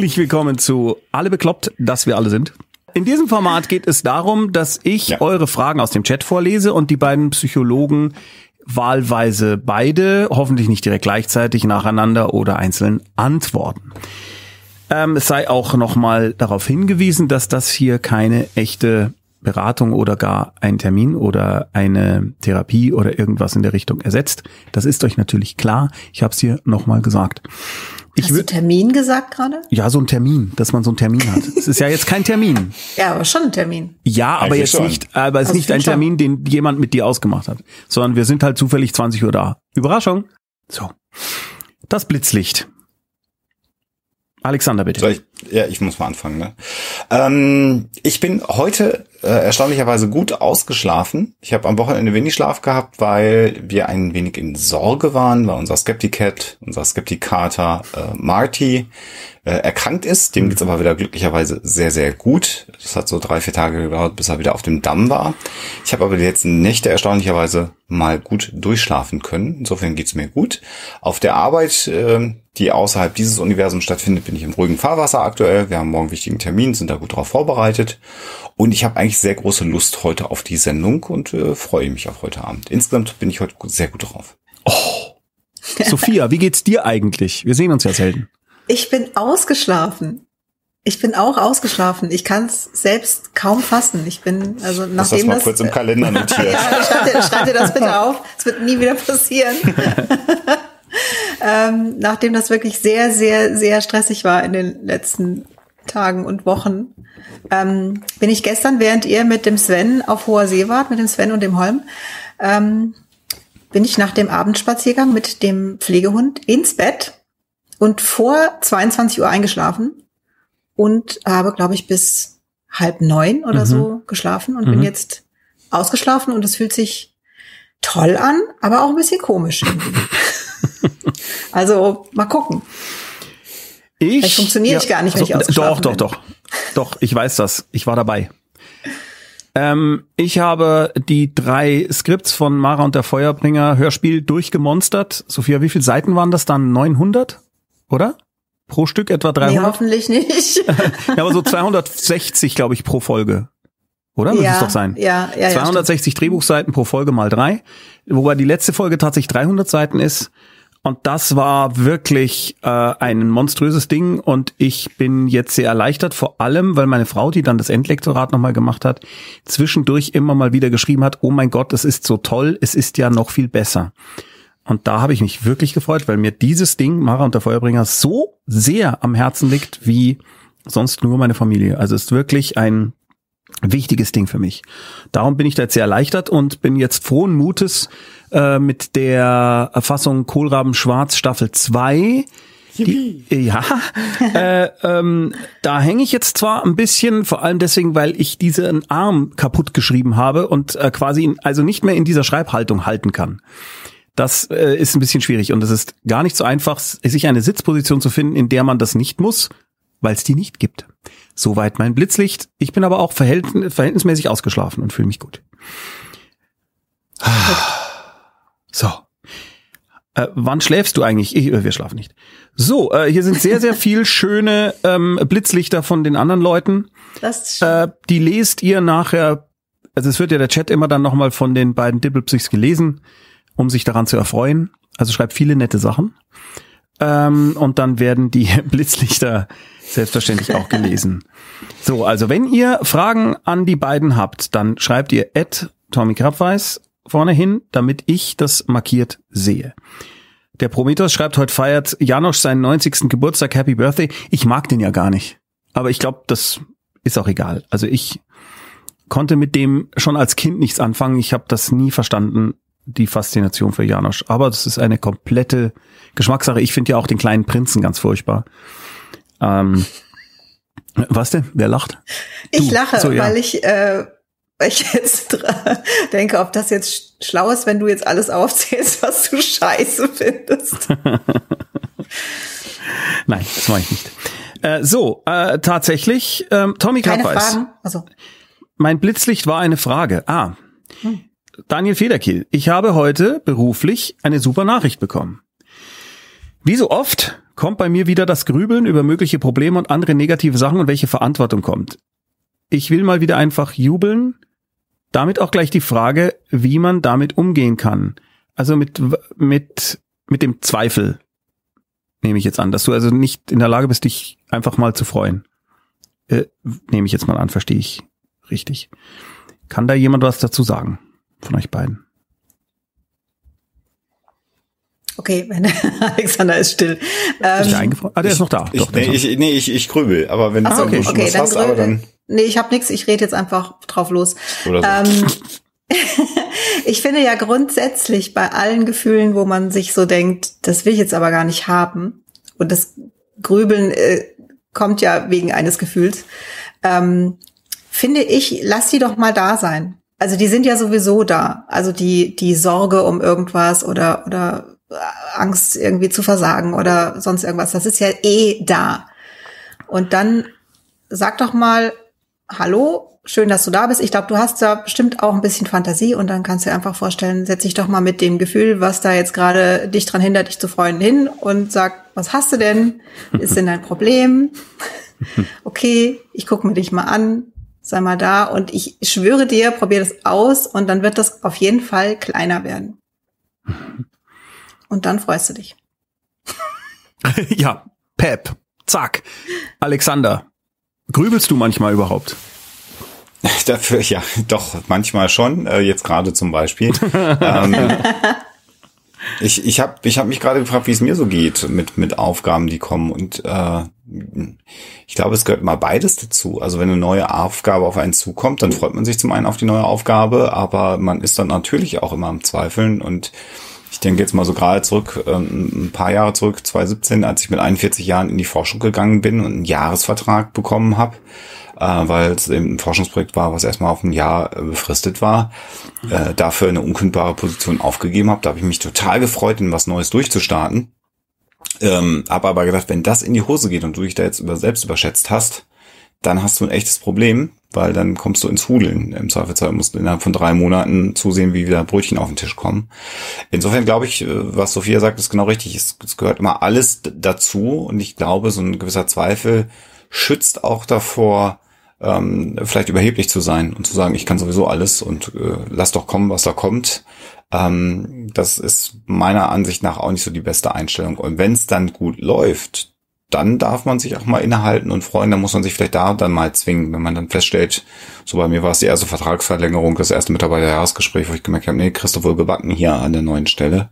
Herzlich willkommen zu Alle bekloppt, dass wir alle sind. In diesem Format geht es darum, dass ich ja. eure Fragen aus dem Chat vorlese und die beiden Psychologen wahlweise beide, hoffentlich nicht direkt gleichzeitig nacheinander oder einzeln antworten. Ähm, es sei auch nochmal darauf hingewiesen, dass das hier keine echte Beratung oder gar ein Termin oder eine Therapie oder irgendwas in der Richtung ersetzt. Das ist euch natürlich klar. Ich habe es hier nochmal gesagt. Ich Hast du Termin gesagt gerade? Ja, so ein Termin, dass man so einen Termin hat. es ist ja jetzt kein Termin. Ja, aber schon ein Termin. Ja, aber Eigentlich jetzt schon. nicht, aber es ist also nicht ein Termin, den jemand mit dir ausgemacht hat, sondern wir sind halt zufällig 20 Uhr da. Überraschung. So. Das Blitzlicht. Alexander, bitte. Ich, ja, ich muss mal anfangen. Ne? Ähm, ich bin heute äh, erstaunlicherweise gut ausgeschlafen. Ich habe am Wochenende wenig Schlaf gehabt, weil wir ein wenig in Sorge waren, weil unser Skepticat, unser Skeptikater äh, Marty äh, erkrankt ist. Dem geht's aber wieder glücklicherweise sehr, sehr gut. Das hat so drei, vier Tage gedauert, bis er wieder auf dem Damm war. Ich habe aber die letzten Nächte erstaunlicherweise mal gut durchschlafen können. Insofern geht's mir gut. Auf der Arbeit, äh, die außerhalb dieses Universums stattfindet, bin ich im ruhigen Fahrwasser aktuell. Wir haben morgen wichtigen Termin, sind da gut drauf vorbereitet. Und ich habe eigentlich sehr große Lust heute auf die Sendung und äh, freue mich auf heute Abend. Insgesamt bin ich heute sehr gut drauf. Oh. Sophia, wie geht's dir eigentlich? Wir sehen uns ja selten. Ich bin ausgeschlafen. Ich bin auch ausgeschlafen. Ich kann es selbst kaum fassen. Ich bin also nachdem das mal das, kurz im Kalender notiert. ja, schreib dir, schreib dir das bitte auf. Es wird nie wieder passieren. ähm, nachdem das wirklich sehr, sehr, sehr stressig war in den letzten Tagen und Wochen, ähm, bin ich gestern, während ihr mit dem Sven auf hoher See wart, mit dem Sven und dem Holm, ähm, bin ich nach dem Abendspaziergang mit dem Pflegehund ins Bett und vor 22 Uhr eingeschlafen und habe, glaube ich, bis halb neun oder mhm. so geschlafen und mhm. bin jetzt ausgeschlafen und es fühlt sich toll an, aber auch ein bisschen komisch. also mal gucken. Ich, Vielleicht funktioniere ja, ich gar nicht, wenn also, ich ausgeschlafen Doch, doch, doch. Doch, ich weiß das. Ich war dabei. Ähm, ich habe die drei Skripts von Mara und der Feuerbringer Hörspiel durchgemonstert. Sophia, wie viele Seiten waren das dann? 900? oder? Pro Stück etwa 300? Nee, hoffentlich nicht. ja, aber so 260, glaube ich, pro Folge. Oder? Muss ja, es doch sein. Ja, ja, 260 ja, Drehbuchseiten pro Folge mal drei. Wobei die letzte Folge tatsächlich 300 Seiten ist. Und das war wirklich äh, ein monströses Ding und ich bin jetzt sehr erleichtert, vor allem, weil meine Frau, die dann das Endlektorat nochmal gemacht hat, zwischendurch immer mal wieder geschrieben hat, oh mein Gott, es ist so toll, es ist ja noch viel besser. Und da habe ich mich wirklich gefreut, weil mir dieses Ding, Mara und der Feuerbringer, so sehr am Herzen liegt, wie sonst nur meine Familie. Also ist wirklich ein wichtiges Ding für mich. Darum bin ich da jetzt sehr erleichtert und bin jetzt frohen Mutes äh, mit der Erfassung Kohlraben Schwarz Staffel 2. Die, ja, äh, ähm, da hänge ich jetzt zwar ein bisschen, vor allem deswegen, weil ich diesen Arm kaputt geschrieben habe und äh, quasi in, also nicht mehr in dieser Schreibhaltung halten kann. Das äh, ist ein bisschen schwierig und es ist gar nicht so einfach, sich eine Sitzposition zu finden, in der man das nicht muss, weil es die nicht gibt. Soweit mein Blitzlicht. Ich bin aber auch verhältn verhältnismäßig ausgeschlafen und fühle mich gut. So. Äh, wann schläfst du eigentlich? Ich, äh, wir schlafen nicht. So, äh, hier sind sehr, sehr viel schöne ähm, Blitzlichter von den anderen Leuten. Das ist äh, die lest ihr nachher. Also es wird ja der Chat immer dann nochmal von den beiden Dippelpsychs gelesen um sich daran zu erfreuen. Also schreibt viele nette Sachen. Ähm, und dann werden die Blitzlichter selbstverständlich auch gelesen. So, also wenn ihr Fragen an die beiden habt, dann schreibt ihr at Tommy Krabweis vorne hin, damit ich das markiert sehe. Der Prometheus schreibt, heute feiert Janosch seinen 90. Geburtstag, Happy Birthday. Ich mag den ja gar nicht. Aber ich glaube, das ist auch egal. Also ich konnte mit dem schon als Kind nichts anfangen. Ich habe das nie verstanden, die Faszination für Janosch. Aber das ist eine komplette Geschmackssache. Ich finde ja auch den kleinen Prinzen ganz furchtbar. Ähm, was denn? Wer lacht? Ich du. lache, so, ja. weil ich, äh, weil ich jetzt denke, ob das jetzt schlau ist, wenn du jetzt alles aufzählst, was du scheiße findest. Nein, das mache ich nicht. Äh, so, äh, tatsächlich, ähm, Tommy. Fragen? Also. Mein Blitzlicht war eine Frage. Ah, hm. Daniel Federkiel, ich habe heute beruflich eine super Nachricht bekommen. Wie so oft kommt bei mir wieder das Grübeln über mögliche Probleme und andere negative Sachen und welche Verantwortung kommt. Ich will mal wieder einfach jubeln. Damit auch gleich die Frage, wie man damit umgehen kann. Also mit, mit, mit dem Zweifel, nehme ich jetzt an, dass du also nicht in der Lage bist, dich einfach mal zu freuen. Äh, nehme ich jetzt mal an, verstehe ich richtig. Kann da jemand was dazu sagen von euch beiden? Okay, wenn Alexander ist still. Ähm, ist der eingefroren? Ah, der ist noch da. Ich, Doch, nee, ich, nee, ich, ich grübel, aber wenn Ach so, du okay, okay, was dann hast, grübel. aber dann Nee, ich habe nichts, ich rede jetzt einfach drauf los. oder so. Ähm, ich finde ja grundsätzlich bei allen Gefühlen, wo man sich so denkt, das will ich jetzt aber gar nicht haben, und das Grübeln äh, kommt ja wegen eines Gefühls, ähm, finde ich, lass die doch mal da sein. Also die sind ja sowieso da. Also die, die Sorge um irgendwas oder, oder Angst irgendwie zu versagen oder sonst irgendwas, das ist ja eh da. Und dann sag doch mal, hallo, schön, dass du da bist. Ich glaube, du hast da bestimmt auch ein bisschen Fantasie und dann kannst du dir einfach vorstellen, setz dich doch mal mit dem Gefühl, was da jetzt gerade dich dran hindert, dich zu freuen, hin und sag, was hast du denn? Ist denn dein Problem? Okay, ich gucke mir dich mal an, sei mal da und ich schwöre dir, probier das aus und dann wird das auf jeden Fall kleiner werden. Und dann freust du dich. ja, Pep, zack. Alexander, grübelst du manchmal überhaupt? Dafür, ja, doch, manchmal schon, äh, jetzt gerade zum Beispiel. ähm, ich ich habe ich hab mich gerade gefragt, wie es mir so geht mit, mit Aufgaben, die kommen. Und äh, ich glaube, es gehört mal beides dazu. Also wenn eine neue Aufgabe auf einen zukommt, dann freut man sich zum einen auf die neue Aufgabe, aber man ist dann natürlich auch immer am Zweifeln. Und ich denke jetzt mal so gerade zurück, ähm, ein paar Jahre zurück, 2017, als ich mit 41 Jahren in die Forschung gegangen bin und einen Jahresvertrag bekommen habe äh, weil es eben ein Forschungsprojekt war, was erstmal auf ein Jahr äh, befristet war, äh, dafür eine unkündbare Position aufgegeben habe. Da habe ich mich total gefreut, in was Neues durchzustarten. Ähm, habe aber gedacht, wenn das in die Hose geht und du dich da jetzt über, selbst überschätzt hast, dann hast du ein echtes Problem, weil dann kommst du ins Hudeln. Im Zweifelsfall musst du innerhalb von drei Monaten zusehen, wie wieder Brötchen auf den Tisch kommen. Insofern glaube ich, äh, was Sophia sagt, ist genau richtig. Es, es gehört immer alles dazu und ich glaube, so ein gewisser Zweifel schützt auch davor, ähm, vielleicht überheblich zu sein und zu sagen, ich kann sowieso alles und äh, lass doch kommen, was da kommt. Ähm, das ist meiner Ansicht nach auch nicht so die beste Einstellung. Und wenn es dann gut läuft, dann darf man sich auch mal innehalten und freuen. Dann muss man sich vielleicht da dann mal zwingen, wenn man dann feststellt, so bei mir war es die erste Vertragsverlängerung, das erste Mitarbeiterjahresgespräch, wo ich gemerkt habe, nee, Christoph wohl gebacken hier an der neuen Stelle.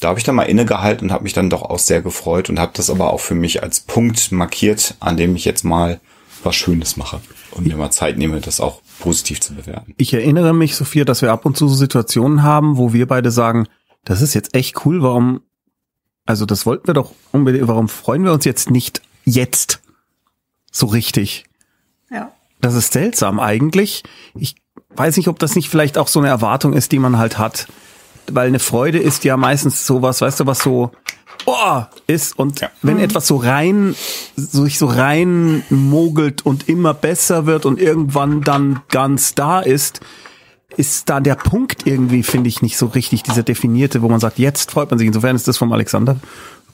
Da habe ich dann mal innegehalten und habe mich dann doch auch sehr gefreut und habe das aber auch für mich als Punkt markiert, an dem ich jetzt mal was Schönes mache und mir mal Zeit nehme, das auch positiv zu bewerten. Ich erinnere mich, Sophia, dass wir ab und zu so Situationen haben, wo wir beide sagen, das ist jetzt echt cool, warum, also das wollten wir doch unbedingt, warum freuen wir uns jetzt nicht jetzt so richtig? Ja. Das ist seltsam eigentlich. Ich weiß nicht, ob das nicht vielleicht auch so eine Erwartung ist, die man halt hat. Weil eine Freude ist ja meistens sowas, weißt du, was so, oh, ist und Ja. wenn etwas so rein, so sich so rein mogelt und immer besser wird und irgendwann dann ganz da ist, ist da der Punkt irgendwie, finde ich, nicht so richtig, dieser definierte, wo man sagt, jetzt freut man sich. Insofern ist das vom Alexander,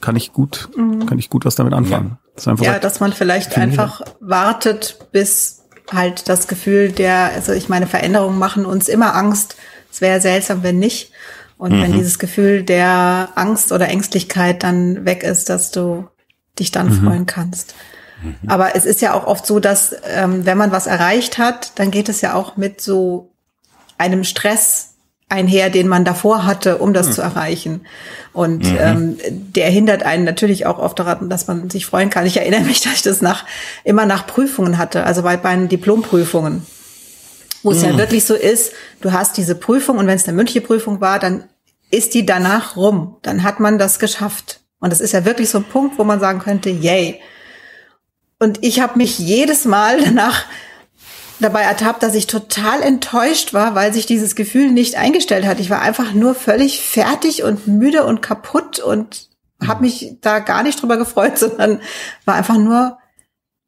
kann ich gut, kann ich gut was damit anfangen. Das ist einfach Ja, sagt, dass man vielleicht einfach wartet, bis halt das Gefühl der, also ich meine, Veränderungen machen uns immer Angst. Es wäre seltsam, wenn nicht. Und wenn dieses Gefühl der Angst oder Ängstlichkeit dann weg ist, dass du dich dann freuen kannst. Aber es ist ja auch oft so, dass ähm, wenn man was erreicht hat, dann geht es ja auch mit so einem Stress einher, den man davor hatte, um das zu erreichen. Und ähm, der hindert einen natürlich auch oft daran, dass man sich freuen kann. Ich erinnere mich, dass ich das nach immer nach Prüfungen hatte, also bei, bei den Diplomprüfungen, wo es ja wirklich so ist, du hast diese Prüfung und wenn es eine mündliche Prüfung war, dann ist die danach rum. Dann hat man das geschafft. Und das ist ja wirklich so ein Punkt, wo man sagen könnte, yay. Und ich habe mich jedes Mal danach dabei ertappt, dass ich total enttäuscht war, weil sich dieses Gefühl nicht eingestellt hat. Ich war einfach nur völlig fertig und müde und kaputt und habe mich da gar nicht drüber gefreut, sondern war einfach nur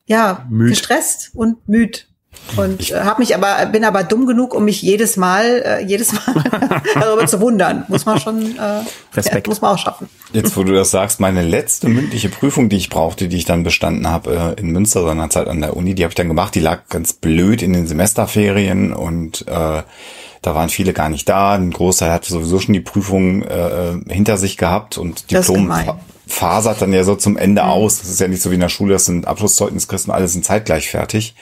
ja Müd. gestresst und müd. Und äh, habe mich aber bin aber dumm genug, um mich jedes Mal äh, jedes Mal darüber zu wundern. Muss man schon äh, Respekt. Ja, muss man auch schaffen. Jetzt, wo du das sagst, meine letzte mündliche Prüfung, die ich brauchte, die ich dann bestanden habe äh, in Münster seinerzeit an der Uni, die habe ich dann gemacht. Die lag ganz blöd in den Semesterferien und äh, da waren viele gar nicht da. Ein Großteil hat sowieso schon die Prüfung äh, hinter sich gehabt und Diplom fasert dann ja so zum Ende aus. Das ist ja nicht so wie in der Schule, das sind Abschlusszeugnis kriegst und alles sind zeitgleich fertig.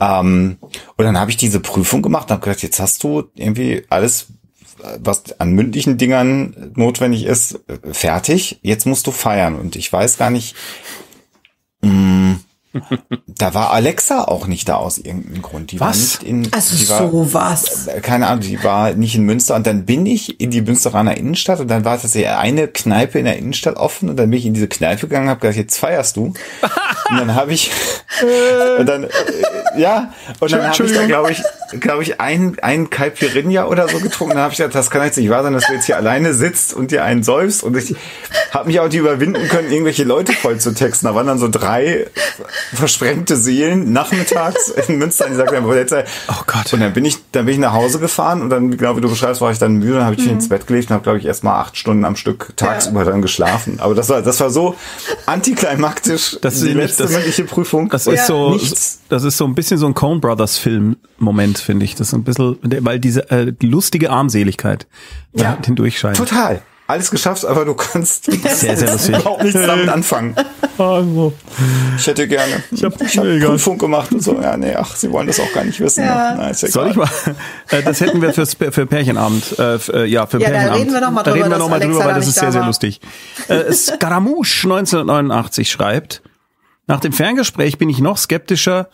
Ähm, und dann habe ich diese Prüfung gemacht und habe gedacht, jetzt hast du irgendwie alles, was an mündlichen Dingern notwendig ist, fertig. Jetzt musst du feiern. Und ich weiß gar nicht, mh, da war Alexa auch nicht da aus irgendeinem Grund. Die war Was? nicht in, Also die war, sowas. äh, keine Ahnung, die war nicht in Münster und dann bin ich in die Münsteraner Innenstadt und dann war tatsächlich eine Kneipe in der Innenstadt offen und dann bin ich in diese Kneipe gegangen und habe gesagt, jetzt feierst du. Und dann habe ich und dann äh, ja und dann habe ich da glaube ich glaube ich ein ein Caipirinha oder so getrunken. Dann habe ich gedacht, das kann jetzt nicht wahr sein, dass du jetzt hier alleine sitzt und dir einen säufst und ich habe mich auch nicht überwinden können, irgendwelche Leute voll zu texten. Da waren dann so drei versprengte Seelen nachmittags in Münster, die sagten, oh jetzt, Oh Gott. und dann bin ich, dann bin ich nach Hause gefahren und dann, genau wie du beschreibst, war ich dann müde, dann habe ich mich ins Bett gelegt und habe, glaube ich, erst mal acht Stunden am Stück tagsüber dann geschlafen. Aber das war, das war so antiklimaktisch. Das ist die letzte das- mündliche Prüfung. Das ist so, Nichts. das ist so ein bisschen so ein Coen Brothers Film Moment, finde ich. Das ist ein bisschen, weil diese äh, lustige Armseligkeit ja. hindurchscheint. Total. Alles geschafft, aber du kannst Sehr, sehr lustig. überhaupt nichts damit anfangen. Also, Ich hätte gerne. Ich hab- ich hab. Prüfung gemacht und so. Ja, nee, ach, sie wollen das auch gar nicht wissen. Ja. Na, ist egal. soll ich mal? Äh, das hätten wir fürs, für Pärchenabend. Äh, f- äh, ja, für Ja, da Pärchenabend. reden wir noch mal da drüber, reden wir dass noch mal Alexa drüber, weil da das ist sehr, da sehr lustig. Äh, Scaramouche 1989 schreibt, nach dem Ferngespräch bin ich noch skeptischer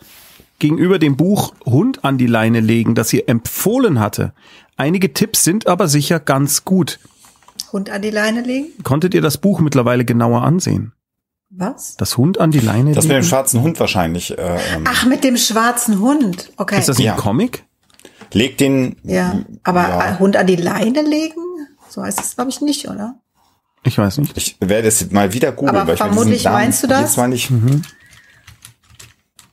gegenüber dem Buch Hund an die Leine legen, das ihr empfohlen hatte. Einige Tipps sind aber sicher ganz gut. Hund an die Leine legen? Konntet ihr das Buch mittlerweile genauer ansehen? Was? Das Hund an die Leine Das mit dem legen? schwarzen Hund wahrscheinlich. Äh, ähm, Ach, mit dem schwarzen Hund. Okay. Ist das ein Ja. Comic? leg den. ja. Aber Ja. äh, Hund an die Leine legen? So heißt es, glaube ich, nicht, oder? Ich weiß nicht. Ich werde es mal wieder googeln. Aber weil ich mir vermutlich meinst du das? Jetzt mal nicht,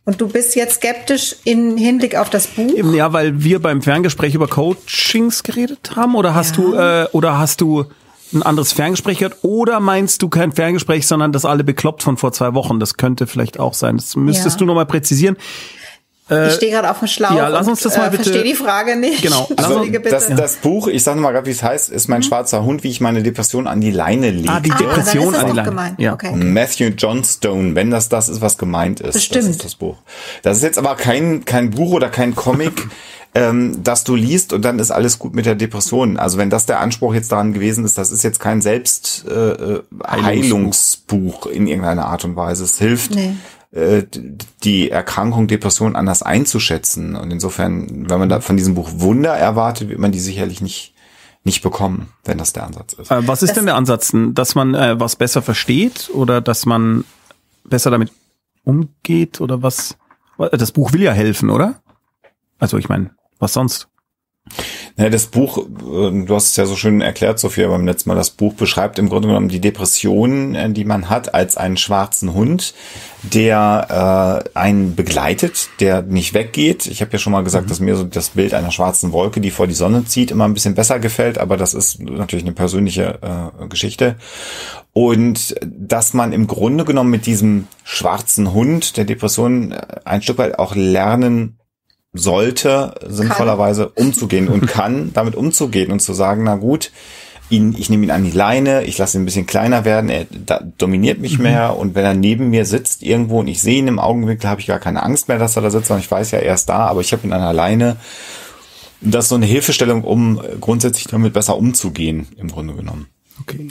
Und du bist jetzt skeptisch in Hinblick auf das Buch? Ja, weil wir beim Ferngespräch über Coachings geredet haben oder hast Ja. du äh, oder hast du ein anderes Ferngespräch gehört oder meinst du kein Ferngespräch, sondern das alle bekloppt von vor zwei Wochen? Das könnte vielleicht auch sein. Das müsstest Ja. du nochmal präzisieren. Ich stehe gerade auf dem Schlauch. ja, lass uns das mal und, bitte- Äh, verstehe die Frage nicht. Genau. Also bitte. das, das Buch, ich sage mal gerade, wie es heißt, ist mein schwarzer Hund, wie ich meine Depression an die Leine lege. Ah, die Ah, dann ist Depression das an die auch Leine. gemeint. Ja. Okay. Matthew Johnstone, wenn das das ist, was gemeint ist. Das Bestimmt. ist das Buch. Das ist jetzt aber kein, kein Buch oder kein Comic, ähm, das du liest und dann ist alles gut mit der Depression. Also wenn das der Anspruch jetzt daran gewesen ist, das ist jetzt kein Selbst äh, äh, in irgendeiner Art und Weise. Es hilft, Nee. äh, die Erkrankung Depression anders einzuschätzen. Und insofern, wenn man da von diesem Buch Wunder erwartet, wird man die sicherlich nicht nicht bekommen, wenn das der Ansatz ist. Äh, was ist denn der Ansatz? Dass man äh, was besser versteht oder dass man besser damit umgeht oder was? Das Buch will ja helfen, oder? Also ich meine, was sonst? Ja, das Buch, äh, du hast es ja so schön erklärt, Sophia, beim letzten Mal, das Buch beschreibt im Grunde genommen die Depression, äh, die man hat, als einen schwarzen Hund, der äh, einen begleitet, der nicht weggeht. Ich habe ja schon mal gesagt, dass mir so das Bild einer schwarzen Wolke, die vor die Sonne zieht, immer ein bisschen besser gefällt, aber das ist natürlich eine persönliche äh, Geschichte. Und dass man im Grunde genommen mit diesem schwarzen Hund der Depression äh, ein Stück weit auch lernen sollte, sinnvollerweise umzugehen und kann, damit umzugehen und zu sagen, na gut, ihn, ich nehme ihn an die Leine, ich lasse ihn ein bisschen kleiner werden, er da, dominiert mich mehr und wenn er neben mir sitzt irgendwo und ich sehe ihn im Augenwinkel, habe ich gar keine Angst mehr, dass er da sitzt, sondern ich weiß ja, er ist da, aber ich habe ihn an der Leine. Das ist so eine Hilfestellung, um grundsätzlich damit besser umzugehen, im Grunde genommen. Okay.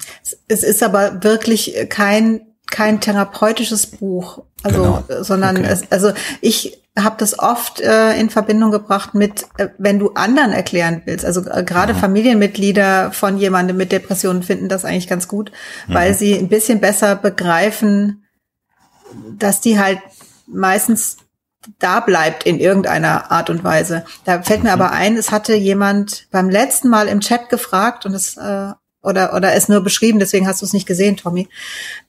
Es ist aber wirklich kein kein therapeutisches Buch, also Genau. sondern Okay. es, also ich habe das oft äh, in Verbindung gebracht mit, äh, wenn du anderen erklären willst, also äh, gerade Familienmitglieder von jemandem mit Depressionen finden das eigentlich ganz gut, weil sie ein bisschen besser begreifen, dass die halt meistens da bleibt in irgendeiner Art und Weise. Da fällt mir aber ein, es hatte jemand beim letzten Mal im Chat gefragt und es äh, oder oder es nur beschrieben, deswegen hast du es nicht gesehen, Tommy.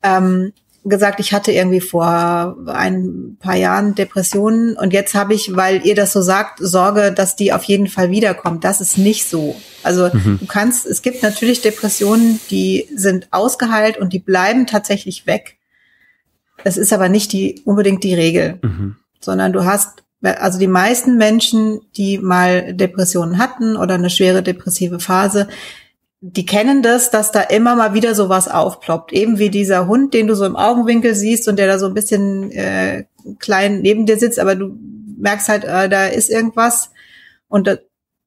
Ähm, gesagt, ich hatte irgendwie vor ein paar Jahren Depressionen und jetzt habe ich, weil ihr das so sagt, Sorge, dass die auf jeden Fall wiederkommt. Das ist nicht so. Also mhm. du kannst, es gibt natürlich Depressionen, die sind ausgeheilt und die bleiben tatsächlich weg. Das ist aber nicht die unbedingt die Regel, mhm. sondern du hast also die meisten Menschen, die mal Depressionen hatten oder eine schwere depressive Phase, die kennen das, dass da immer mal wieder sowas aufploppt. Eben wie dieser Hund, den du so im Augenwinkel siehst und der da so ein bisschen äh, klein neben dir sitzt, aber du merkst halt, äh, da ist irgendwas. Und das,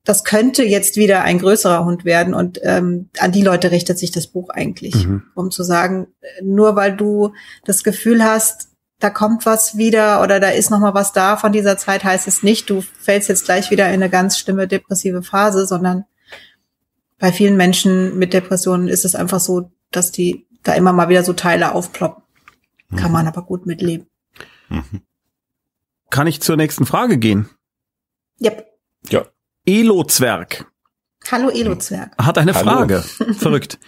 das könnte jetzt wieder ein größerer Hund werden. Und ähm, an die Leute richtet sich das Buch eigentlich, mhm. um zu sagen, nur weil du das Gefühl hast, da kommt was wieder oder da ist noch mal was da von dieser Zeit, heißt es nicht, du fällst jetzt gleich wieder in eine ganz schlimme depressive Phase, sondern bei vielen Menschen mit Depressionen ist es einfach so, dass die da immer mal wieder so Teile aufploppen. Kann mhm. man aber gut mitleben. Mhm. Kann ich zur nächsten Frage gehen? Yep. Ja. Elo-Zwerg. Hallo Elo-Zwerg. Hat eine Hallo. Frage. Verrückt.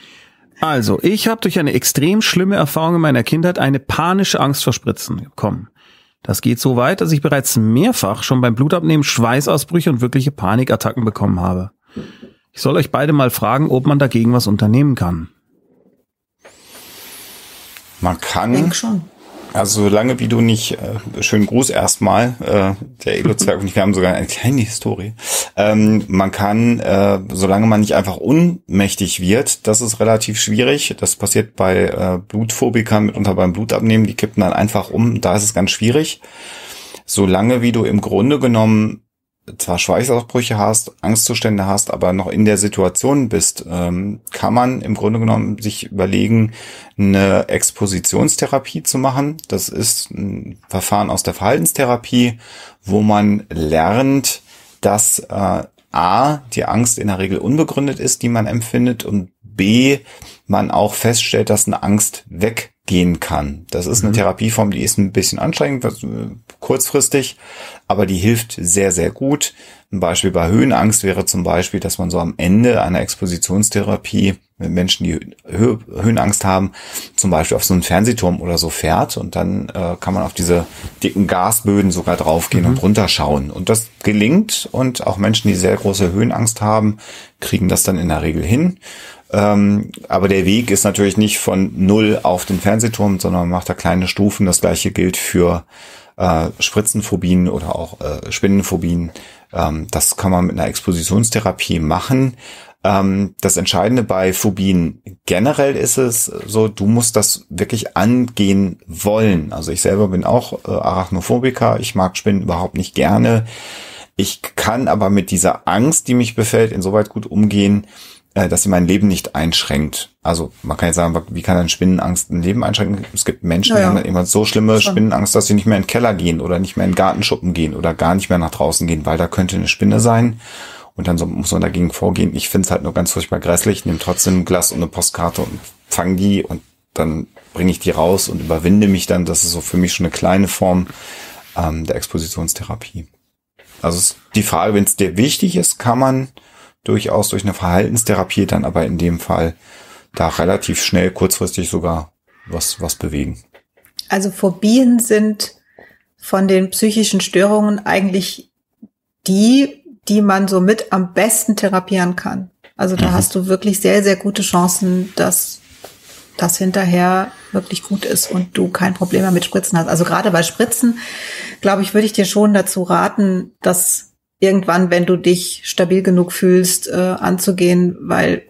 Also, ich habe durch eine extrem schlimme Erfahrung in meiner Kindheit eine panische Angst vor Spritzen bekommen. Das geht so weit, dass ich bereits mehrfach schon beim Blutabnehmen Schweißausbrüche und wirkliche Panikattacken bekommen habe. Ich soll euch beide mal fragen, ob man dagegen was unternehmen kann. Man kann. Ich denke schon. Also solange wie du nicht, äh, schönen Gruß erstmal, äh, der Elo-Zwerg und ich, wir haben sogar eine kleine Historie. Ähm, man kann, äh, solange man nicht einfach unmächtig wird, das ist relativ schwierig. Das passiert bei äh, Blutphobikern mitunter beim Blutabnehmen, die kippen dann einfach um, da ist es ganz schwierig. Solange wie du im Grunde genommen zwar Schweißausbrüche hast, Angstzustände hast, aber noch in der Situation bist, ähm, kann man im Grunde genommen sich überlegen, eine Expositionstherapie zu machen. Das ist ein Verfahren aus der Verhaltenstherapie, wo man lernt, dass äh, A, die Angst in der Regel unbegründet ist, die man empfindet und B, man auch feststellt, dass eine Angst weggehen kann. Das ist eine mhm. Therapieform, die ist ein bisschen anstrengend, äh, kurzfristig, aber die hilft sehr, sehr gut. Ein Beispiel bei Höhenangst wäre zum Beispiel, dass man so am Ende einer Expositionstherapie Menschen, die Hö Höhenangst haben, zum Beispiel auf so einen Fernsehturm oder so fährt und dann äh, kann man auf diese dicken Gasböden sogar draufgehen mhm. und runterschauen. Und das gelingt und auch Menschen, die sehr große Höhenangst haben, kriegen das dann in der Regel hin. Ähm, aber der Weg ist natürlich nicht von null auf den Fernsehturm, sondern man macht da kleine Stufen. Das gleiche gilt für äh, Spritzenphobien oder auch äh, Spinnenphobien. Ähm, das kann man mit einer Expositionstherapie machen. Ähm, das Entscheidende bei Phobien generell ist es so, du musst das wirklich angehen wollen. Also ich selber bin auch äh, Arachnophobiker. Ich mag Spinnen überhaupt nicht gerne. Ich kann aber mit dieser Angst, die mich befällt, insoweit gut umgehen, dass sie mein Leben nicht einschränkt. Also man kann jetzt sagen, wie kann ein Spinnenangst ein Leben einschränken? Es gibt Menschen, ja, die haben immer so schlimme Schon. Spinnenangst, dass sie nicht mehr in den Keller gehen oder nicht mehr in den Gartenschuppen gehen oder gar nicht mehr nach draußen gehen, weil da könnte eine Spinne sein. Und dann so, muss man dagegen vorgehen. Ich finde es halt nur ganz furchtbar grässlich, nehme trotzdem ein Glas und eine Postkarte und fange die und dann bringe ich die raus und überwinde mich dann. Das ist so für mich schon eine kleine Form ähm, der Expositionstherapie. Also die Frage, wenn es dir wichtig ist, kann man durchaus durch eine Verhaltenstherapie dann aber in dem Fall da relativ schnell, kurzfristig sogar was, was bewegen. Also Phobien sind von den psychischen Störungen eigentlich die, die man so mit am besten therapieren kann. Also da mhm. hast du wirklich sehr, sehr gute Chancen, dass das hinterher wirklich gut ist und du kein Problem mehr mit Spritzen hast. Also gerade bei Spritzen, glaube ich, würde ich dir schon dazu raten, dass irgendwann, wenn du dich stabil genug fühlst, äh, anzugehen, weil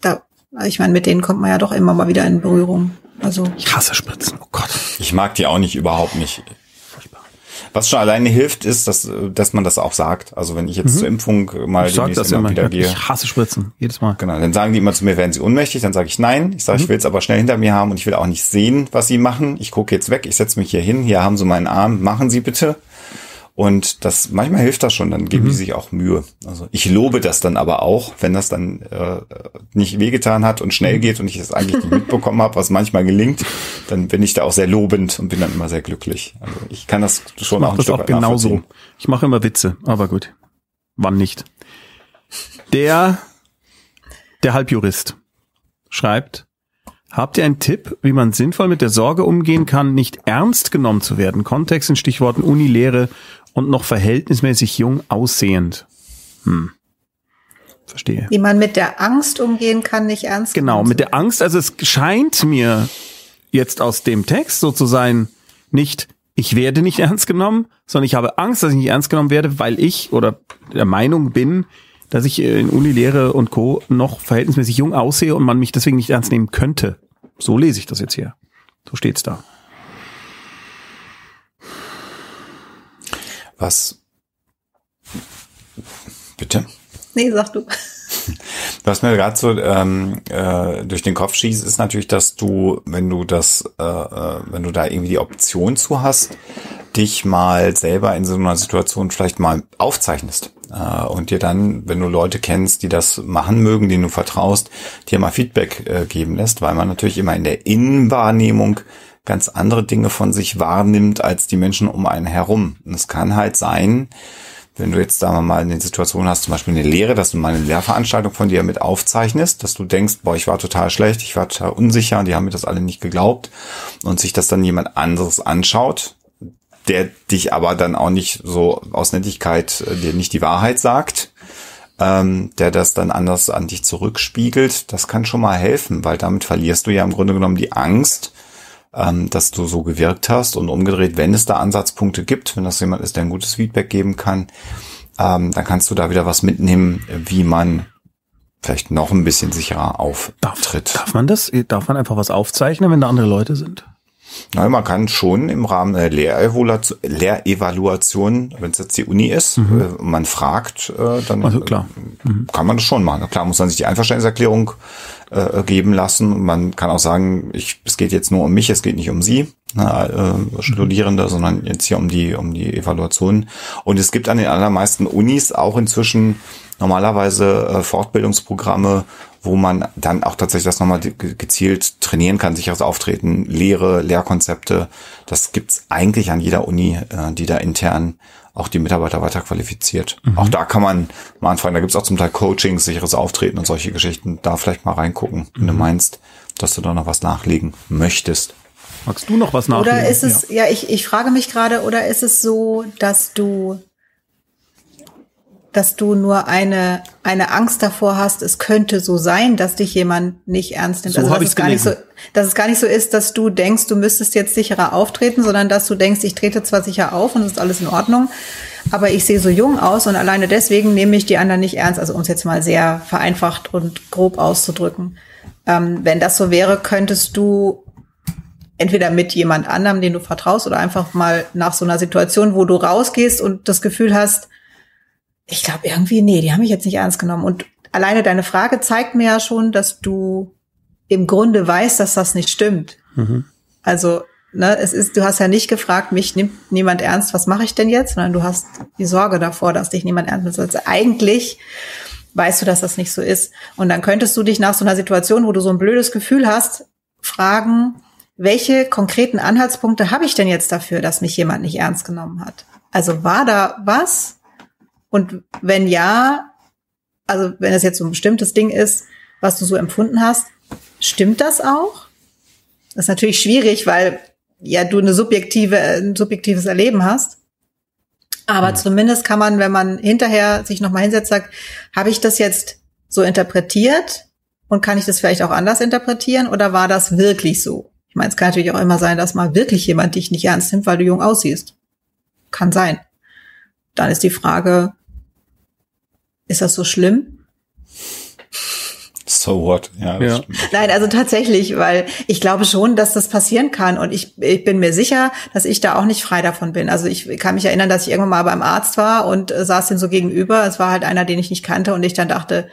da, ich meine, mit denen kommt man ja doch immer mal wieder in Berührung. Also ich hasse Spritzen. Oh Gott. Ich mag die auch nicht überhaupt nicht. Was schon alleine hilft, ist, dass, dass man das auch sagt. Also wenn ich jetzt mhm. zur Impfung mal ich demnächst immer wieder gehe. Ich hasse Spritzen, jedes Mal. Genau, dann sagen die immer zu mir, werden sie ohnmächtig? Dann sage ich nein. Ich sage, mhm. ich will es aber schnell hinter mir haben und ich will auch nicht sehen, was sie machen. Ich gucke jetzt weg, ich setze mich hier hin, hier haben sie meinen Arm, machen Sie bitte. Und das manchmal hilft das schon, dann geben mhm. die sich auch Mühe. Also ich lobe das dann aber auch, wenn das dann äh, nicht wehgetan hat und schnell mhm. geht und ich es eigentlich nicht mitbekommen habe, was manchmal gelingt, dann bin ich da auch sehr lobend und bin dann immer sehr glücklich. Also ich kann das schon ich auch ein das Stück auch genauso. Ich mache immer Witze, aber gut. Wann nicht? Der der Halbjurist schreibt Habt ihr einen Tipp, wie man sinnvoll mit der Sorge umgehen kann, nicht ernst genommen zu werden? Kontext in Stichworten Unilehre und noch verhältnismäßig jung aussehend. Hm. Verstehe. Wie man mit der Angst umgehen kann, nicht ernst Genau, mit der Angst, also es scheint mir jetzt aus dem Text so zu sein, nicht ich werde nicht ernst genommen, sondern ich habe Angst, dass ich nicht ernst genommen werde, weil ich oder der Meinung bin, dass ich in Unilehre und Co. noch verhältnismäßig jung aussehe und man mich deswegen nicht ernst nehmen könnte. So lese ich das jetzt hier. So steht's da. Was? Bitte? Nee, sag du. Was mir gerade so ähm, äh, durch den Kopf schießt, ist natürlich, dass du, wenn du das, äh, äh, wenn du da irgendwie die Option zu hast, dich mal selber in so einer Situation vielleicht mal aufzeichnest äh, und dir dann, wenn du Leute kennst, die das machen mögen, denen du vertraust, dir mal Feedback äh, geben lässt, weil man natürlich immer in der Innenwahrnehmung ganz andere Dinge von sich wahrnimmt als die Menschen um einen herum. Und es kann halt sein, wenn du jetzt, wir mal, eine Situation hast, zum Beispiel eine Lehre, dass du mal eine Lehrveranstaltung von dir mit aufzeichnest, dass du denkst, boah, ich war total schlecht, ich war total unsicher, die haben mir das alle nicht geglaubt und sich das dann jemand anderes anschaut, der dich aber dann auch nicht so aus Nettigkeit äh, dir nicht die Wahrheit sagt, ähm, der das dann anders an dich zurückspiegelt, das kann schon mal helfen, weil damit verlierst du ja im Grunde genommen die Angst, ähm, dass du so gewirkt hast und umgedreht, wenn es da Ansatzpunkte gibt, wenn das jemand ist, der ein gutes Feedback geben kann, ähm, dann kannst du da wieder was mitnehmen, wie man vielleicht noch ein bisschen sicherer auftritt. Darf, darf man das? Darf man einfach was aufzeichnen, wenn da andere Leute sind? Na, man kann schon im Rahmen der Lehrevaluation, Lehrevaluation wenn es jetzt die Uni ist, mhm. äh, man fragt, äh, dann also, klar. Mhm. kann man das schon machen. Klar muss man sich die Einverständniserklärung äh, geben lassen. Man kann auch sagen, ich, es geht jetzt nur um mich, es geht nicht um Sie, na, äh, Studierende, sondern jetzt hier um die um die Evaluation. Und es gibt an den allermeisten Unis auch inzwischen normalerweise äh, Fortbildungsprogramme, wo man dann auch tatsächlich das nochmal gezielt trainieren kann, sicheres Auftreten, Lehre, Lehrkonzepte. Das gibt's eigentlich an jeder Uni, äh, die da intern auch die Mitarbeiter weiter qualifiziert. Mhm. Auch da kann man mal anfangen. Da gibt's auch zum Teil Coachings, sicheres Auftreten und solche Geschichten. Da vielleicht mal reingucken, wenn mhm. du meinst, dass du da noch was nachlegen möchtest. Magst du noch was nachlegen? Oder ist es, ja, ja ich, ich frage mich gerade, oder ist es so, dass du dass du nur eine, eine Angst davor hast, es könnte so sein, dass dich jemand nicht ernst nimmt. So also, dass es gar nicht so, dass es gar nicht so ist, dass du denkst, du müsstest jetzt sicherer auftreten, sondern dass du denkst, ich trete zwar sicher auf und es ist alles in Ordnung, aber ich sehe so jung aus und alleine deswegen nehme ich die anderen nicht ernst. Also um es jetzt mal sehr vereinfacht und grob auszudrücken. Ähm, wenn das so wäre, könntest du entweder mit jemand anderem, den du vertraust, oder einfach mal nach so einer Situation, wo du rausgehst und das Gefühl hast, ich glaube irgendwie, nee, die haben mich jetzt nicht ernst genommen. Und alleine deine Frage zeigt mir ja schon, dass du im Grunde weißt, dass das nicht stimmt. Mhm. Also, ne, es ist, du hast ja nicht gefragt, mich nimmt niemand ernst, was mache ich denn jetzt, sondern du hast die Sorge davor, dass dich niemand ernst nimmt. Also eigentlich weißt du, dass das nicht so ist. Und dann könntest du dich nach so einer Situation, wo du so ein blödes Gefühl hast, fragen, welche konkreten Anhaltspunkte habe ich denn jetzt dafür, dass mich jemand nicht ernst genommen hat? Also war da was, und wenn ja, also wenn es jetzt so ein bestimmtes Ding ist, was du so empfunden hast, stimmt das auch? Das ist natürlich schwierig, weil ja du eine subjektive, ein subjektives Erleben hast. Aber mhm. zumindest kann man, wenn man hinterher sich nochmal hinsetzt, sagt, habe ich das jetzt so interpretiert und kann ich das vielleicht auch anders interpretieren oder war das wirklich so? Ich meine, es kann natürlich auch immer sein, dass mal wirklich jemand dich nicht ernst nimmt, weil du jung aussiehst. Kann sein. Dann ist die Frage, ist das so schlimm? So what? Ja, ja. Nein, also tatsächlich, weil ich glaube schon, dass das passieren kann und ich, ich bin mir sicher, dass ich da auch nicht frei davon bin. Also ich kann mich erinnern, dass ich irgendwann mal beim Arzt war und äh, saß den so gegenüber. Es war halt einer, den ich nicht kannte und ich dann dachte,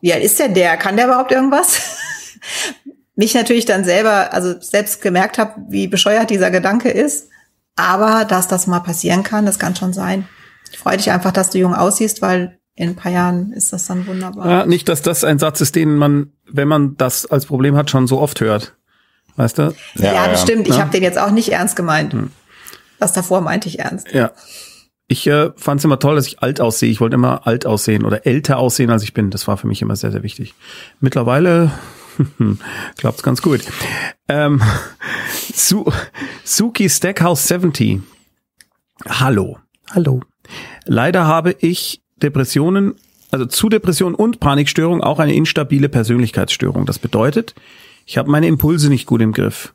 wie alt ist denn der? Kann der überhaupt irgendwas? mich natürlich dann selber, also selbst gemerkt habe, wie bescheuert dieser Gedanke ist. Aber dass das mal passieren kann, das kann schon sein. Ich freue dich einfach, dass du jung aussiehst, weil in ein paar Jahren ist das dann wunderbar. Ja, nicht, dass das ein Satz ist, den man, wenn man das als Problem hat, schon so oft hört. Weißt du? Ja, ja bestimmt. Ja. Ich habe den jetzt auch nicht ernst gemeint. Hm. Das davor meinte ich ernst. Ja. Ich äh, fand es immer toll, dass ich alt aussehe. Ich wollte immer alt aussehen oder älter aussehen, als ich bin. Das war für mich immer sehr, sehr wichtig. Mittlerweile Glaubt's ganz gut. Ähm, Su Suki Stackhouse 70. Hallo. Hallo. Leider habe ich Depressionen, also zu Depressionen und Panikstörung auch eine instabile Persönlichkeitsstörung. Das bedeutet, ich habe meine Impulse nicht gut im Griff.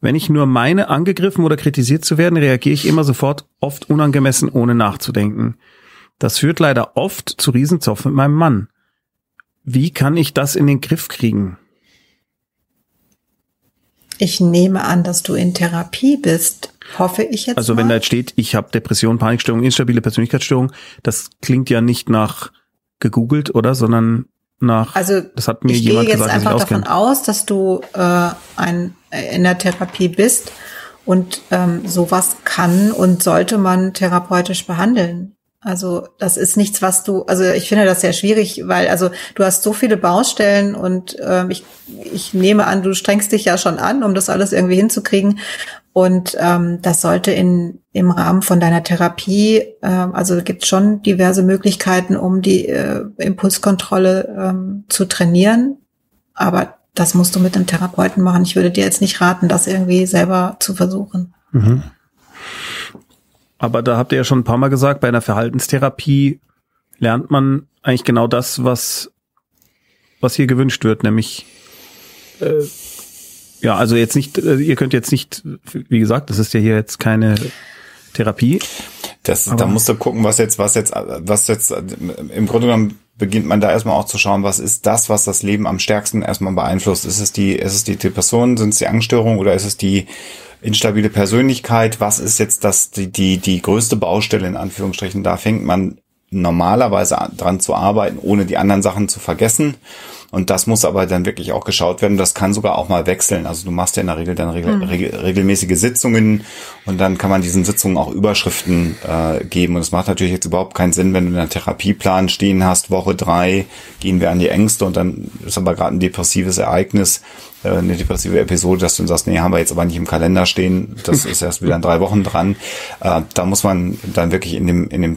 Wenn ich nur meine, angegriffen oder kritisiert zu werden, reagiere ich immer sofort, oft unangemessen, ohne nachzudenken. Das führt leider oft zu Riesenzoff mit meinem Mann. Wie kann ich das in den Griff kriegen? Ich nehme an, dass du in Therapie bist. Hoffe ich jetzt. Also mal. wenn da jetzt steht, ich habe Depression, Panikstörung, instabile Persönlichkeitsstörung, das klingt ja nicht nach gegoogelt, oder? Sondern nach. Also das hat mir ich jemand gehe jetzt gesagt, einfach davon aus, dass du äh, ein, in der Therapie bist und ähm, sowas kann und sollte man therapeutisch behandeln. Also das ist nichts, was du, also ich finde das sehr schwierig, weil also du hast so viele Baustellen und ähm, ich, ich nehme an, du strengst dich ja schon an, um das alles irgendwie hinzukriegen. Und ähm, das sollte in im Rahmen von deiner Therapie, ähm, also gibt schon diverse Möglichkeiten, um die äh, Impulskontrolle ähm, zu trainieren. Aber das musst du mit einem Therapeuten machen. Ich würde dir jetzt nicht raten, das irgendwie selber zu versuchen. Mhm. Aber da habt ihr ja schon ein paar Mal gesagt, bei einer Verhaltenstherapie lernt man eigentlich genau das, was, was hier gewünscht wird, nämlich äh, ja, also jetzt nicht, äh, ihr könnt jetzt nicht, wie gesagt, das ist ja hier jetzt keine Therapie. Das, da musst du gucken, was jetzt, was jetzt, was jetzt, im Grunde genommen beginnt man da erstmal auch zu schauen, was ist das, was das Leben am stärksten erstmal beeinflusst. Ist es die, ist es die Depression, sind es die Angststörungen oder ist es die instabile Persönlichkeit? Was ist jetzt das, die, die, die größte Baustelle in Anführungsstrichen? Da fängt man normalerweise an, dran zu arbeiten, ohne die anderen Sachen zu vergessen. Und das muss aber dann wirklich auch geschaut werden. Das kann sogar auch mal wechseln. Also du machst ja in der Regel dann regel, regel, regelmäßige Sitzungen und dann kann man diesen Sitzungen auch Überschriften äh, geben. Und es macht natürlich jetzt überhaupt keinen Sinn, wenn du in einem Therapieplan stehen hast, Woche drei gehen wir an die Ängste und dann ist aber gerade ein depressives Ereignis, äh, eine depressive Episode, dass du dann sagst, nee, haben wir jetzt aber nicht im Kalender stehen. Das ist erst wieder in drei Wochen dran. Äh, da muss man dann wirklich in dem, in dem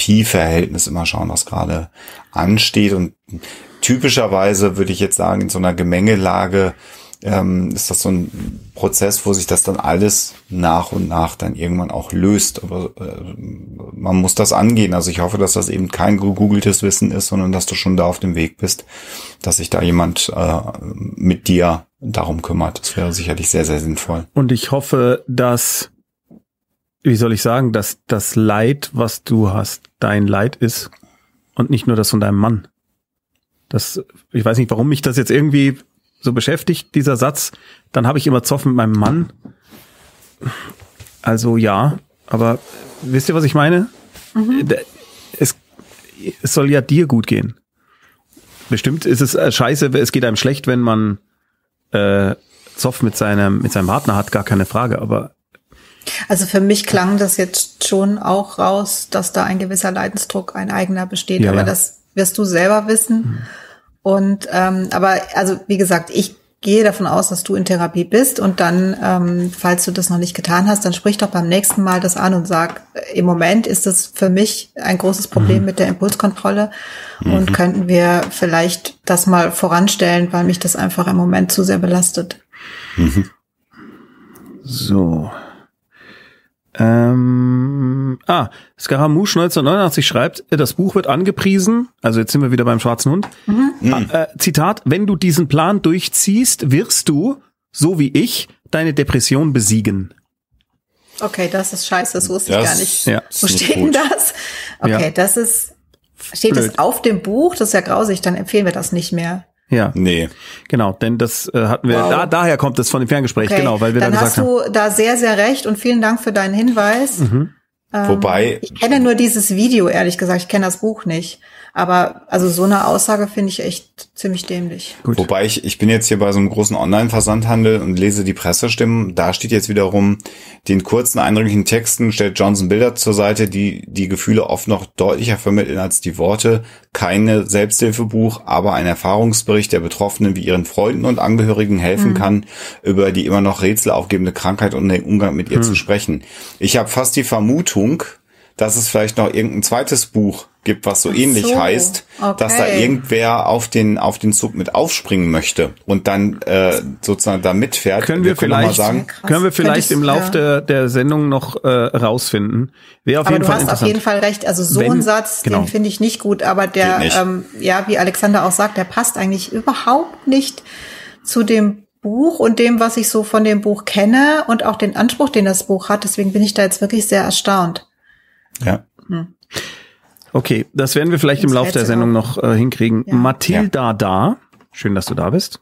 Therapieverhältnis immer schauen, was gerade ansteht. Und typischerweise würde ich jetzt sagen, in so einer Gemengelage ähm, ist das so ein Prozess, wo sich das dann alles nach und nach dann irgendwann auch löst. Aber äh, man muss das angehen. Also ich hoffe, dass das eben kein gegoogeltes Wissen ist, sondern dass du schon da auf dem Weg bist, dass sich da jemand äh, mit dir darum kümmert. Das wäre sicherlich sehr, sehr sinnvoll. Und ich hoffe, dass, wie soll ich sagen, dass das Leid, was du hast, dein Leid ist und nicht nur das von deinem Mann. Das, ich weiß nicht, warum mich das jetzt irgendwie so beschäftigt, dieser Satz. Dann habe ich immer Zoff mit meinem Mann. Also ja, aber wisst ihr, was ich meine? Da- Es, es soll ja dir gut gehen. Bestimmt ist es äh, scheiße, es geht einem schlecht, wenn man äh, Zoff mit seinem, mit seinem Partner hat, gar keine Frage, aber Also für mich klang das jetzt schon auch raus, dass da ein gewisser Leidensdruck, ein eigener besteht. Ja, aber ja. das wirst du selber wissen. Und ähm, aber also wie gesagt, ich gehe davon aus, dass du in Therapie bist und dann, ähm, falls du das noch nicht getan hast, dann sprich doch beim nächsten Mal das an und sag, äh, im Moment ist es für mich ein großes Problem mit der Impulskontrolle und könnten wir vielleicht das mal voranstellen, weil mich das einfach im Moment zu sehr belastet. so. Ähm, ah, Scaramouche 1989 schreibt, äh, das Buch wird angepriesen, also jetzt sind wir wieder beim schwarzen Hund. Ah, äh, Zitat, wenn du diesen Plan durchziehst, wirst du, so wie ich, deine Depression besiegen. Okay, das ist scheiße, das wusste ich Das gar nicht. Ja. Wo nicht steht denn das? Okay, Ja. das ist, steht Blöd. das auf dem Buch? Das ist ja grausig, dann empfehlen wir das nicht mehr. Ja, Nee. genau, denn das äh, hatten wir, Wow. da, daher kommt es von dem Ferngespräch, Okay, genau, weil wir dann da hast gesagt haben. du da sehr, sehr recht und vielen Dank für deinen Hinweis. Mhm. Ähm, Wobei- Ich kenne nur dieses Video, ehrlich gesagt. Ich kenne das Buch nicht. Aber also so eine Aussage finde ich echt ziemlich dämlich. Gut. Wobei ich, ich bin jetzt hier bei so einem großen Online-Versandhandel und lese die Pressestimmen. Da steht jetzt wiederum, den kurzen, eindringlichen Texten stellt Johnson Bilder zur Seite, die die Gefühle oft noch deutlicher vermitteln als die Worte. Keine Selbsthilfebuch, aber ein Erfahrungsbericht der Betroffenen, wie ihren Freunden und Angehörigen helfen kann, über die immer noch rätselaufgebende Krankheit und den Umgang mit ihr zu sprechen. Ich habe fast die Vermutung, dass es vielleicht noch irgendein zweites Buch gibt, was so Ach ähnlich so, heißt, okay. dass da irgendwer auf den auf den Zug mit aufspringen möchte und dann äh, sozusagen da mitfährt. Können wir, wir vielleicht sagen, ja, können wir vielleicht im Lauf ja. der der Sendung noch äh, rausfinden. Wäre auf aber jeden du Fall hast auf jeden Fall recht. Also so Wenn, ein Satz, genau. den finde ich nicht gut, aber der ähm, ja, wie Alexander auch sagt, der passt eigentlich überhaupt nicht zu dem Buch und dem, was ich so von dem Buch kenne und auch den Anspruch, den das Buch hat. Deswegen bin ich da jetzt wirklich sehr erstaunt. Ja. Hm. Okay, das werden wir vielleicht im Laufe der Sendung noch äh, hinkriegen. Ja. Mathilda ja. da. Schön, dass du da bist.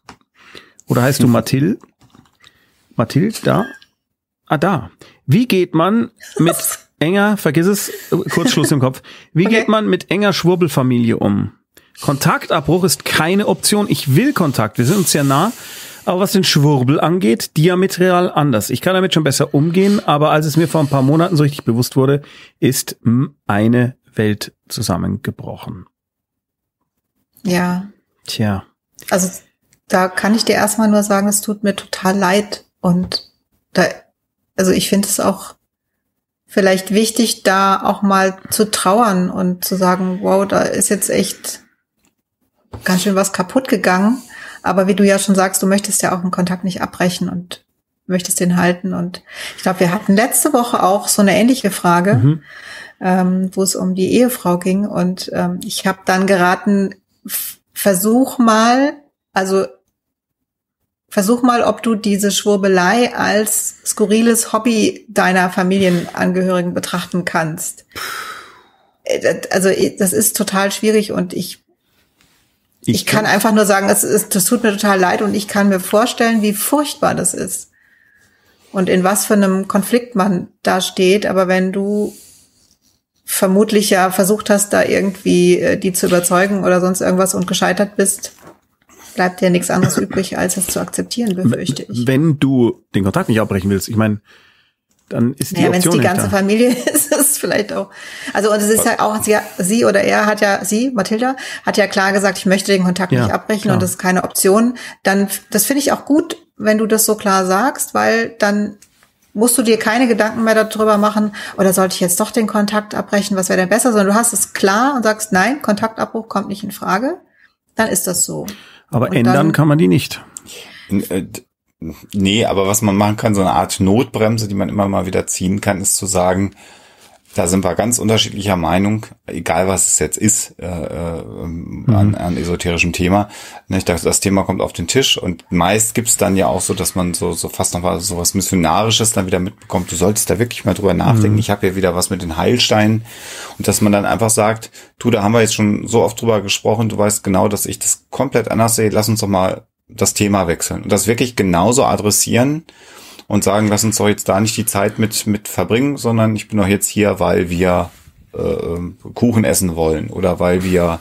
Oder heißt du Mathil? Mathilda? Ah, da. Wie geht man mit enger, vergiss es, Kurzschluss im Kopf. Wie okay. geht man mit enger Schwurbelfamilie um? Kontaktabbruch ist keine Option. Ich will Kontakt. Wir sind uns ja nah. Aber was den Schwurbel angeht, diametral anders. Ich kann damit schon besser umgehen, aber als es mir vor ein paar Monaten so richtig bewusst wurde, ist eine Welt zusammengebrochen. Ja. Tja. Also da kann ich dir erstmal nur sagen, es tut mir total leid und da, also ich finde es auch vielleicht wichtig, da auch mal zu trauern und zu sagen, wow, da ist jetzt echt ganz schön was kaputt gegangen. Aber wie du ja schon sagst, du möchtest ja auch den Kontakt nicht abbrechen und möchtest den halten. Und ich glaube, wir hatten letzte Woche auch so eine ähnliche Frage, mhm. Ähm, wo es um die Ehefrau ging. Und ähm, ich habe dann geraten, versuch mal, also versuch mal, ob du diese Schwurbelei als skurriles Hobby deiner Familienangehörigen betrachten kannst. Äh, also das ist total schwierig und ich ich, ich kann einfach nur sagen, es ist, das tut mir total leid und ich kann mir vorstellen, wie furchtbar das ist. Und in was für einem Konflikt man da steht. Aber wenn du vermutlich ja versucht hast, da irgendwie äh, die zu überzeugen oder sonst irgendwas und gescheitert bist, bleibt dir nichts anderes übrig, als es zu akzeptieren, befürchte ich. Wenn du den Kontakt nicht abbrechen willst, ich meine, dann ist die Option wenn es die ganze da. Familie ist, ist es vielleicht auch. Also und es ist ja auch sie, sie oder er hat ja sie Mathilda hat ja klar gesagt, ich möchte den Kontakt ja, nicht abbrechen klar. und das ist keine Option. Dann das finde ich auch gut, wenn du das so klar sagst, weil dann musst du dir keine Gedanken mehr darüber machen, oder sollte ich jetzt doch den Kontakt abbrechen, was wäre denn besser, sondern du hast es klar und sagst, nein, Kontaktabbruch kommt nicht in Frage, dann ist das so. Aber und ändern dann, kann man die nicht. Äh, Nee, aber was man machen kann, so eine Art Notbremse, die man immer mal wieder ziehen kann, ist zu sagen, da sind wir ganz unterschiedlicher Meinung, egal was es jetzt ist, äh, äh, mhm. an, an esoterischem Thema. Nicht? Das, das Thema kommt auf den Tisch und meist gibt's dann ja auch so, dass man so, so fast noch was, so was Missionarisches dann wieder mitbekommt. Du solltest da wirklich mal drüber nachdenken. Mhm. Ich habe ja wieder was mit den Heilsteinen und dass man dann einfach sagt, du, da haben wir jetzt schon so oft drüber gesprochen, du weißt genau, dass ich das komplett anders sehe. Lass uns doch mal das Thema wechseln und das wirklich genauso adressieren und sagen, lass uns doch jetzt da nicht die Zeit mit, mit verbringen, sondern ich bin doch jetzt hier, weil wir äh, Kuchen essen wollen oder weil wir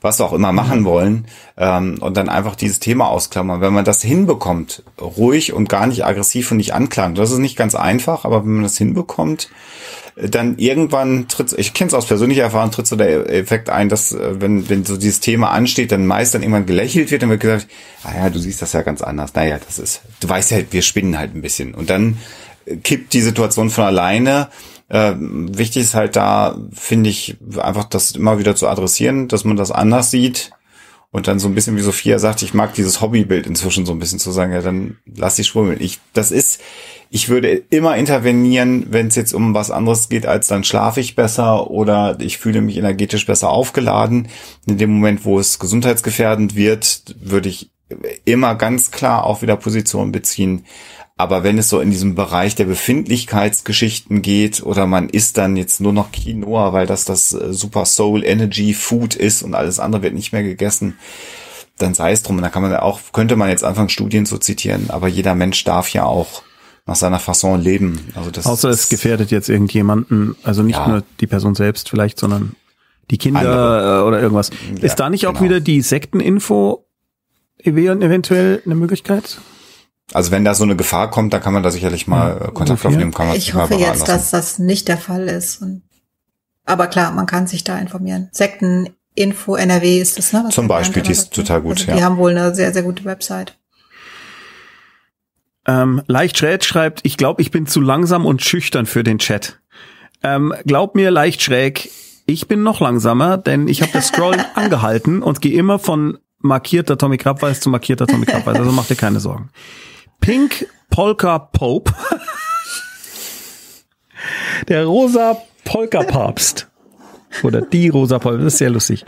was auch immer machen wollen ähm, und dann einfach dieses Thema ausklammern. Wenn man das hinbekommt, ruhig und gar nicht aggressiv und nicht anklagen, das ist nicht ganz einfach, aber wenn man das hinbekommt, dann irgendwann tritt, ich kenne es aus persönlicher Erfahrung, tritt so der Effekt ein, dass äh, wenn, wenn so dieses Thema ansteht, dann meist dann irgendwann gelächelt wird und wird gesagt, ah ja, du siehst das ja ganz anders. Naja, das ist, du weißt ja, wir spinnen halt ein bisschen. Und dann kippt die Situation von alleine. Äh, wichtig ist halt da, finde ich, einfach das immer wieder zu adressieren, dass man das anders sieht und dann so ein bisschen wie Sophia sagt, ich mag dieses Hobbybild inzwischen so ein bisschen zu sagen, ja, dann lass dich schwimmen. Ich, das ist, ich würde immer intervenieren, wenn es jetzt um was anderes geht, als dann schlafe ich besser oder ich fühle mich energetisch besser aufgeladen. In dem Moment, wo es gesundheitsgefährdend wird, würde ich immer ganz klar auch wieder Position beziehen. Aber wenn es so in diesem Bereich der Befindlichkeitsgeschichten geht oder man isst dann jetzt nur noch Quinoa, weil das das äh, Super Soul Energy Food ist und alles andere wird nicht mehr gegessen, dann sei es drum. Und da kann man auch, könnte man jetzt anfangen, Studien zu zitieren, aber jeder Mensch darf ja auch nach seiner Fasson leben. Also das Außer es gefährdet jetzt irgendjemanden, also nicht ja. nur die Person selbst vielleicht, sondern die Kinder Andere. Äh, oder irgendwas. Ja, ist da nicht auch genau. wieder die Sekteninfo eventuell eine Möglichkeit? Also wenn da so eine Gefahr kommt, dann kann man da sicherlich mal ja, Kontakt aufnehmen. Kann man ich hoffe jetzt, dass das nicht der Fall ist. Und, aber klar, man kann sich da informieren. Sekteninfo NRW ist das, ne? Was Zum Beispiel, die ist total gut. Also ja. Die haben wohl eine sehr, sehr gute Website. Ähm, Leicht Schräd schreibt, ich glaube, ich bin zu langsam und schüchtern für den Chat. Ähm, glaub mir, leicht schräg. Ich bin noch langsamer, denn ich habe das Scrollen angehalten und gehe immer von markierter Tommy Krabweis zu markierter Tommy Krabweis. Also mach dir keine Sorgen. Pink Polka Pope. Der rosa Polka Papst. Oder die rosa Polka. Das ist sehr lustig.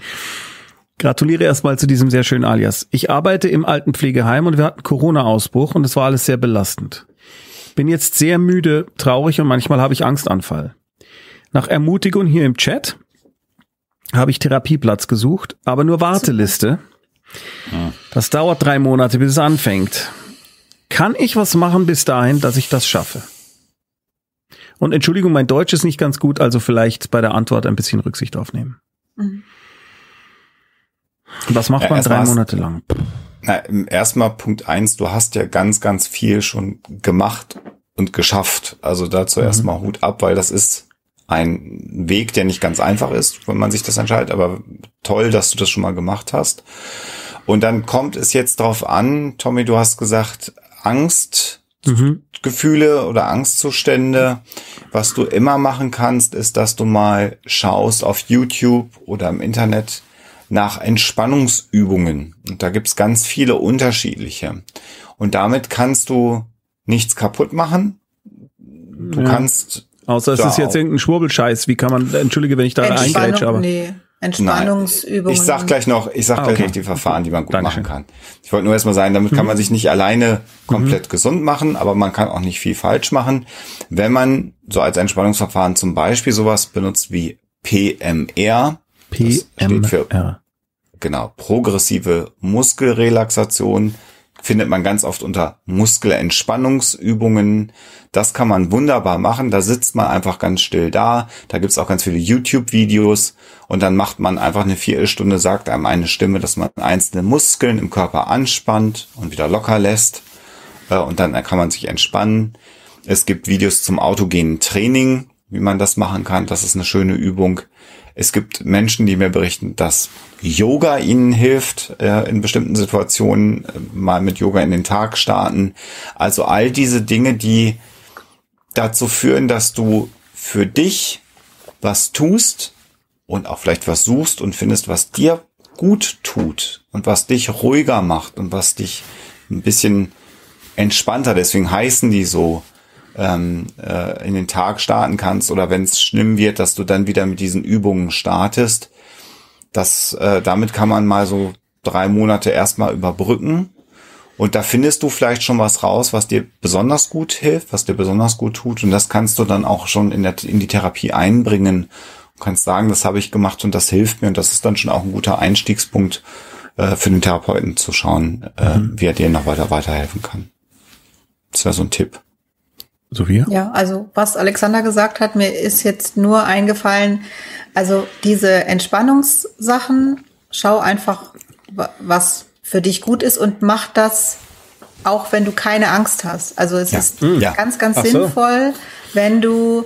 Gratuliere erstmal zu diesem sehr schönen Alias. Ich arbeite im Altenpflegeheim und wir hatten Corona-Ausbruch und es war alles sehr belastend. Bin jetzt sehr müde, traurig und manchmal habe ich Angstanfall. Nach Ermutigung hier im Chat habe ich Therapieplatz gesucht, aber nur Warteliste. Das dauert drei Monate, bis es anfängt. Kann ich was machen bis dahin, dass ich das schaffe? Und Entschuldigung, mein Deutsch ist nicht ganz gut, also vielleicht bei der Antwort ein bisschen Rücksicht aufnehmen. Mhm. Was macht man drei Monate lang? Na, erstmal Punkt eins, du hast ja ganz, ganz viel schon gemacht und geschafft. Also dazu mhm. erstmal Hut ab, weil das ist ein Weg, der nicht ganz einfach ist, wenn man sich das entscheidet, aber toll, dass du das schon mal gemacht hast. Und dann kommt es jetzt drauf an, Tommy, du hast gesagt, Angst, mhm. Gefühle oder Angstzustände. Was du immer machen kannst, ist, dass du mal schaust auf YouTube oder im Internet nach Entspannungsübungen. Und da gibt's ganz viele unterschiedliche. Und damit kannst du nichts kaputt machen. Du ja. kannst. Außer es ist jetzt irgendein Schwurbelscheiß. Wie kann man, entschuldige, wenn ich da eingrätsche, aber. Nee. Entspannungsübungen. Ich sag gleich noch, ich sag ah, gleich noch die Verfahren, die man gut Dankeschön. machen kann. Ich wollte nur erstmal sagen, damit mhm. kann man sich nicht alleine komplett mhm. gesund machen, aber man kann auch nicht viel falsch machen. Wenn man so als Entspannungsverfahren zum Beispiel sowas benutzt wie PMR, PMR. Genau, progressive Muskelrelaxation, findet man ganz oft unter Muskelentspannungsübungen. Das kann man wunderbar machen. Da sitzt man einfach ganz still da. Da gibt's auch ganz viele YouTube-Videos. Und dann macht man einfach eine Viertelstunde, sagt einem eine Stimme, dass man einzelne Muskeln im Körper anspannt und wieder locker lässt. Äh, und dann kann man sich entspannen. Es gibt Videos zum autogenen Training, wie man das machen kann. Das ist eine schöne Übung. Es gibt Menschen, die mir berichten, dass Yoga ihnen hilft, äh, in bestimmten Situationen äh, mal mit Yoga in den Tag starten. Also all diese Dinge, die dazu führen, dass du für dich was tust und auch vielleicht was suchst und findest, was dir gut tut und was dich ruhiger macht und was dich ein bisschen entspannter, deswegen heißen die so, ähm, äh, in den Tag starten kannst oder wenn es schlimm wird, dass du dann wieder mit diesen Übungen startest. Das, äh, damit kann man mal so drei Monate erstmal überbrücken. Und da findest du vielleicht schon was raus, was dir besonders gut hilft, was dir besonders gut tut. Und das kannst du dann auch schon in, der, in die Therapie einbringen. Du kannst sagen, das habe ich gemacht und das hilft mir. Und das ist dann schon auch ein guter Einstiegspunkt äh, für den Therapeuten zu schauen, äh, mhm. wie er dir noch weiter weiterhelfen kann. Das wäre so ein Tipp. Sophia? Ja, also was Alexander gesagt hat, mir ist jetzt nur eingefallen, also diese Entspannungssachen, schau einfach, was für dich gut ist und mach das auch wenn du keine Angst hast. Also es ja. ist mhm. ja. ganz, ganz Ach sinnvoll, so. wenn du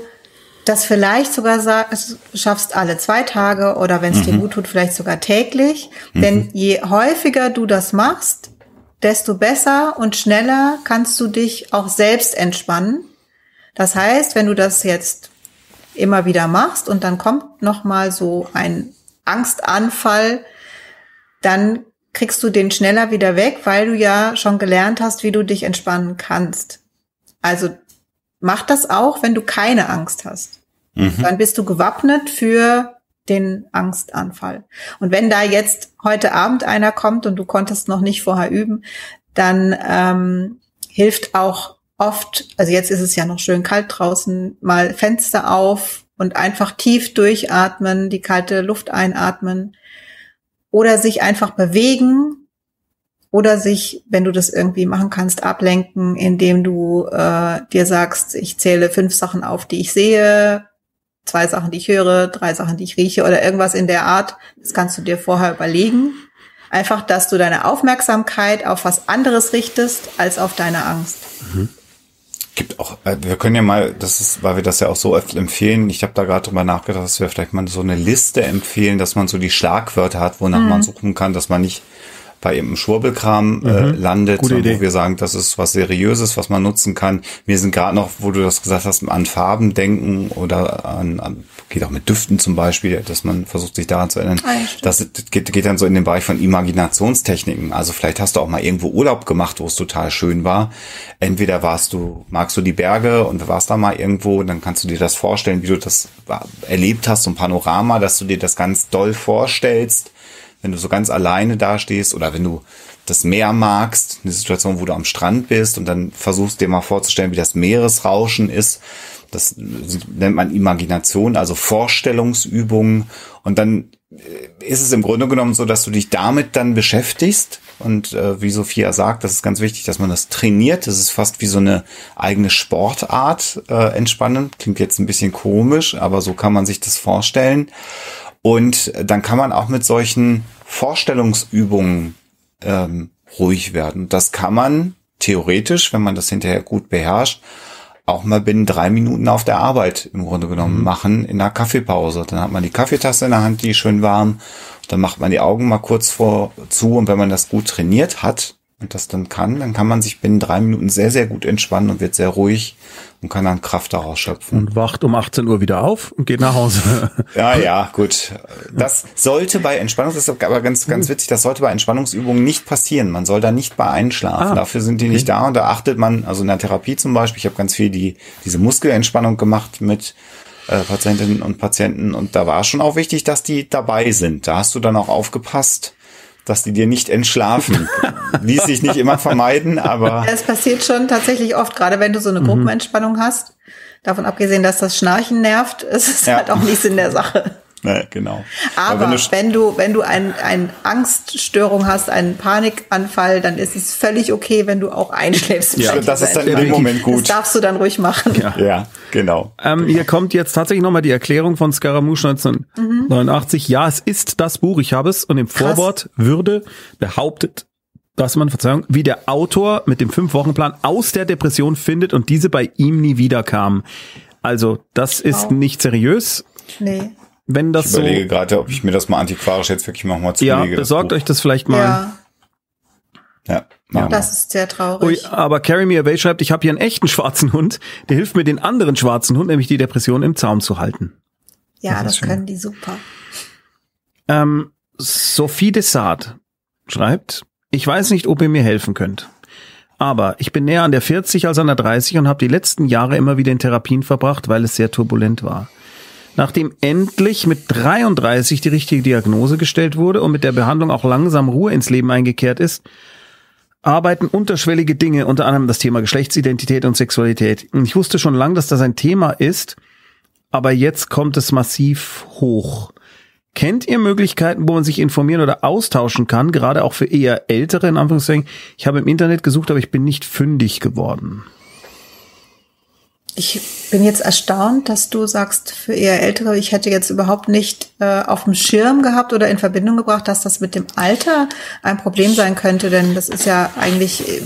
das vielleicht sogar schaffst alle zwei Tage oder wenn es mhm. dir gut tut, vielleicht sogar täglich. Mhm. Denn je häufiger du das machst, desto besser und schneller kannst du dich auch selbst entspannen. Das heißt, wenn du das jetzt immer wieder machst und dann kommt noch mal so ein Angstanfall, dann kriegst du den schneller wieder weg, weil du ja schon gelernt hast, wie du dich entspannen kannst. Also mach das auch, wenn du keine Angst hast. Mhm. Dann bist du gewappnet für den Angstanfall. Und wenn da jetzt heute Abend einer kommt und du konntest noch nicht vorher üben, dann ähm, hilft auch oft, also jetzt ist es ja noch schön kalt draußen, mal Fenster auf und einfach tief durchatmen, die kalte Luft einatmen oder sich einfach bewegen oder sich, wenn du das irgendwie machen kannst, ablenken, indem du äh, dir sagst, ich zähle fünf Sachen auf, die ich sehe, zwei Sachen, die ich höre, drei Sachen, die ich rieche oder irgendwas in der Art. Das kannst du dir vorher überlegen. Einfach, dass du deine Aufmerksamkeit auf was anderes richtest als auf deine Angst. Mhm gibt auch, äh, wir können ja mal, das ist, weil wir das ja auch so oft empfehlen, ich habe da gerade drüber nachgedacht, dass wir vielleicht mal so eine Liste empfehlen, dass man so die Schlagwörter hat, wonach mhm. man suchen kann, dass man nicht bei irgendeinem Schwurbelkram äh, Mhm. landet, Gute Idee. wo wir sagen, das ist was Seriöses, was man nutzen kann. Wir sind gerade noch, wo du das gesagt hast, an Farben denken oder an, an geht auch mit Düften zum Beispiel, dass man versucht, sich daran zu erinnern. Ah, das geht, geht dann so in den Bereich von Imaginationstechniken. Also vielleicht hast du auch mal irgendwo Urlaub gemacht, wo es total schön war. Entweder warst du, magst du die Berge und warst da mal irgendwo, dann kannst du dir das vorstellen, wie du das erlebt hast, so ein Panorama, dass du dir das ganz doll vorstellst, wenn du so ganz alleine dastehst oder wenn du das Meer magst, eine Situation, wo du am Strand bist und dann versuchst dir mal vorzustellen, wie das Meeresrauschen ist. Das nennt man Imagination, also Vorstellungsübungen. Und dann äh, ist es im Grunde genommen so, dass du dich damit dann beschäftigst. Und äh, wie Sophia sagt, das ist ganz wichtig, dass man das trainiert. Das ist fast wie so eine eigene Sportart äh, entspannen. Klingt jetzt ein bisschen komisch, aber so kann man sich das vorstellen. Und dann kann man auch mit solchen Vorstellungsübungen ähm, ruhig werden. Das kann man theoretisch, wenn man das hinterher gut beherrscht, auch mal binnen drei Minuten auf der Arbeit im Grunde genommen machen in einer Kaffeepause. Dann hat man die Kaffeetasse in der Hand, die ist schön warm. Dann macht man die Augen mal kurz vor zu und wenn man das gut trainiert hat und das dann kann, dann kann man sich binnen drei Minuten sehr, sehr gut entspannen und wird sehr ruhig und kann dann Kraft daraus schöpfen. Und wacht um 18 Uhr wieder auf und geht nach Hause. Ja, ja, gut. Das sollte bei Entspannung, das ist aber ganz, ganz witzig, das sollte bei Entspannungsübungen nicht passieren. Man soll da nicht bei einschlafen. Ah, Dafür sind die nicht da und da achtet man, also in der Therapie zum Beispiel, ich habe ganz viel die, diese Muskelentspannung gemacht mit äh, Patientinnen und Patienten und da war schon auch wichtig, dass die dabei sind. Da hast du dann auch aufgepasst, dass die dir nicht entschlafen. Ließ sich nicht immer vermeiden, aber Es passiert schon tatsächlich oft, gerade wenn du so eine Gruppenentspannung hast. Davon abgesehen, dass das Schnarchen nervt, ist es Ja. halt auch nicht Sinn der Sache. ne, genau. Aber wenn wenn du du, wenn du ein, ein Angststörung hast, einen Panikanfall, dann ist es völlig okay, wenn du auch einschläfst. Ja, das ist dann in dem. Moment gut. Das darfst du dann ruhig machen. Ja. ja, genau. Ähm, hier kommt jetzt tatsächlich nochmal die Erklärung von Scaramouche 1989. Ja, es ist das Buch, ich habe es. Und im Vorwort würde behauptet, dass man, Verzeihung, wie der Autor mit dem Fünf-Wochen-Plan aus der Depression findet und diese bei ihm nie wiederkam. Also, das ist Wow. nicht seriös. Nee. Wenn das Ich so, überlege gerade, ob ich mir das mal antiquarisch jetzt wirklich nochmal ja, zulege. das besorgt euch das vielleicht mal. Ja, Ja, wir. das ist sehr Ui, traurig. aber Carry Me Away schreibt, ich habe hier einen echten schwarzen Hund, der hilft mir den anderen schwarzen Hund, nämlich die Depression im Zaum zu halten. Ja, das das, schön. können die super. Ähm, Sophie Dessart schreibt, ich weiß nicht, ob ihr mir helfen könnt. Aber ich bin näher an der 40 als an der 30 und habe die letzten Jahre immer wieder in Therapien verbracht, weil es sehr turbulent war. Nachdem endlich mit 33 die richtige Diagnose gestellt wurde und mit der Behandlung auch langsam Ruhe ins Leben eingekehrt ist, arbeiten unterschwellige Dinge, unter anderem das Thema Geschlechtsidentität und Sexualität. Ich wusste schon lange, dass das ein Thema ist, aber jetzt kommt es massiv hoch. Kennt ihr Möglichkeiten, wo man sich informieren oder austauschen kann, gerade auch für eher ältere, in Anführungszeichen? Ich habe im Internet gesucht, aber ich bin nicht fündig geworden. Ich bin jetzt erstaunt, dass du sagst, für eher Ältere, ich hätte jetzt überhaupt nicht äh, auf dem Schirm gehabt oder in Verbindung gebracht, dass das mit dem Alter ein Problem sein könnte, denn das ist ja eigentlich äh,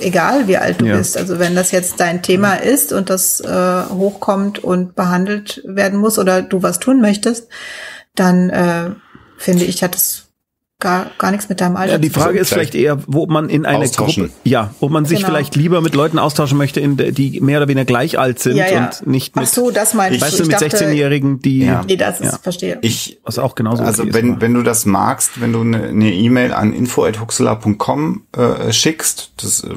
egal, wie alt du Ja. bist. Also wenn das jetzt dein Thema ist und das äh, hochkommt und behandelt werden muss oder du was tun möchtest, dann äh, finde ich, hat das gar, gar nichts mit deinem Alter Ja, die zu tun. Frage ist vielleicht eher, wo man in eine austauschen. Gruppe, ja, wo man sich Genau. vielleicht lieber mit Leuten austauschen möchte, in der, die mehr oder weniger gleich alt sind Ja, ja. und nicht Ach mit, so, das meinst weißt du. Ich mit dachte- 16-Jährigen, die, Ja. Nee, das ist, Ja. verstehe. Ich, was auch genauso also okay ist, wenn, aber- wenn du das magst, wenn du eine eine E-Mail an info.huxela.com äh, schickst, das, äh,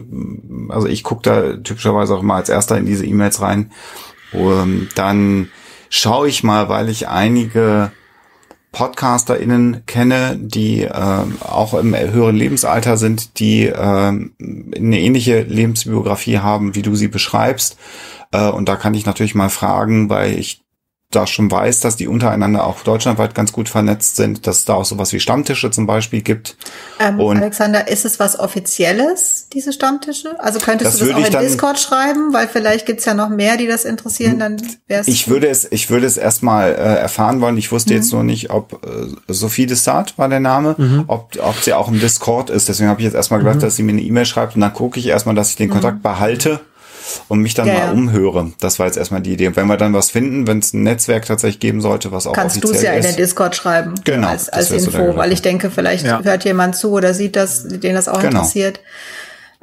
also ich gucke da typischerweise auch immer als erster in diese E-Mails rein, ähm, dann schaue ich mal, weil ich einige PodcasterInnen kenne, die ähm, auch im höheren Lebensalter sind, die ähm, eine ähnliche Lebensbiografie haben, wie du sie beschreibst. Äh, und da kann ich natürlich mal fragen, weil ich da schon weiß, dass die untereinander auch deutschlandweit ganz gut vernetzt sind, dass es da auch sowas wie Stammtische zum Beispiel gibt. Ähm, Und- Alexander, ist es was Offizielles, diese Stammtische? Also könntest Das du das auch in dann- Discord schreiben? Weil vielleicht gibt's ja noch mehr, die das interessieren, dann wär's. Ich würde es, ich würde es erstmal äh, erfahren wollen. Ich wusste jetzt nur nicht, ob äh, Sophie Dessart war der Name, ob, ob sie auch im Discord ist. Deswegen habe ich jetzt erstmal gedacht, dass sie mir eine E-Mail schreibt und dann gucke ich erstmal, dass ich den Kontakt behalte. Und mich dann Ja, mal ja. umhöre. Das war jetzt erstmal die Idee. Und wenn wir dann was finden, wenn es ein Netzwerk tatsächlich geben sollte, was auch Kannst du offiziell es ja in den Discord schreiben. Genau, Als, als Info, weil ich denke, vielleicht Ja. hört jemand zu oder sieht das, den das auch Genau. interessiert.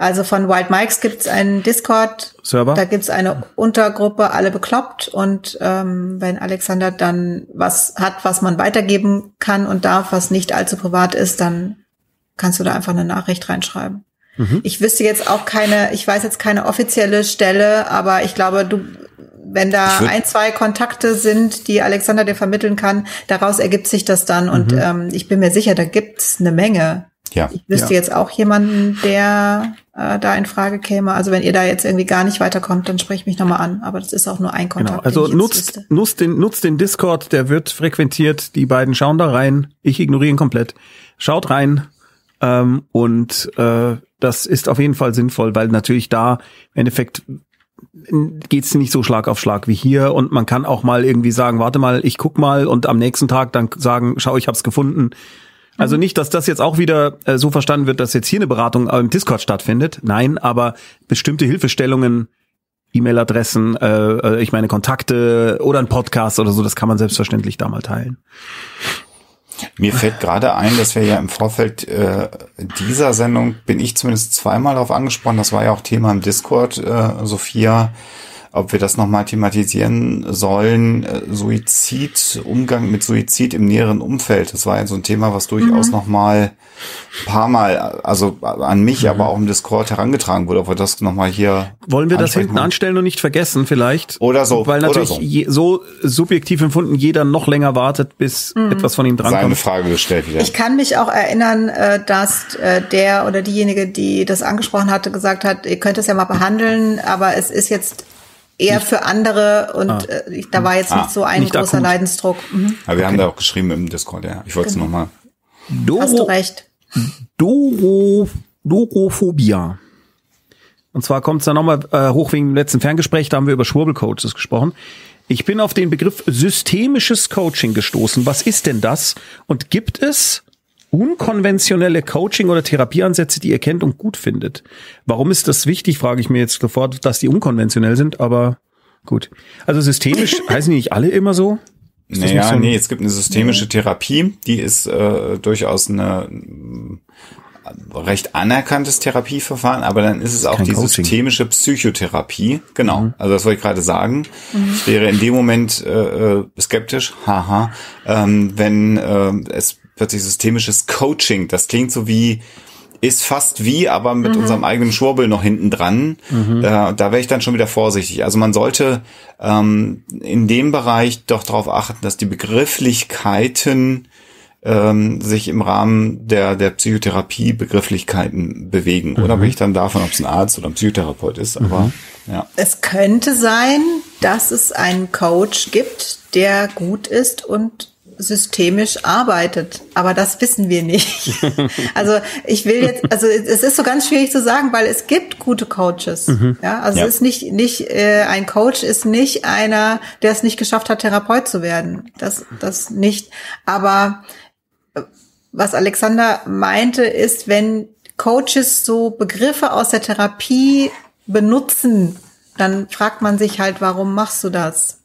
Also von Wild Mikes gibt es einen Discord. Server? Da gibt es eine Untergruppe, alle bekloppt. Und ähm, wenn Alexander dann was hat, was man weitergeben kann und darf, was nicht allzu privat ist, dann kannst du da einfach eine Nachricht reinschreiben. Mhm. Ich wüsste jetzt auch keine, ich weiß jetzt keine offizielle Stelle, aber ich glaube, du, wenn da ein, zwei Kontakte sind, die Alexander dir vermitteln kann, daraus ergibt sich das dann. Und Mhm. ähm, ich bin mir sicher, da gibt's eine Menge. Ja. Ich wüsste Ja. jetzt auch jemanden, der äh, da in Frage käme. Also wenn ihr da jetzt irgendwie gar nicht weiterkommt, dann sprecht mich nochmal an. Aber das ist auch nur ein Kontakt. Genau. Also den ich jetzt nutzt, nutzt den, nutzt den Discord, der wird frequentiert. Die beiden schauen da rein. Ich ignoriere ihn komplett. Schaut rein. Ähm, und äh, das ist auf jeden Fall sinnvoll, weil natürlich da im Endeffekt geht's nicht so Schlag auf Schlag wie hier und man kann auch mal irgendwie sagen, warte mal, ich guck mal und am nächsten Tag dann sagen, schau, ich hab's gefunden. Also nicht, dass das jetzt auch wieder äh, so verstanden wird, dass jetzt hier eine Beratung im Discord stattfindet. Nein, aber bestimmte Hilfestellungen, E-Mail-Adressen, äh, äh, ich meine Kontakte oder ein Podcast oder so, das kann man selbstverständlich da mal teilen. Mir fällt gerade ein, dass wir ja im Vorfeld äh, dieser Sendung, bin ich zumindest zweimal darauf angesprochen, das war ja auch Thema im Discord, äh, Sophia, ob wir das nochmal thematisieren sollen, äh, Suizid, Umgang mit Suizid im näheren Umfeld. Das war ja so ein Thema, was durchaus noch nochmal ein paar Mal, also an mich, aber auch im Discord herangetragen wurde, ob wir das nochmal hier Wollen wir das hinten wollen. anstellen und nicht vergessen vielleicht? Oder so, Weil natürlich so. Je, so subjektiv empfunden jeder noch länger wartet, bis etwas von ihm Seine drankommt. Frage gestellt wieder. Ich kann mich auch erinnern, äh, dass äh, der oder diejenige, die das angesprochen hatte, gesagt hat, ihr könnt es ja mal behandeln, aber es ist jetzt eher für andere und äh, ich- da war jetzt Ah, nicht so ein nicht großer akut. Leidensdruck. Mhm. Aber wir haben da auch geschrieben im Discord, ja. Ich wollte es nochmal. Hast du recht. Doro, Dorophobia. Und zwar kommt es dann nochmal äh, hoch wegen dem letzten Ferngespräch, da haben wir über Schwurbelcoaches gesprochen. Ich bin auf den Begriff systemisches Coaching gestoßen. Was ist denn das? Und gibt es unkonventionelle Coaching- oder Therapieansätze, die ihr kennt und gut findet? Warum ist das wichtig, frage ich mir jetzt sofort, dass die unkonventionell sind, aber gut. Also systemisch heißen die nicht alle immer so? Ist Naja, so nee, es gibt eine systemische Therapie, die ist äh, durchaus eine mm, recht anerkanntes Therapieverfahren, aber dann ist es auch kein die Coaching. systemische Psychotherapie. Genau, also das wollte ich gerade sagen. Ich wäre in dem Moment äh, äh, skeptisch, haha, ähm, wenn äh, es plötzlich systemisches Coaching, das klingt so wie ist fast wie, aber mit unserem eigenen Schwurbel noch hinten dran. Da, da wäre ich dann schon wieder vorsichtig. Also man sollte ähm, in dem Bereich doch darauf achten, dass die Begrifflichkeiten ähm, sich im Rahmen der, der Psychotherapie Begrifflichkeiten bewegen. Oder bin ich dann davon, ob es ein Arzt oder ein Psychotherapeut ist. Aber ja. Es könnte sein, dass es einen Coach gibt, der gut ist und systemisch arbeitet. Aber das wissen wir nicht. also ich will jetzt, also es ist so ganz schwierig zu sagen, weil es gibt gute Coaches. Ja, also Ja. es ist nicht, nicht, äh, ein Coach ist nicht einer, der es nicht geschafft hat, Therapeut zu werden. Das, das nicht. Aber äh, was Alexander meinte, ist, wenn Coaches so Begriffe aus der Therapie benutzen, dann fragt man sich halt, warum machst du das?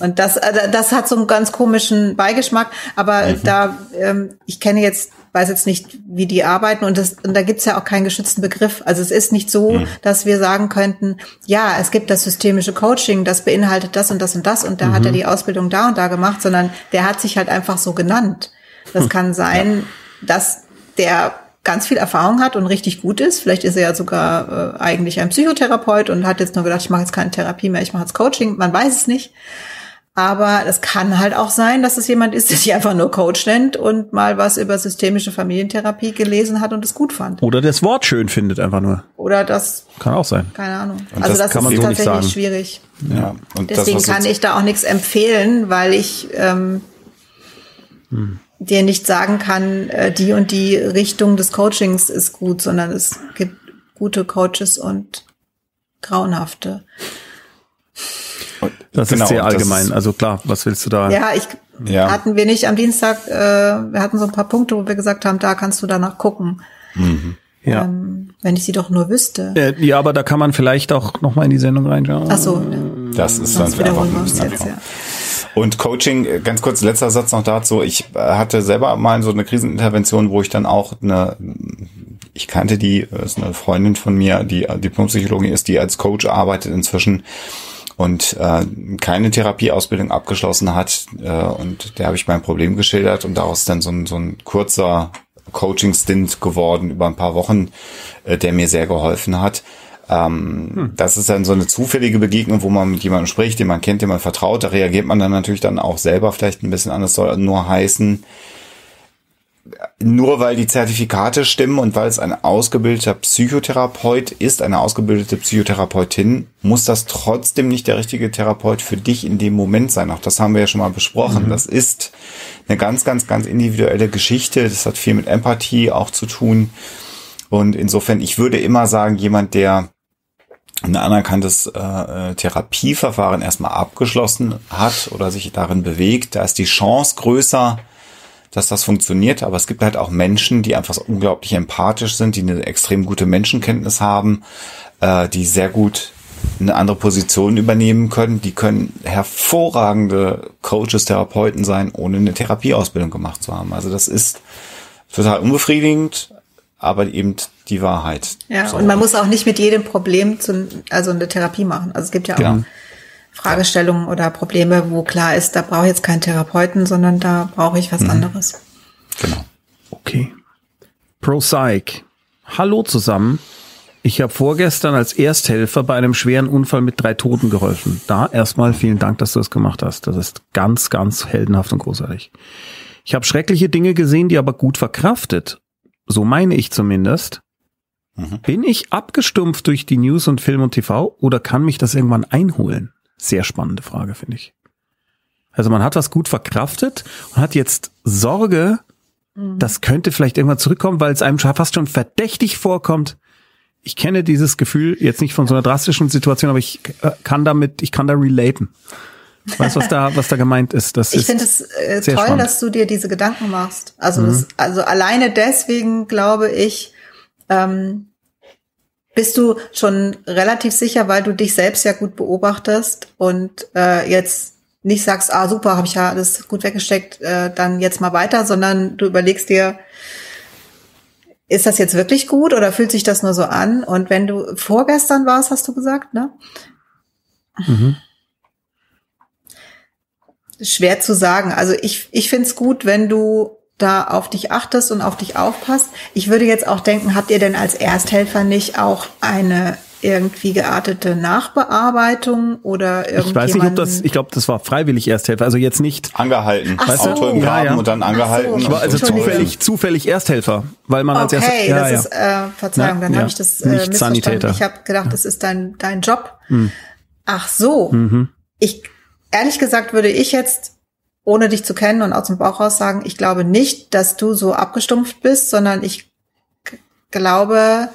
Und das, äh, das hat so einen ganz komischen Beigeschmack, aber da, ähm, ich kenne jetzt, weiß jetzt nicht, wie die arbeiten. Und, das, und da gibt's ja auch keinen geschützten Begriff. Also es ist nicht so, dass wir sagen könnten, ja, es gibt das systemische Coaching, das beinhaltet das und das und das und da hat er die Ausbildung da und da gemacht, sondern der hat sich halt einfach so genannt. Das kann sein, dass der ganz viel Erfahrung hat und richtig gut ist. Vielleicht ist er ja sogar äh, eigentlich ein Psychotherapeut und hat jetzt nur gedacht, ich mache jetzt keine Therapie mehr, ich mache jetzt Coaching. Man weiß es nicht. Aber es kann halt auch sein, dass es jemand ist, der sich einfach nur Coach nennt und mal was über systemische Familientherapie gelesen hat und es gut fand. Oder das Wort schön findet einfach nur. Oder das, Kann auch sein. keine Ahnung. Und also das das, kann man ist so nicht tatsächlich sagen. schwierig. ja. Und Deswegen das, kann ich da auch nichts empfehlen, weil ich ähm, dir nicht sagen kann, äh, die und die Richtung des Coachings ist gut, sondern es gibt gute Coaches und grauenhafte. Das Genau, ist sehr allgemein. Also klar, was willst du da? Ja, ich Ja. hatten wir nicht am Dienstag, äh, wir hatten so ein paar Punkte, wo wir gesagt haben, da kannst du danach gucken. Ja. Ähm, wenn ich sie doch nur wüsste. Äh, ja, aber da kann man vielleicht auch noch mal in die Sendung reinschauen. Ach so, Das ist dann sonst einfach wiederholen wir ein jetzt, ja. Und Coaching, äh, ganz kurz, letzter Satz noch dazu. Ich äh, hatte selber mal so eine Krisenintervention, wo ich dann auch eine, ich kannte die, äh, ist eine Freundin von mir, die Diplompsychologin ist, die als Coach arbeitet inzwischen und äh, keine Therapieausbildung abgeschlossen hat. Äh, und der habe ich mein Problem geschildert und daraus dann so ein, so ein kurzer Coaching-Stint geworden über ein paar Wochen, äh, der mir sehr geholfen hat. Ähm, Das ist dann so eine zufällige Begegnung, wo man mit jemandem spricht, den man kennt, den man vertraut. Da reagiert man dann natürlich dann auch selber vielleicht ein bisschen anders. Soll nur heißen, nur weil die Zertifikate stimmen und weil es ein ausgebildeter Psychotherapeut ist, eine ausgebildete Psychotherapeutin, muss das trotzdem nicht der richtige Therapeut für dich in dem Moment sein. Auch das haben wir ja schon mal besprochen. Das ist eine ganz, ganz, ganz individuelle Geschichte. Das hat viel mit Empathie auch zu tun. Und insofern, ich würde immer sagen, jemand, der ein anerkanntes äh, äh, Therapieverfahren erstmal abgeschlossen hat oder sich darin bewegt, da ist die Chance größer, dass das funktioniert. Aber es gibt halt auch Menschen, die einfach unglaublich empathisch sind, die eine extrem gute Menschenkenntnis haben, äh, die sehr gut eine andere Position übernehmen können. Die können hervorragende Coaches, Therapeuten sein, ohne eine Therapieausbildung gemacht zu haben. Also das ist total unbefriedigend, aber eben die Wahrheit. Ja, So. und man muss auch nicht mit jedem Problem zu, also eine Therapie machen. Also es gibt ja auch Genau. Fragestellungen oder Probleme, wo klar ist, da brauche ich jetzt keinen Therapeuten, sondern da brauche ich was Mhm. anderes. Genau. Okay. ProPsych. Hallo zusammen. Ich habe vorgestern als Ersthelfer bei einem schweren Unfall mit drei Toten geholfen. Da erstmal vielen Dank, dass du das gemacht hast. Das ist ganz, ganz heldenhaft und großartig. Ich habe schreckliche Dinge gesehen, die aber gut verkraftet. So meine ich zumindest. Bin ich abgestumpft durch die News und Film und TV oder kann mich das irgendwann einholen? Sehr spannende Frage, finde ich. Also man hat was gut verkraftet und hat jetzt Sorge, das könnte vielleicht irgendwann zurückkommen, weil es einem fast schon verdächtig vorkommt. Ich kenne dieses Gefühl jetzt nicht von so einer drastischen Situation, aber ich äh, kann damit, ich kann da relaten. Weißt du, was da, was da gemeint ist? Das Ich finde es äh, toll, spannend. Mhm. dass du dir diese Gedanken machst. Also, das, also alleine deswegen glaube ich, ähm, bist du schon relativ sicher, weil du dich selbst ja gut beobachtest und äh, jetzt nicht sagst, ah super, habe ich ja alles gut weggesteckt, äh, dann jetzt mal weiter, sondern du überlegst dir, ist das jetzt wirklich gut oder fühlt sich das nur so an? Und wenn du vorgestern warst, hast du gesagt, ne? Mhm. Schwer zu sagen. Also ich, ich finde es gut, wenn du da auf dich achtest und auf dich aufpasst. Ich würde jetzt auch denken, habt ihr denn als Ersthelfer nicht auch eine irgendwie geartete Nachbearbeitung oder ich weiß nicht, ob das, ich glaube, das war freiwillig Ersthelfer. Also jetzt nicht, Angehalten. Ach so. Auto im Ja, Graben ja. und dann angehalten. So. ich war also so. zufällig, zufällig Ersthelfer, weil man als Okay, erstes, das ist, äh, Verzeihung, Ja, dann ja. habe ich das äh, Nicht missverstanden. Sanitäter. Ich habe gedacht, das ist dein, dein Job. Hm. Ach so. Mhm. Ich, ehrlich gesagt, würde ich jetzt, ohne dich zu kennen und aus dem Bauch raus sagen, ich glaube nicht, dass du so abgestumpft bist, sondern ich glaube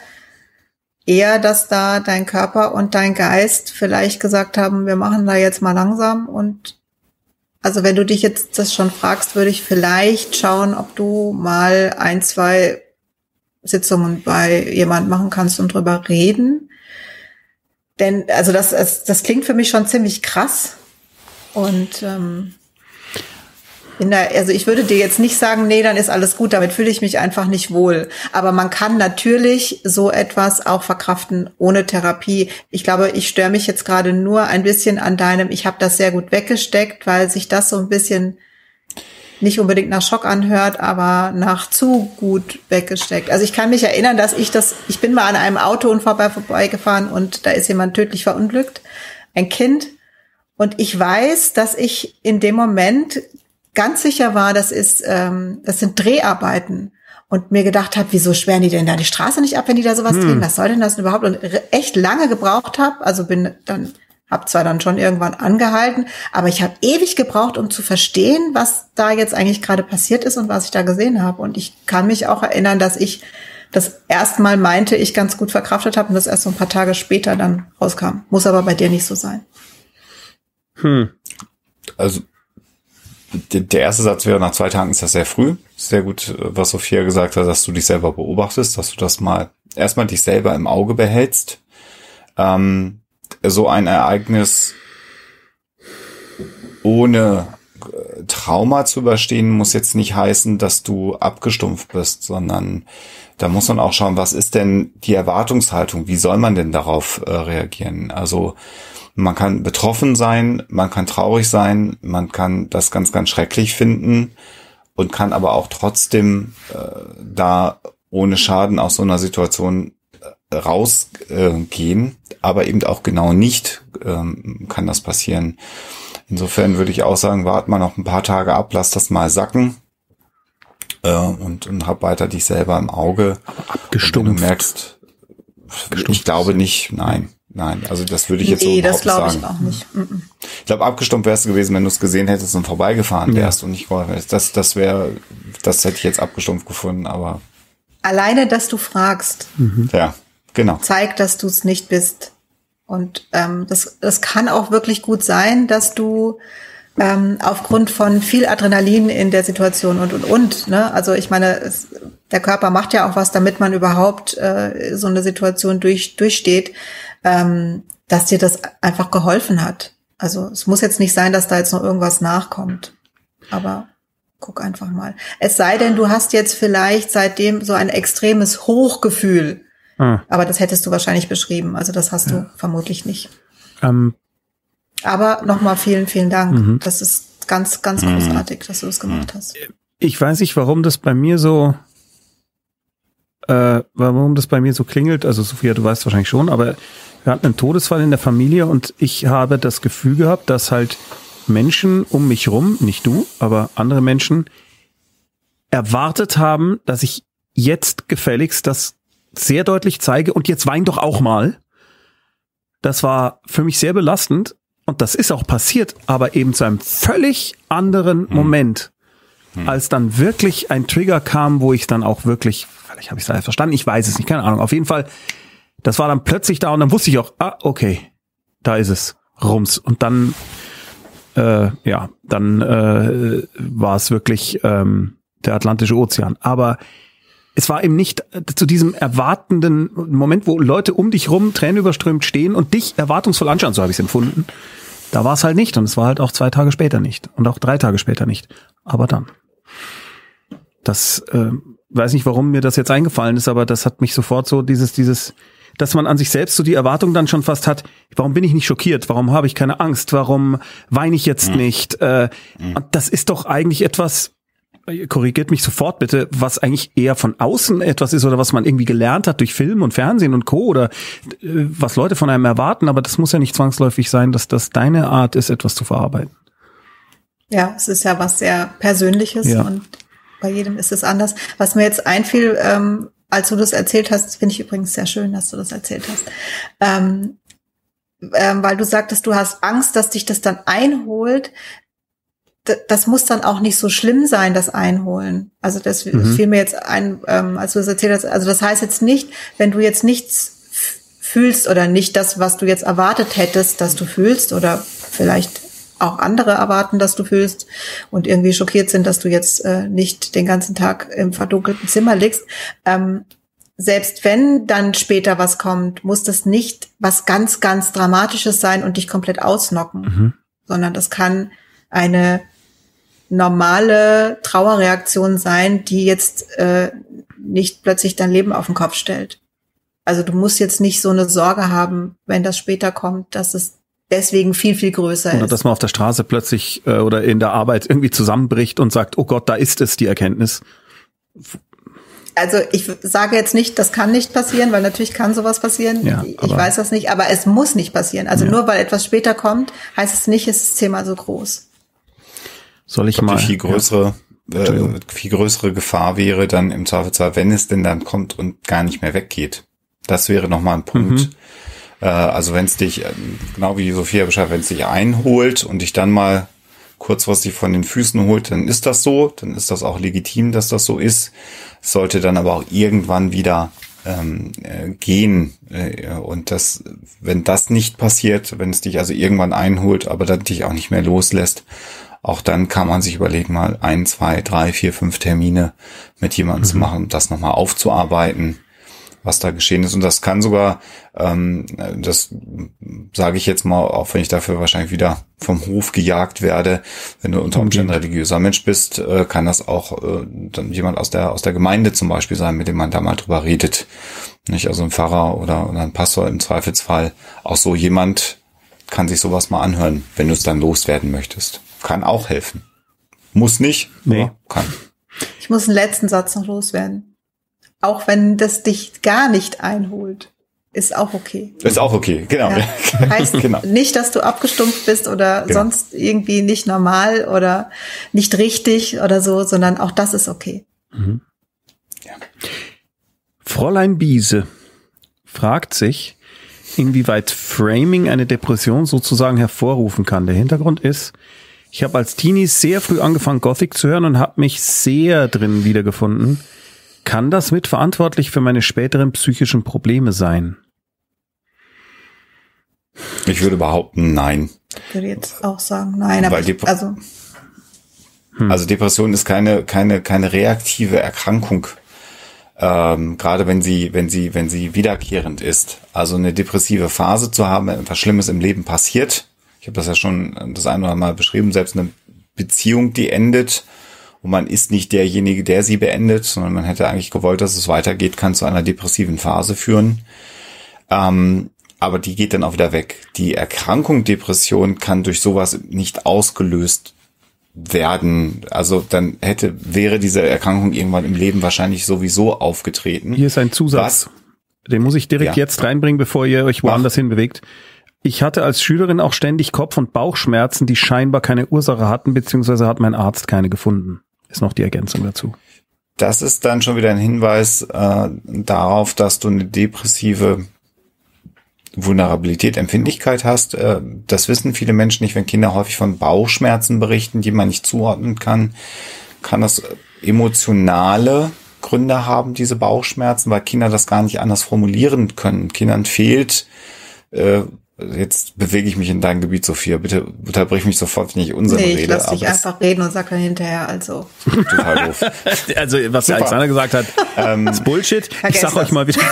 eher, dass da dein Körper und dein Geist vielleicht gesagt haben, wir machen da jetzt mal langsam und also wenn du dich jetzt das schon fragst, würde ich vielleicht schauen, ob du mal ein, zwei Sitzungen bei jemand machen kannst und drüber reden. Denn, also das, das, das klingt für mich schon ziemlich krass. Und ähm, in der, also ich würde dir jetzt nicht sagen, nee, dann ist alles gut, damit fühle ich mich einfach nicht wohl. Aber man kann natürlich so etwas auch verkraften ohne Therapie. Ich glaube, ich störe mich jetzt gerade nur ein bisschen an deinem, ich habe das sehr gut weggesteckt, weil sich das so ein bisschen nicht unbedingt nach Schock anhört, aber nach zu gut weggesteckt. Also ich kann mich erinnern, dass ich das, ich bin mal an einem Autounfall vorbei, vorbeigefahren und da ist jemand tödlich verunglückt, ein Kind. Und ich weiß, dass ich in dem Moment ganz sicher war, das ist, ähm, das sind Dreharbeiten. Und mir gedacht habe, wieso sperren die denn da die Straße nicht ab, wenn die da sowas drehen? Was soll denn das denn überhaupt? Und echt lange gebraucht habe, also bin dann, habe zwar dann schon irgendwann angehalten, aber ich habe ewig gebraucht, um zu verstehen, was da jetzt eigentlich gerade passiert ist und was ich da gesehen habe. Und ich kann mich auch erinnern, dass ich das erstmal meinte, ich ganz gut verkraftet habe und das erst so ein paar Tage später dann rauskam. Muss aber bei dir nicht so sein. Hm. Also der erste Satz wäre, nach zwei Tagen ist das sehr früh. Sehr gut, was Sophia gesagt hat, dass du dich selber beobachtest, dass du das mal erstmal dich selber im Auge behältst. Ähm, so ein Ereignis ohne äh, Trauma zu überstehen, muss jetzt nicht heißen, dass du abgestumpft bist, sondern da muss man auch schauen, was ist denn die Erwartungshaltung? Wie soll man denn darauf äh, reagieren? Also man kann betroffen sein, man kann traurig sein, man kann das ganz, ganz schrecklich finden und kann aber auch trotzdem äh, da ohne Schaden aus so einer Situation äh, rausgehen, äh, aber eben auch genau nicht ähm, kann das passieren. Insofern würde ich auch sagen, wart mal noch ein paar Tage ab, lass das mal sacken äh, und, und hab weiter dich selber im Auge. Abgestumpft. Und du merkst, ich glaube nicht, nein. Nein, also das würde ich jetzt nee, so das glaube sagen. ich auch nicht. Mm Ich glaube, abgestumpft wärst du gewesen, wenn du es gesehen hättest und vorbeigefahren wärst und nicht geholfen hättest. Das, das wäre, das hätte ich jetzt abgestumpft gefunden, aber Alleine, dass du fragst, ja, genau. zeigt, dass du es nicht bist. Und ähm, das, das kann auch wirklich gut sein, dass du ähm, aufgrund von viel Adrenalin in der Situation und und und. Ne? Also ich meine, es, der Körper macht ja auch was, damit man überhaupt äh, so eine Situation durch, durchsteht, ähm, dass dir das einfach geholfen hat. Also es muss jetzt nicht sein, dass da jetzt noch irgendwas nachkommt. Aber guck einfach mal. Es sei denn, du hast jetzt vielleicht seitdem so ein extremes Hochgefühl. Ah. Aber das hättest du wahrscheinlich beschrieben. Also das hast du vermutlich nicht. Ähm, Aber nochmal vielen, vielen Dank. Mhm. Das ist ganz, ganz großartig, dass du das gemacht hast. ich weiß nicht, warum das bei mir so, äh, warum das bei mir so klingelt. Also Sophia, du weißt wahrscheinlich schon, aber wir hatten einen Todesfall in der Familie und ich habe das Gefühl gehabt, dass halt Menschen um mich rum, nicht du, aber andere Menschen, erwartet haben, dass ich jetzt gefälligst das sehr deutlich zeige und jetzt wein doch auch mal. Das war für mich sehr belastend und das ist auch passiert, aber eben zu einem völlig anderen Moment, als dann wirklich ein Trigger kam, wo ich dann auch wirklich, vielleicht habe ich es alles verstanden, ich weiß es nicht, keine Ahnung. Auf jeden Fall, das war dann plötzlich da und dann wusste ich auch, ah, okay, da ist es, rums. Und dann, äh, ja, dann äh, war es wirklich ähm, der Atlantische Ozean. Aber es war eben nicht äh, zu diesem erwartenden Moment, wo Leute um dich rum tränenüberströmt stehen und dich erwartungsvoll anschauen, so habe ich es empfunden. Da war es halt nicht und es war halt auch zwei Tage später nicht und auch drei Tage später nicht. Aber dann. Das äh, weiß nicht, warum mir das jetzt eingefallen ist, aber das hat mich sofort so dieses, dieses, dass man an sich selbst so die Erwartung dann schon fast hat, warum bin ich nicht schockiert, warum habe ich keine Angst, warum weine ich jetzt nicht? Äh, Und das ist doch eigentlich etwas, korrigiert mich sofort bitte, was eigentlich eher von außen etwas ist oder was man irgendwie gelernt hat durch Film und Fernsehen und Co. oder äh, was Leute von einem erwarten, aber das muss ja nicht zwangsläufig sein, dass das deine Art ist, etwas zu verarbeiten. Ja, es ist ja was sehr Persönliches Ja. und bei jedem ist es anders. Was mir jetzt einfiel, ähm, als du das erzählt hast, finde ich übrigens sehr schön, dass du das erzählt hast, ähm, ähm, weil du sagtest, du hast Angst, dass dich das dann einholt. D das muss dann auch nicht so schlimm sein, das Einholen. Also das Mhm. fiel mir jetzt ein, ähm, als du das erzählt hast. Also das heißt jetzt nicht, wenn du jetzt nichts fühlst oder nicht das, was du jetzt erwartet hättest, dass du fühlst oder vielleicht auch andere erwarten, dass du fühlst und irgendwie schockiert sind, dass du jetzt äh, nicht den ganzen Tag im verdunkelten Zimmer liegst. Ähm, selbst wenn dann später was kommt, muss das nicht was ganz, ganz Dramatisches sein und dich komplett ausnocken, Mhm. sondern das kann eine normale Trauerreaktion sein, die jetzt äh, nicht plötzlich dein Leben auf den Kopf stellt. Also du musst jetzt nicht so eine Sorge haben, wenn das später kommt, dass es deswegen viel, viel größer Oder ist. dass man auf der Straße plötzlich äh, oder in der Arbeit irgendwie zusammenbricht und sagt, oh Gott, da ist es, die Erkenntnis. Also ich sage jetzt nicht, das kann nicht passieren, weil natürlich kann sowas passieren. Ja, ich aber- weiß das nicht, aber es muss nicht passieren. Also Ja. nur weil etwas später kommt, heißt es nicht, ist das Thema so groß. Soll ich, Ich glaube, mal? die viel größere, äh, Entschuldigung. viel größere Gefahr wäre dann im Zweifelsfall, wenn es denn dann kommt und gar nicht mehr weggeht. Das wäre nochmal ein Punkt. Mhm. Äh, also wenn es dich, äh, genau wie Sophia beschreibt, wenn es dich einholt und dich dann mal kurzfristig von den Füßen holt, dann ist das so, dann ist das auch legitim, dass das so ist. Es sollte dann aber auch irgendwann wieder ähm, äh, gehen. Äh, und das, wenn das nicht passiert, wenn es dich also irgendwann einholt, aber dann dich auch nicht mehr loslässt, auch dann kann man sich überlegen, mal ein, zwei, drei, vier, fünf Termine mit jemandem mhm. zu machen, das nochmal aufzuarbeiten was da geschehen ist. Und das kann sogar, ähm, das sage ich jetzt mal, auch wenn ich dafür wahrscheinlich wieder vom Hof gejagt werde, wenn du unter Umständen religiöser Mensch bist, äh, kann das auch äh, dann jemand aus der aus der Gemeinde zum Beispiel sein, mit dem man da mal drüber redet. Nicht? Also ein Pfarrer oder, oder ein Pastor im Zweifelsfall. Auch so jemand kann sich sowas mal anhören, wenn du es dann loswerden möchtest. Kann auch helfen. Muss nicht, nee. kann. Ich muss einen letzten Satz noch loswerden. Auch wenn das dich gar nicht einholt, ist auch okay. Ist auch okay, genau. Ja. Heißt genau. nicht, dass du abgestumpft bist oder genau. sonst irgendwie nicht normal oder nicht richtig oder so, sondern auch das ist okay. Mhm. Ja. Fräulein Biese fragt sich, inwieweit Framing eine Depression sozusagen hervorrufen kann. Der Hintergrund ist, ich habe als Teenie sehr früh angefangen, Gothic zu hören und habe mich sehr drin wiedergefunden. Kann das mitverantwortlich für meine späteren psychischen Probleme sein? Ich würde behaupten, nein. Ich würde jetzt auch sagen, nein. Aber ich, also, hm. also Depression ist keine keine keine reaktive Erkrankung, ähm, gerade wenn sie wenn sie wenn sie wiederkehrend ist. Also eine depressive Phase zu haben, wenn etwas Schlimmes im Leben passiert. Ich habe das ja schon das eine oder andere Mal beschrieben. Selbst eine Beziehung, die endet, und man ist nicht derjenige, der sie beendet, sondern man hätte eigentlich gewollt, dass es weitergeht, kann zu einer depressiven Phase führen. Ähm, aber die geht dann auch wieder weg. Die Erkrankung Depression kann durch sowas nicht ausgelöst werden. Also dann hätte, wäre diese Erkrankung irgendwann im Leben wahrscheinlich sowieso aufgetreten. Hier ist ein Zusatz. Was? Den muss ich direkt ja. jetzt reinbringen, bevor ihr euch woanders Mach. hinbewegt. Ich hatte als Schülerin auch ständig Kopf- und Bauchschmerzen, die scheinbar keine Ursache hatten, beziehungsweise hat mein Arzt keine gefunden ist noch die Ergänzung dazu. Das ist dann schon wieder ein Hinweis äh, darauf, dass du eine depressive Vulnerabilität, Empfindlichkeit hast. Äh, das wissen viele Menschen nicht, wenn Kinder häufig von Bauchschmerzen berichten, die man nicht zuordnen kann. Kann das emotionale Gründe haben, diese Bauchschmerzen, weil Kinder das gar nicht anders formulieren können. Kindern fehlt äh, Jetzt bewege ich mich in dein Gebiet, Sophia. Bitte unterbrich mich sofort, wenn ich Unsinn nee, ich rede. Lass dich einfach reden und sag dann hinterher, also. Total doof. also, was der Alexander gesagt hat, ähm, ist Bullshit. Ich sag euch mal wieder.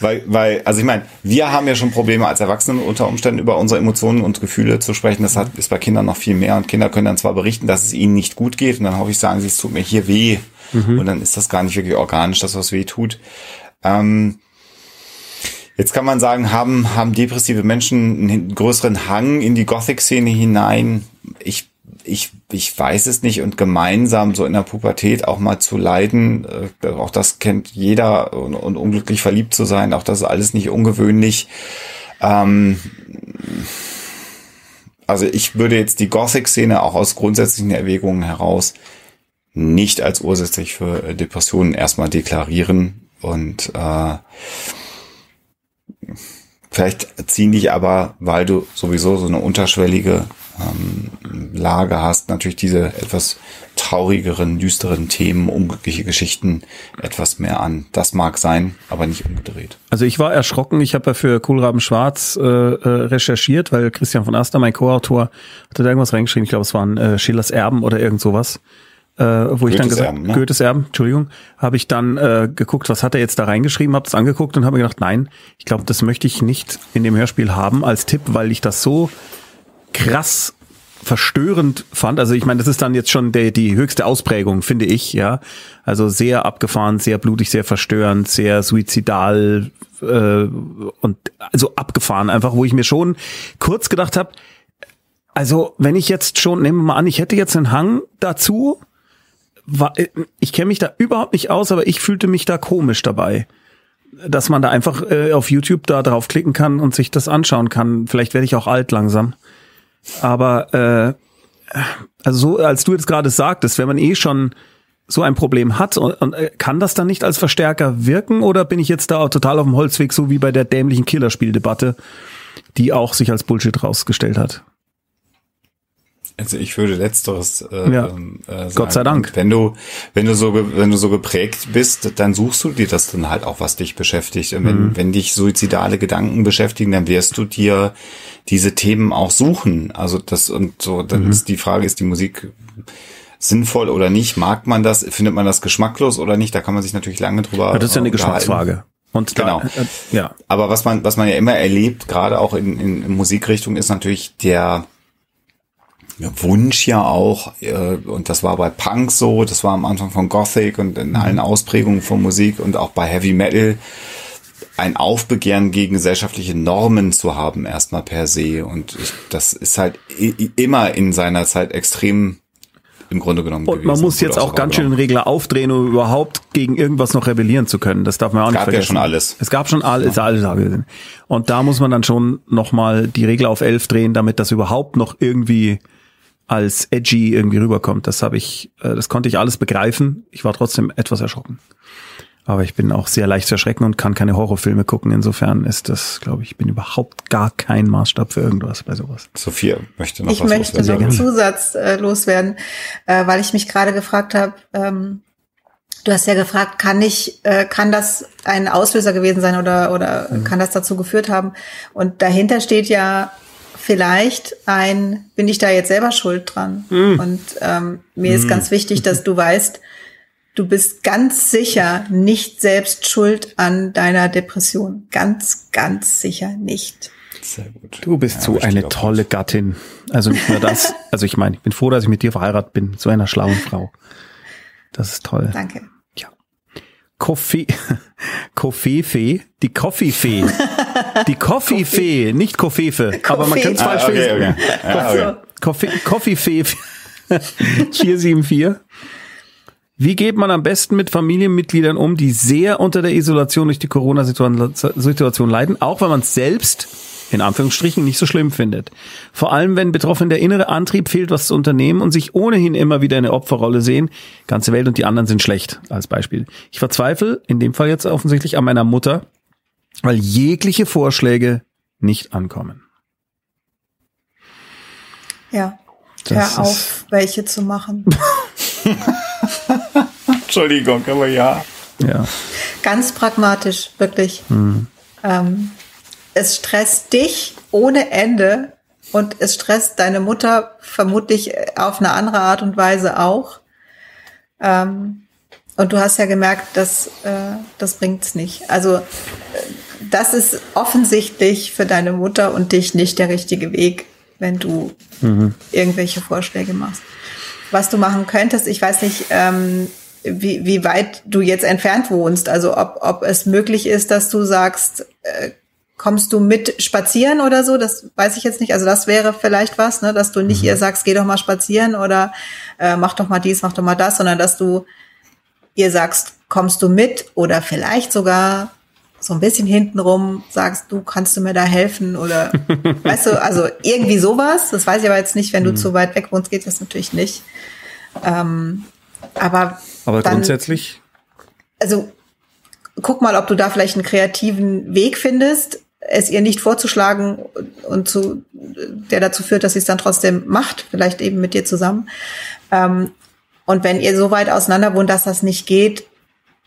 Weil, weil, also ich meine, wir haben ja schon Probleme als Erwachsene unter Umständen über unsere Emotionen und Gefühle zu sprechen. Das hat, ist bei Kindern noch viel mehr. Und Kinder können dann zwar berichten, dass es ihnen nicht gut geht. Und dann hoffe ich, sagen sie, es tut mir hier weh. Mhm. Und dann ist das gar nicht wirklich organisch, dass was weh tut. Ähm, Jetzt kann man sagen, haben, haben depressive Menschen einen größeren Hang in die Gothic-Szene hinein? Ich, ich, ich weiß es nicht. Und gemeinsam so in der Pubertät auch mal zu leiden, äh, auch das kennt jeder und, und unglücklich verliebt zu sein, auch das ist alles nicht ungewöhnlich. Ähm, also ich würde jetzt die Gothic-Szene auch aus grundsätzlichen Erwägungen heraus nicht als ursächlich für Depressionen erstmal deklarieren und äh, Vielleicht ziehen dich aber, weil du sowieso so eine unterschwellige ähm, Lage hast, natürlich diese etwas traurigeren, düsteren Themen, unglückliche Geschichten etwas mehr an. Das mag sein, aber nicht umgedreht. Also ich war erschrocken. Ich habe ja für Kohlraben Schwarz äh, äh, recherchiert, weil Christian von Aster, mein Co-Autor, hatte da irgendwas reingeschrieben. Ich glaube, es waren äh, Schillers Erben oder irgend sowas äh, wo Goethes ich dann gesagt, Erben, ne? Goethes Erben, Entschuldigung, habe ich dann äh, geguckt, was hat er jetzt da reingeschrieben, habe es angeguckt und habe mir gedacht, nein, ich glaube, das möchte ich nicht in dem Hörspiel haben als Tipp, weil ich das so krass verstörend fand. Also ich meine, das ist dann jetzt schon der, die höchste Ausprägung, finde ich, ja. Also sehr abgefahren, sehr blutig, sehr verstörend, sehr suizidal äh, und also abgefahren einfach, wo ich mir schon kurz gedacht habe, also wenn ich jetzt schon, nehmen wir mal an, ich hätte jetzt einen Hang dazu, war, äh, ich kenne mich da überhaupt nicht aus, aber ich fühlte mich da komisch dabei. Dass man da einfach äh, auf YouTube da draufklicken kann und sich das anschauen kann. Vielleicht werde ich auch alt langsam. Aber äh, also so, als du jetzt gerade sagtest, wenn man eh schon so ein Problem hat und, und äh, kann das dann nicht als Verstärker wirken oder bin ich jetzt da total auf dem Holzweg, so wie bei der dämlichen Killerspieldebatte, die auch sich als Bullshit rausgestellt hat? Also ich würde letzteres äh, Ja. ähm, äh, sagen. Gott sei Dank. Und wenn du wenn du so wenn du so geprägt bist, dann suchst du dir das dann halt auch, was dich beschäftigt. Und wenn Mhm. wenn dich suizidale Gedanken beschäftigen, dann wirst du dir diese Themen auch suchen. Also das und so. Dann Mhm. ist die Frage, ist die Musik sinnvoll oder nicht? Mag man das? Findet man das geschmacklos oder nicht? Da kann man sich natürlich lange drüber. Ja, das ist ja eine. Geschmacksfrage. Und Genau. da, äh, ja. Aber was man, was man ja immer erlebt, gerade auch in, in, in Musikrichtung, ist natürlich der Wunsch ja auch, äh, und das war bei Punk so, das war am Anfang von Gothic und in allen Ausprägungen von Musik und auch bei Heavy Metal, ein Aufbegehren gegen gesellschaftliche Normen zu haben, erstmal per se. Und ich, das ist halt immer in seiner Zeit extrem im Grunde genommen Und man gewesen. muss Wurde jetzt auch ganz schön wahrgenommen. den Regler aufdrehen, um überhaupt gegen irgendwas noch rebellieren zu können. Das darf man auch nicht Gab ja vergessen. schon alles. Es gab schon alles, ist alles da gewesen. Und da muss man dann schon nochmal die Regler auf elf drehen, damit das überhaupt noch irgendwie als edgy irgendwie rüberkommt. Das habe ich, äh, das konnte ich alles begreifen. Ich war trotzdem etwas erschrocken. Aber ich bin auch sehr leicht zu erschrecken und kann keine Horrorfilme gucken. Insofern ist das, glaube ich, bin überhaupt gar kein Maßstab für irgendwas bei sowas. Sophia möchte noch Ich was möchte loswerden. noch einen Zusatz äh, loswerden, äh, weil ich mich gerade gefragt habe, ähm, du hast ja gefragt, kann ich, äh, kann das ein Auslöser gewesen sein oder, oder kann das dazu geführt haben? Und dahinter steht ja vielleicht ein, bin ich da jetzt selber schuld dran? Und ähm, mir ist ganz wichtig, dass du weißt, du bist ganz sicher nicht selbst schuld an deiner Depression. Ganz, ganz sicher nicht. Sehr gut. Du bist Ja, so eine tolle Gattin. Also nicht nur das. also ich meine, ich bin froh, dass ich mit dir verheiratet bin. So einer schlauen Frau. Das ist toll. Danke. Koffee, Koffeefee, die Koffeefee. Die Koffeefee, nicht Koffefe. Aber man kann es Ah, falsch okay, lesen. okay. Okay. Koffee, Koffeefee 474. Wie geht man am besten mit Familienmitgliedern um, die sehr unter der Isolation durch die Corona-Situation leiden, auch wenn man es selbst in Anführungsstrichen nicht so schlimm findet. Vor allem, wenn Betroffenen der innere Antrieb fehlt, was zu unternehmen und sich ohnehin immer wieder eine Opferrolle sehen. Ganze Welt und die anderen sind schlecht, als Beispiel. Ich verzweifle, in dem Fall jetzt offensichtlich an meiner Mutter, weil jegliche Vorschläge nicht ankommen. Ja. Das Hör auf, welche zu machen. Entschuldigung, aber ja. Ja. Ganz pragmatisch, wirklich. Hm. Ähm, es stresst dich ohne Ende und es stresst deine Mutter vermutlich auf eine andere Art und Weise auch. Ähm, und du hast ja gemerkt, dass äh, das bringt's nicht. Also äh, das ist offensichtlich für deine Mutter und dich nicht der richtige Weg, wenn du irgendwelche Vorschläge machst. Was du machen könntest, ich weiß nicht, ähm, wie, wie weit du jetzt entfernt wohnst. Also ob, ob es möglich ist, dass du sagst, äh, kommst du mit spazieren oder so? Das weiß ich jetzt nicht. Also das wäre vielleicht was, ne? dass du nicht ihr sagst, geh doch mal spazieren oder äh, mach doch mal dies, mach doch mal das, sondern dass du ihr sagst, kommst du mit oder vielleicht sogar so ein bisschen hintenrum sagst, du kannst du mir da helfen oder weißt du, also irgendwie sowas. Das weiß ich aber jetzt nicht, wenn du Mhm. zu weit weg wohnst, geht das natürlich nicht. Ähm, aber Aber dann, grundsätzlich, also guck mal, ob du da vielleicht einen kreativen Weg findest, es ihr nicht vorzuschlagen und zu, der dazu führt, dass sie es dann trotzdem macht, vielleicht eben mit dir zusammen. Ähm, und wenn ihr so weit auseinander wohnt, dass das nicht geht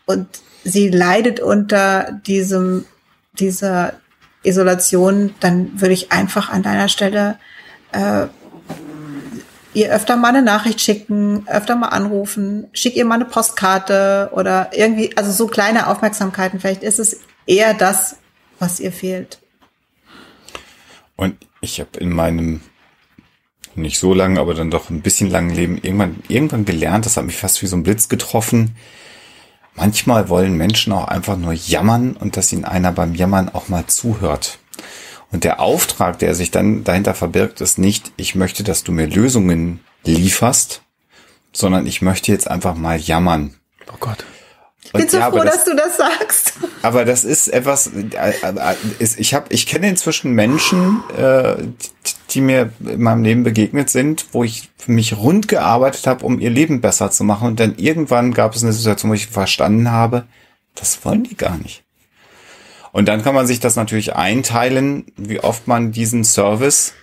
und sie leidet unter diesem, dieser Isolation, dann würde ich einfach an deiner Stelle äh, ihr öfter mal eine Nachricht schicken, öfter mal anrufen, schick ihr mal eine Postkarte oder irgendwie, also so kleine Aufmerksamkeiten. Vielleicht ist es eher das, was ihr fehlt. Und ich habe in meinem nicht so langen, aber dann doch ein bisschen langen Leben irgendwann, irgendwann gelernt, das hat mich fast wie so ein Blitz getroffen. Manchmal wollen Menschen auch einfach nur jammern und dass ihnen einer beim Jammern auch mal zuhört. Und der Auftrag, der sich dann dahinter verbirgt, ist nicht, ich möchte, dass du mir Lösungen lieferst, sondern ich möchte jetzt einfach mal jammern. oh Gott. Ich bin so ja, froh, das- dass du das sagst. aber das ist etwas, äh, äh, ich habe, ich kenne inzwischen Menschen, äh, die, mir in meinem Leben begegnet sind, wo ich mich rund gearbeitet habe, um ihr Leben besser zu machen. Und dann irgendwann gab es eine Situation, wo ich verstanden habe, das wollen die gar nicht. Und dann kann man sich das natürlich einteilen, wie oft man diesen Service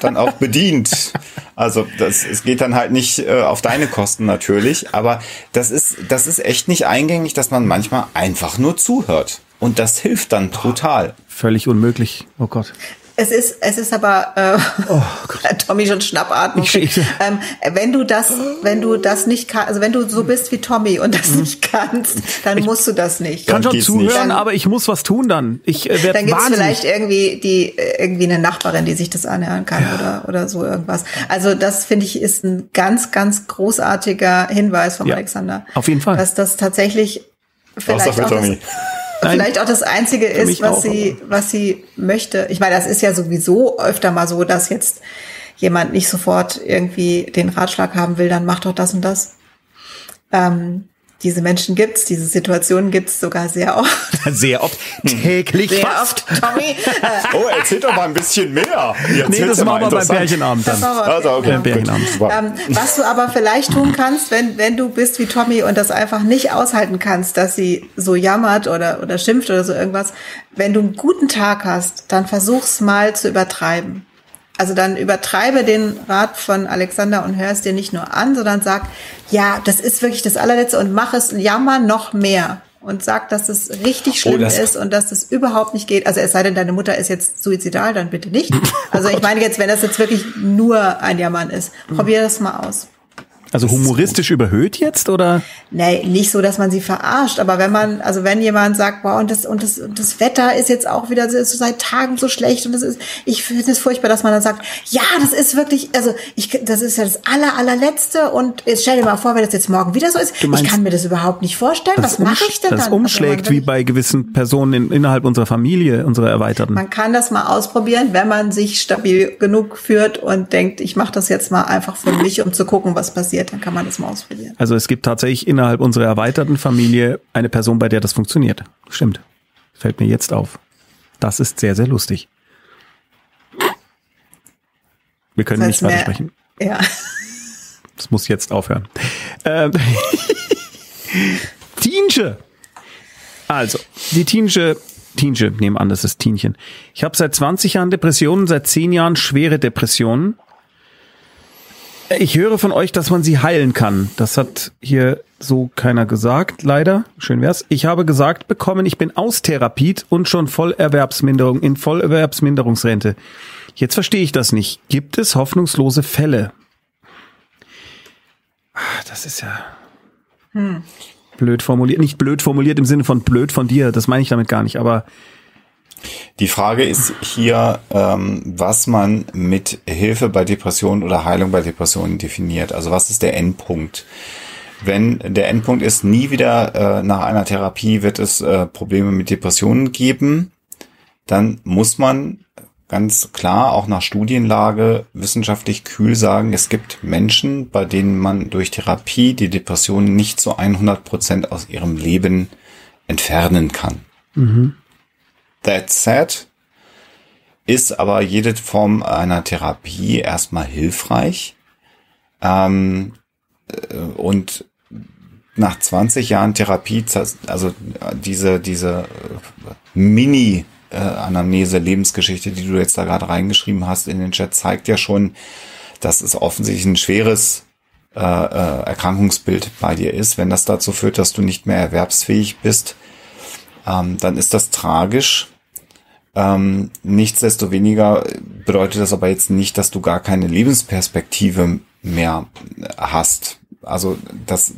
dann auch bedient. Also das, es geht dann halt nicht äh, auf deine Kosten natürlich, aber das ist, das ist echt nicht eingängig, dass man manchmal einfach nur zuhört. Und das hilft dann total. Völlig unmöglich. Oh Gott. Es ist, es ist aber äh, oh Tommy schon Schnappatmung. Ähm, wenn du das, wenn du das nicht kannst, also wenn du so bist wie Tommy und das mhm. nicht kannst, dann ich musst du das nicht. Kann schon zuhören, aber ich muss was tun dann. Ich äh, Dann gibt's vielleicht irgendwie die irgendwie eine Nachbarin, die sich das anhören kann ja. oder oder so irgendwas. Also das finde ich ist ein ganz ganz großartiger Hinweis von ja, Alexander. Auf jeden Fall. Dass das tatsächlich vielleicht auch das, vielleicht auch das Einzige ist, was auch, sie, was sie möchte. Ich meine, das ist ja sowieso öfter mal so, dass jetzt jemand nicht sofort irgendwie den Ratschlag haben will, dann mach doch das und das. Ähm, diese Menschen gibt's, diese Situationen gibt's sogar sehr oft. Sehr oft, täglich sehr fast. Oft, Tommy. oh, erzähl doch mal ein bisschen mehr. Jetzt nee, das machen wir beim Pärchenabend dann. Also, okay. Beim Pärchenabend. Ähm, was du aber vielleicht tun kannst, wenn, wenn du bist wie Tommy und das einfach nicht aushalten kannst, dass sie so jammert oder, oder schimpft oder so irgendwas, wenn du einen guten Tag hast, dann versuch's mal zu übertreiben. Also dann übertreibe den Rat von Alexander und hör es dir nicht nur an, sondern sag, ja, das ist wirklich das allerletzte und mach es jammer noch mehr und sag, dass es richtig oh, schlimm oh, ist und dass das überhaupt nicht geht. Also es sei denn, deine Mutter ist jetzt suizidal, dann bitte nicht. Also ich meine jetzt, wenn das jetzt wirklich nur ein Jammern ist, probier das mal aus. Also humoristisch überhöht jetzt oder? Nee, nicht so, dass man sie verarscht, aber wenn man, also wenn jemand sagt, boah, und das, und das, und das Wetter ist jetzt auch wieder so seit Tagen so schlecht und das ist, ich finde es furchtbar, dass man dann sagt, ja, das ist wirklich, also ich, das ist ja das aller, allerletzte und jetzt stell dir mal vor, wenn das jetzt morgen wieder so ist, meinst, ich kann mir das überhaupt nicht vorstellen, was mache ich denn das dann? Das umschlägt also wie bei gewissen Personen in, innerhalb unserer Familie, unserer Erweiterten. Man kann das mal ausprobieren, wenn man sich stabil genug führt und denkt, ich mache das jetzt mal einfach für mich, um zu gucken, was passiert, dann kann man das mal ausprobieren. Also es gibt tatsächlich innerhalb unserer erweiterten Familie eine Person, bei der das funktioniert. Stimmt. Fällt mir jetzt auf. Das ist sehr, sehr lustig. Wir können das heißt nicht weiter sprechen. Ja. Das muss jetzt aufhören. Ähm, Tiensche. Also, die Tiensche, Tiensche, nehmen an, das ist Tienchen. Ich habe seit 20 Jahren Depressionen, seit 10 Jahren schwere Depressionen. Ich höre von euch, dass man sie heilen kann. Das hat hier so keiner gesagt, leider. Schön wär's. Ich habe gesagt bekommen, ich bin austherapiert und schon Vollerwerbsminderung in Vollerwerbsminderungsrente. Jetzt verstehe ich das nicht. Gibt es hoffnungslose Fälle? Ach, das ist ja hm. blöd formuliert. Nicht blöd formuliert im Sinne von blöd von dir. Das meine ich damit gar nicht. Aber die Frage ist hier, ähm, was man mit Hilfe bei Depressionen oder Heilung bei Depressionen definiert. Also was ist der Endpunkt? Wenn der Endpunkt ist, nie wieder äh, nach einer Therapie wird es äh, Probleme mit Depressionen geben, dann muss man ganz klar auch nach Studienlage wissenschaftlich kühl sagen, es gibt Menschen, bei denen man durch Therapie die Depressionen nicht zu 100 Prozent aus ihrem Leben entfernen kann. Mhm. That said, ist aber jede Form einer Therapie erstmal hilfreich. Ähm, äh, und nach 20 Jahren Therapie, also diese, diese äh, Mini- äh, Anamnese, Lebensgeschichte, die du jetzt da gerade reingeschrieben hast in den Chat, zeigt ja schon, dass es offensichtlich ein schweres äh, Erkrankungsbild bei dir ist. Wenn das dazu führt, dass du nicht mehr erwerbsfähig bist, ähm, dann ist das tragisch. Ähm, nichtsdestoweniger bedeutet das aber jetzt nicht, dass du gar keine Lebensperspektive mehr hast. Also das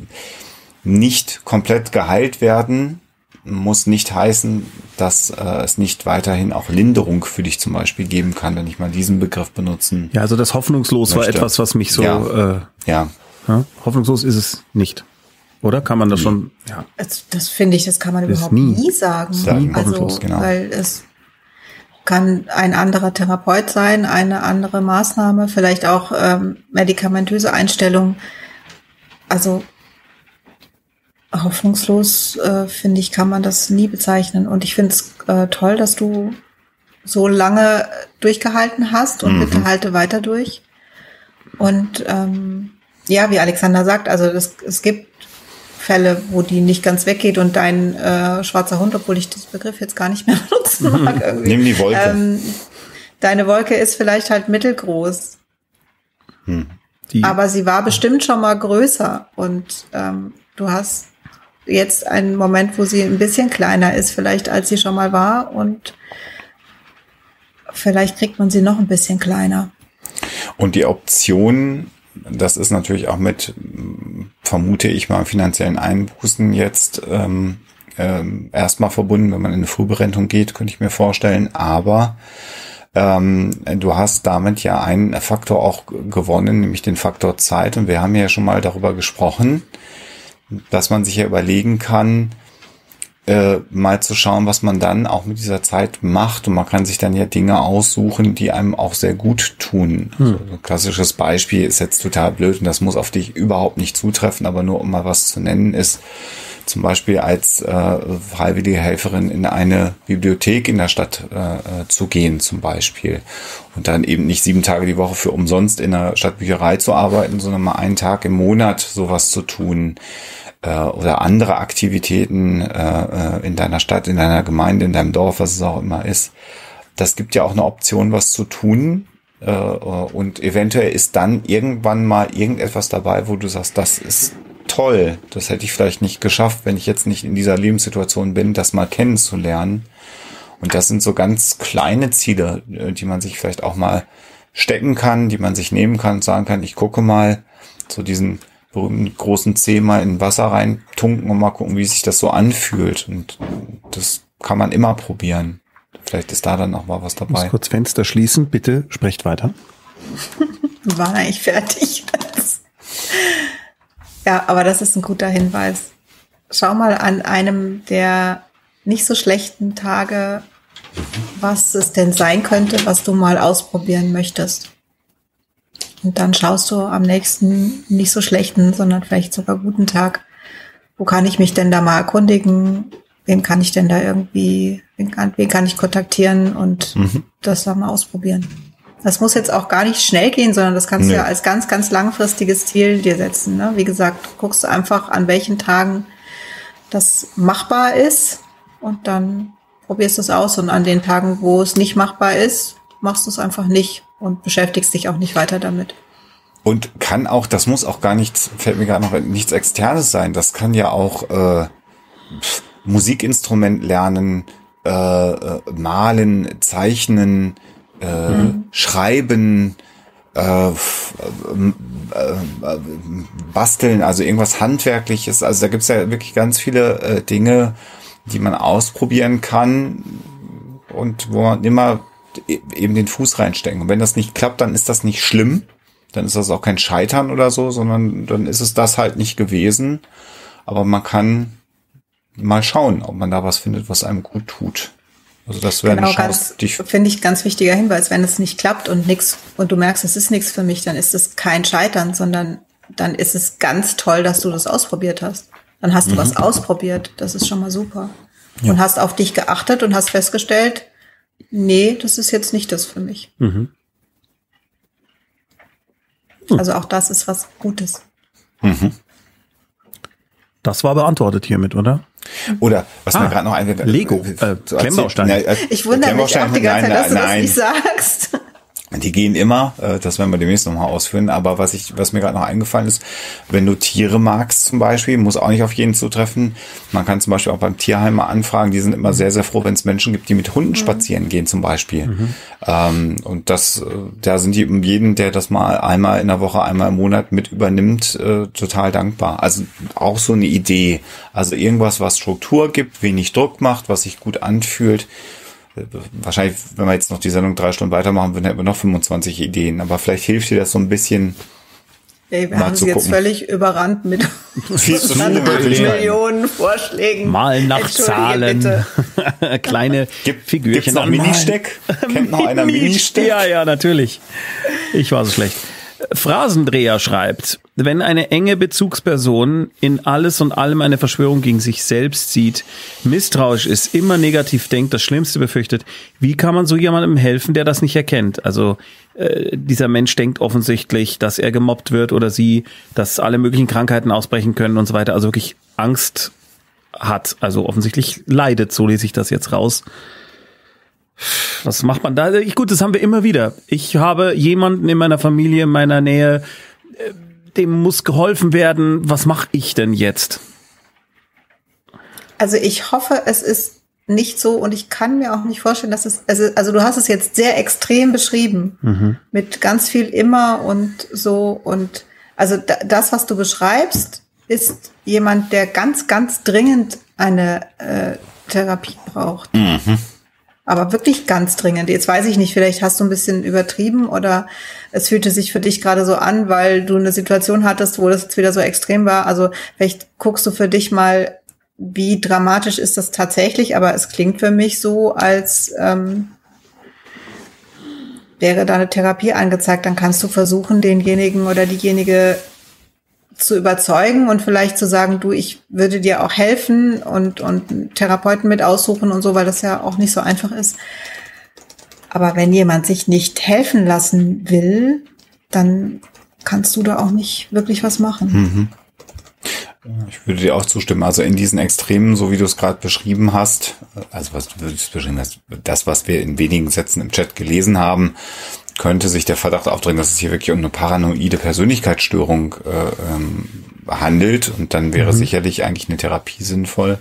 nicht komplett geheilt werden muss nicht heißen, dass äh, es nicht weiterhin auch Linderung für dich zum Beispiel geben kann, wenn ich mal diesen Begriff benutzen. Ja, also das hoffnungslos möchte. war etwas, was mich so. Ja. Äh, ja. ja. Hoffnungslos ist es nicht. Oder kann man das schon? Ja. Das, das finde ich, das kann man das überhaupt nie, nie sagen. sagen. Also, genau. weil es kann ein anderer Therapeut sein, eine andere Maßnahme, vielleicht auch ähm, medikamentöse Einstellung. Also hoffnungslos, äh, finde ich, kann man das nie bezeichnen. Und ich finde es äh, toll, dass du so lange durchgehalten hast und mhm. bitte halte weiter durch. Und ähm, ja, wie Alexander sagt, also das, es gibt Fälle, wo die nicht ganz weggeht und dein äh, schwarzer Hund, obwohl ich das Begriff jetzt gar nicht mehr benutzen mag. Irgendwie. Nimm die Wolke. Ähm, deine Wolke ist vielleicht halt mittelgroß. Hm. Aber sie war bestimmt schon mal größer und ähm, du hast jetzt einen Moment, wo sie ein bisschen kleiner ist, vielleicht als sie schon mal war und vielleicht kriegt man sie noch ein bisschen kleiner. Und die Option, das ist natürlich auch mit, vermute ich mal, finanziellen Einbußen jetzt ähm, ähm, erstmal verbunden, wenn man in eine Frühberentung geht, könnte ich mir vorstellen. Aber ähm, du hast damit ja einen Faktor auch gewonnen, nämlich den Faktor Zeit. Und wir haben ja schon mal darüber gesprochen, dass man sich ja überlegen kann, äh, mal zu schauen, was man dann auch mit dieser Zeit macht. Und man kann sich dann ja Dinge aussuchen, die einem auch sehr gut tun. Hm. Also ein klassisches Beispiel ist jetzt total blöd und das muss auf dich überhaupt nicht zutreffen, aber nur um mal was zu nennen ist, zum Beispiel als äh, freiwillige Helferin in eine Bibliothek in der Stadt äh, äh, zu gehen zum Beispiel und dann eben nicht sieben Tage die Woche für umsonst in der Stadtbücherei zu arbeiten, sondern mal einen Tag im Monat sowas zu tun äh, oder andere Aktivitäten äh, äh in deiner Stadt, in deiner Gemeinde, in deinem Dorf, was es auch immer ist. Das gibt ja auch eine Option, was zu tun. Äh, und eventuell ist dann irgendwann mal irgendetwas dabei, wo du sagst, das ist toll. Das hätte ich vielleicht nicht geschafft, wenn ich jetzt nicht in dieser Lebenssituation bin, das mal kennenzulernen. Und das sind so ganz kleine Ziele, äh, die man sich vielleicht auch mal stecken kann, die man sich nehmen kann und sagen kann, ich gucke mal so diesen berühmten großen Zeh mal in Wasser rein tunken und mal gucken, wie sich das so anfühlt. Und das kann man immer probieren. Vielleicht ist da dann auch mal was dabei. Ich muss kurz Fenster schließen, bitte sprecht weiter. War ich fertig? Ja, aber das ist ein guter Hinweis. Schau mal an einem der nicht so schlechten Tage, was es denn sein könnte, was du mal ausprobieren möchtest. Und dann schaust du am nächsten nicht so schlechten, sondern vielleicht sogar guten Tag, wo kann ich mich denn da mal erkundigen? Wen kann ich denn da irgendwie, wen kann, wen kann ich kontaktieren und mhm. das dann mal ausprobieren? Das muss jetzt auch gar nicht schnell gehen, sondern das kannst nee. du ja als ganz, ganz langfristiges Ziel dir setzen. Ne? Wie gesagt, guckst du einfach, an welchen Tagen das machbar ist und dann probierst du es aus. Und an den Tagen, wo es nicht machbar ist, machst du es einfach nicht und beschäftigst dich auch nicht weiter damit. Und kann auch, das muss auch gar nichts, fällt mir gerade noch nichts Externes sein. Das kann ja auch äh, Musikinstrument lernen, äh, äh, malen, zeichnen, äh, mhm. Schreiben, äh, äh, basteln, also irgendwas Handwerkliches. Also da gibt's ja wirklich ganz viele äh, Dinge, die man ausprobieren kann und wo man immer eben den Fuß reinstecken. Und wenn das nicht klappt, dann ist das nicht schlimm. Dann ist das auch kein Scheitern oder so, sondern dann ist es das halt nicht gewesen. Aber man kann mal schauen, ob man da was findet, was einem gut tut. Also das wäre genau, eine Chance, finde ich ganz wichtiger Hinweis. Wenn es nicht klappt und nix und du merkst, es ist nichts für mich, dann ist es kein Scheitern, sondern dann ist es ganz toll, dass du das ausprobiert hast. Dann hast du mhm. was ausprobiert. Das ist schon mal super. Ja. Und hast auf dich geachtet und hast festgestellt, nee, das ist jetzt nicht das für mich. Mhm. Hm. Also auch das ist was Gutes. Mhm. Das war beantwortet hiermit, oder? Oder was ah, mir gerade noch ein Lego, äh, Klemmbaustein. Ich wundere mich auch die ganze Zeit, dass du das nicht sagst. Die gehen immer, äh, das werden wir demnächst nochmal ausführen, aber was ich, was mir gerade noch eingefallen ist, wenn du Tiere magst zum Beispiel, muss auch nicht auf jeden zutreffen. Man kann zum Beispiel auch beim Tierheim mal anfragen, die sind immer sehr, sehr froh, wenn es Menschen gibt, die mit Hunden mhm. spazieren gehen zum Beispiel. Mhm. Ähm, und das, äh, da sind die um jeden, der das mal einmal in der Woche, einmal im Monat mit übernimmt, äh, total dankbar. Also auch so eine Idee. Also irgendwas, was Struktur gibt, wenig Druck macht, was sich gut anfühlt wahrscheinlich, wenn wir jetzt noch die Sendung drei Stunden weitermachen würden, hätten wir noch 25 Ideen. Aber vielleicht hilft dir das so ein bisschen. Ey, wir haben sie jetzt völlig überrannt mit Millionen Vorschlägen. Mal nach Zahlen. Kleine Gibt, Figürchen. Gibt's noch Mini-Steck? Kennt noch einer Mini-Steck? Ja, ja, natürlich. Ich war so schlecht. Phrasendreher schreibt, wenn eine enge Bezugsperson in alles und allem eine Verschwörung gegen sich selbst sieht, misstrauisch ist, immer negativ denkt, das Schlimmste befürchtet, wie kann man so jemandem helfen, der das nicht erkennt? Also äh, dieser Mensch denkt offensichtlich, dass er gemobbt wird oder sie, dass alle möglichen Krankheiten ausbrechen können und so weiter, also wirklich Angst hat, also offensichtlich leidet, so lese ich das jetzt raus was macht man da? Ich, gut, das haben wir immer wieder. Ich habe jemanden in meiner Familie, in meiner Nähe, äh, dem muss geholfen werden. Was mache ich denn jetzt? Also ich hoffe, es ist nicht so und ich kann mir auch nicht vorstellen, dass es, also, also du hast es jetzt sehr extrem beschrieben, mhm. mit ganz viel immer und so und also das, was du beschreibst, ist jemand, der ganz, ganz dringend eine äh, Therapie braucht. Mhm. Aber wirklich ganz dringend. Jetzt weiß ich nicht, vielleicht hast du ein bisschen übertrieben oder es fühlte sich für dich gerade so an, weil du eine Situation hattest, wo das jetzt wieder so extrem war. Also vielleicht guckst du für dich mal, wie dramatisch ist das tatsächlich, aber es klingt für mich so, als ähm, wäre da eine Therapie angezeigt. Dann kannst du versuchen, denjenigen oder diejenige zu überzeugen und vielleicht zu sagen, du, ich würde dir auch helfen und, und Therapeuten mit aussuchen und so, weil das ja auch nicht so einfach ist. Aber wenn jemand sich nicht helfen lassen will, dann kannst du da auch nicht wirklich was machen. Mhm. Ich würde dir auch zustimmen. Also in diesen Extremen, so wie du es gerade beschrieben hast, also was du beschrieben hast, das, was wir in wenigen Sätzen im Chat gelesen haben, könnte sich der Verdacht aufdrängen, dass es hier wirklich um eine paranoide Persönlichkeitsstörung äh, ähm, handelt und dann wäre mhm. sicherlich eigentlich eine Therapie sinnvoll.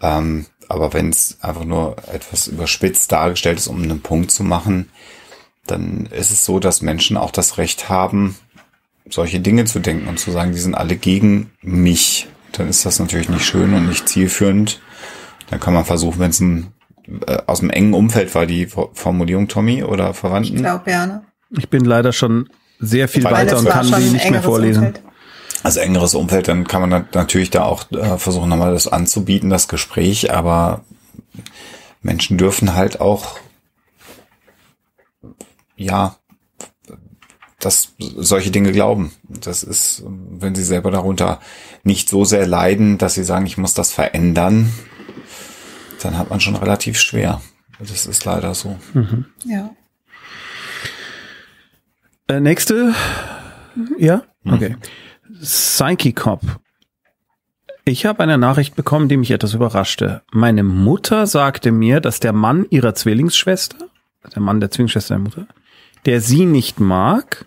Ähm, aber wenn es einfach nur etwas überspitzt dargestellt ist, um einen Punkt zu machen, dann ist es so, dass Menschen auch das Recht haben, solche Dinge zu denken und zu sagen, die sind alle gegen mich. Dann ist das natürlich nicht schön und nicht zielführend. Dann kann man versuchen, wenn es ein aus dem engen Umfeld war die Formulierung, Tommy, oder Verwandten? Ich glaube, ja. Ne? Ich bin leider schon sehr viel Weil weiter und kann sie nicht mehr vorlesen. Umfeld. Also engeres Umfeld, dann kann man natürlich da auch äh, versuchen, nochmal das anzubieten, das Gespräch, aber Menschen dürfen halt auch, ja, dass solche Dinge glauben. Das ist, wenn sie selber darunter nicht so sehr leiden, dass sie sagen, ich muss das verändern, dann hat man schon relativ schwer. Das ist leider so. Mhm. Ja. Äh, nächste. Ja? Mhm. Okay. Psyche Cop. Ich habe eine Nachricht bekommen, die mich etwas überraschte. Meine Mutter sagte mir, dass der Mann ihrer Zwillingsschwester, der Mann der Zwillingsschwester der Mutter, der sie nicht mag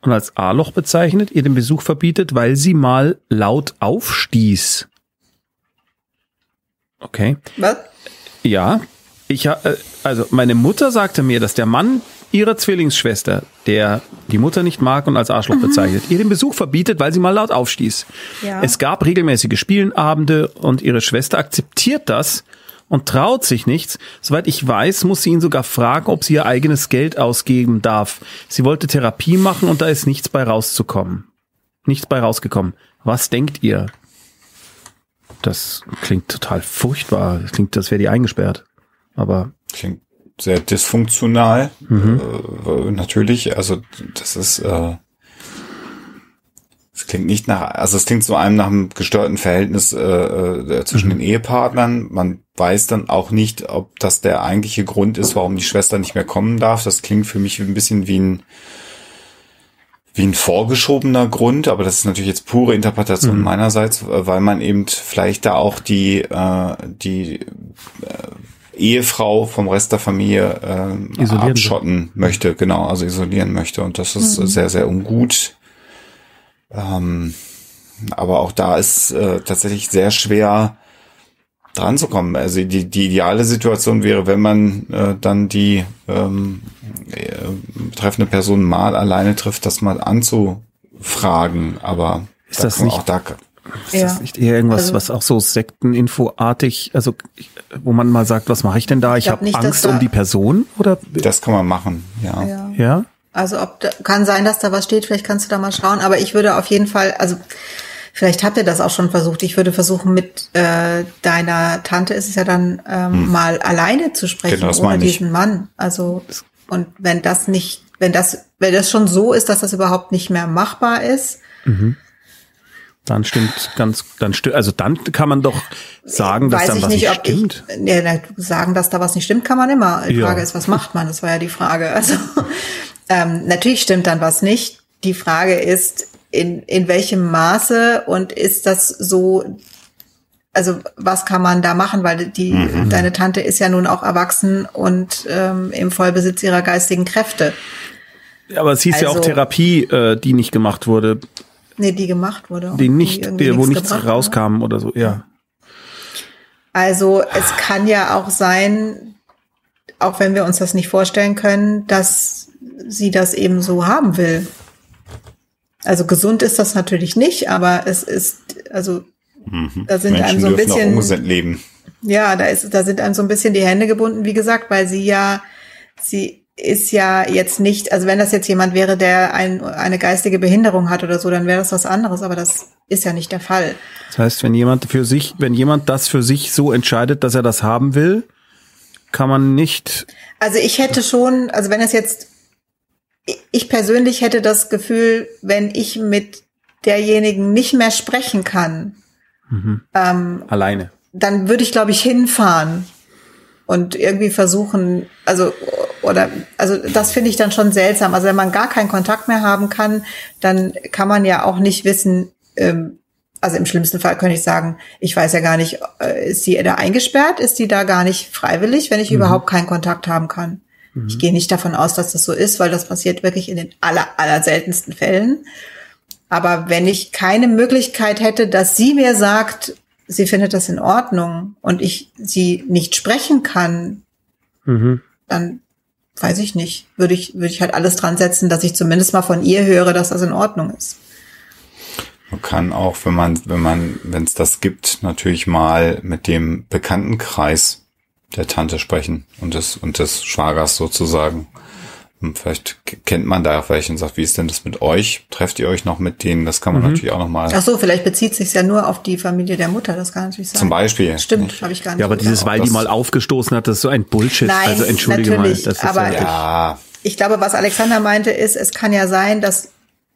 und als A-Loch bezeichnet, ihr den Besuch verbietet, weil sie mal laut aufstieß. Okay. Was? Ja, ich äh, also meine Mutter sagte mir, dass der Mann ihrer Zwillingsschwester, der die Mutter nicht mag und als Arschloch mhm. bezeichnet, ihr den Besuch verbietet, weil sie mal laut aufstieß. Ja. Es gab regelmäßige Spielenabende und ihre Schwester akzeptiert das und traut sich nichts. Soweit ich weiß, muss sie ihn sogar fragen, ob sie ihr eigenes Geld ausgeben darf. Sie wollte Therapie machen und da ist nichts bei rauszukommen. Nichts bei rausgekommen. Was denkt ihr? Das klingt total furchtbar. Das klingt, als wäre die eingesperrt. Aber. Klingt sehr dysfunktional. Mhm. Äh, natürlich, also das ist, äh, es klingt nicht nach, also es klingt zu einem nach einem gestörten Verhältnis äh, äh, zwischen mhm. den Ehepartnern. Man weiß dann auch nicht, ob das der eigentliche Grund ist, warum die Schwester nicht mehr kommen darf. Das klingt für mich ein bisschen wie ein wie ein vorgeschobener Grund, aber das ist natürlich jetzt pure Interpretation mhm. meinerseits, weil man eben vielleicht da auch die, äh, die äh, Ehefrau vom Rest der Familie äh, abschotten so. möchte, genau, also isolieren möchte. Und das ist mhm. sehr, sehr ungut. Ähm, aber auch da ist äh, tatsächlich sehr schwer dran zu kommen. Also die, die ideale Situation wäre, wenn man äh, dann die ähm, äh, betreffende Person mal alleine trifft, das mal anzufragen. Aber ist das nicht, auch da, ist ja. das nicht eher irgendwas, also, was auch so Sekteninfoartig, also wo man mal sagt, was mache ich denn da? Ich, ich habe Angst um die Person oder? Das kann man machen, ja. Ja. ja? Also ob da, kann sein, dass da was steht, vielleicht kannst du da mal schauen, aber ich würde auf jeden Fall, also Vielleicht habt ihr das auch schon versucht. Ich würde versuchen, mit äh, deiner Tante ist es ja dann ähm, hm. mal alleine zu sprechen genau, ohne diesen Mann. Also und wenn das nicht, wenn das, wenn das schon so ist, dass das überhaupt nicht mehr machbar ist, mhm. Dann stimmt ganz, dann stimmt, also dann kann man doch sagen, dass dann was nicht, nicht stimmt. Ich, ja, sagen, dass da was nicht stimmt, kann man immer. Die Frage ja. ist, was macht man? Das war ja die Frage. Also ähm, natürlich stimmt dann was nicht. Die Frage ist, in, in welchem Maße und ist das so also was kann man da machen, weil die Mhm. deine Tante ist ja nun auch erwachsen und ähm, im Vollbesitz ihrer geistigen Kräfte. Aber es hieß ja auch Also- Therapie, äh, die nicht gemacht wurde, Nee, die gemacht wurde. die nicht, irgendwie die, wo nichts rauskam oder so. Ja. Also es kann ja auch sein, auch wenn wir uns das nicht vorstellen können, dass sie das eben so haben will. Also gesund ist das natürlich nicht, aber es ist, also da sind Menschen einem so ein dürfen auch bisschen, ungesund leben. ja, da ist, da sind einem so ein bisschen die Hände gebunden, wie gesagt, weil sie ja, sie ist ja jetzt nicht, also wenn das jetzt jemand wäre, der ein, eine geistige Behinderung hat oder so, dann wäre das was anderes, aber das ist ja nicht der Fall. Das heißt, wenn jemand für sich, wenn jemand das für sich so entscheidet, dass er das haben will, kann man nicht. Also ich hätte schon, also wenn es jetzt, ich persönlich hätte das Gefühl, wenn ich mit derjenigen nicht mehr sprechen kann, ähm, Alleine. dann würde ich, glaube ich, hinfahren und irgendwie versuchen, also oder also das finde ich dann schon seltsam. Also wenn man gar keinen Kontakt mehr haben kann, dann kann man ja auch nicht wissen, ähm, also im schlimmsten Fall könnte ich sagen, ich weiß ja gar nicht, äh, ist die da eingesperrt, ist die da gar nicht freiwillig, wenn ich überhaupt keinen Kontakt haben kann. Ich gehe nicht davon aus, dass das so ist, weil das passiert wirklich in den aller, aller seltensten Fällen. Aber wenn ich keine Möglichkeit hätte, dass sie mir sagt, sie findet das in Ordnung und ich sie nicht sprechen kann, Mhm. dann weiß ich nicht, würde ich, würde ich halt alles dran setzen, dass ich zumindest mal von ihr höre, dass das in Ordnung ist. Man kann auch, wenn man, wenn man, wenn es das gibt, natürlich mal mit dem Bekanntenkreis der Tante sprechen und des, und des Schwagers sozusagen. Und vielleicht k- kennt man da auch welche und sagt, wie ist denn das mit euch? Trefft ihr euch noch mit denen? Das kann man natürlich auch noch mal Ach so, vielleicht bezieht sich ja nur auf die Familie der Mutter, das kann natürlich sein. zum Beispiel. Stimmt, habe ich gar nicht. Ja, aber dieses, gedacht. weil die mal aufgestoßen hat, das ist so ein Bullshit. Nein, also entschuldige mal. Das ist aber- ja, Ich glaube, was Alexander meinte, ist, es kann ja sein, dass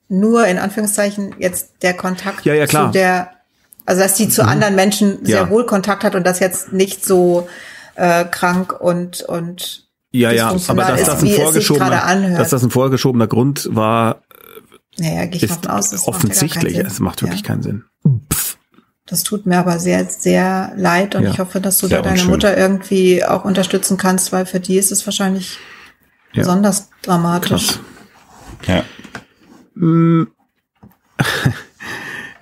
nur in Anführungszeichen jetzt der Kontakt Ja, ja, klar. zu der, also dass die zu anderen Menschen sehr Ja. wohl Kontakt hat und das jetzt nicht so äh, krank und und ja, ja, aber dass ist, das, ein vorgeschobener, dass das ein vorgeschobener Grund war, naja, gehe ich ist aus. das macht offensichtlich. keinen Es macht wirklich ja. keinen Sinn. Das tut mir aber sehr, sehr leid und Ja. ich hoffe, dass du Sehr da deine unschön. Mutter irgendwie auch unterstützen kannst, weil für die ist es wahrscheinlich Ja. besonders dramatisch. Krass. ja.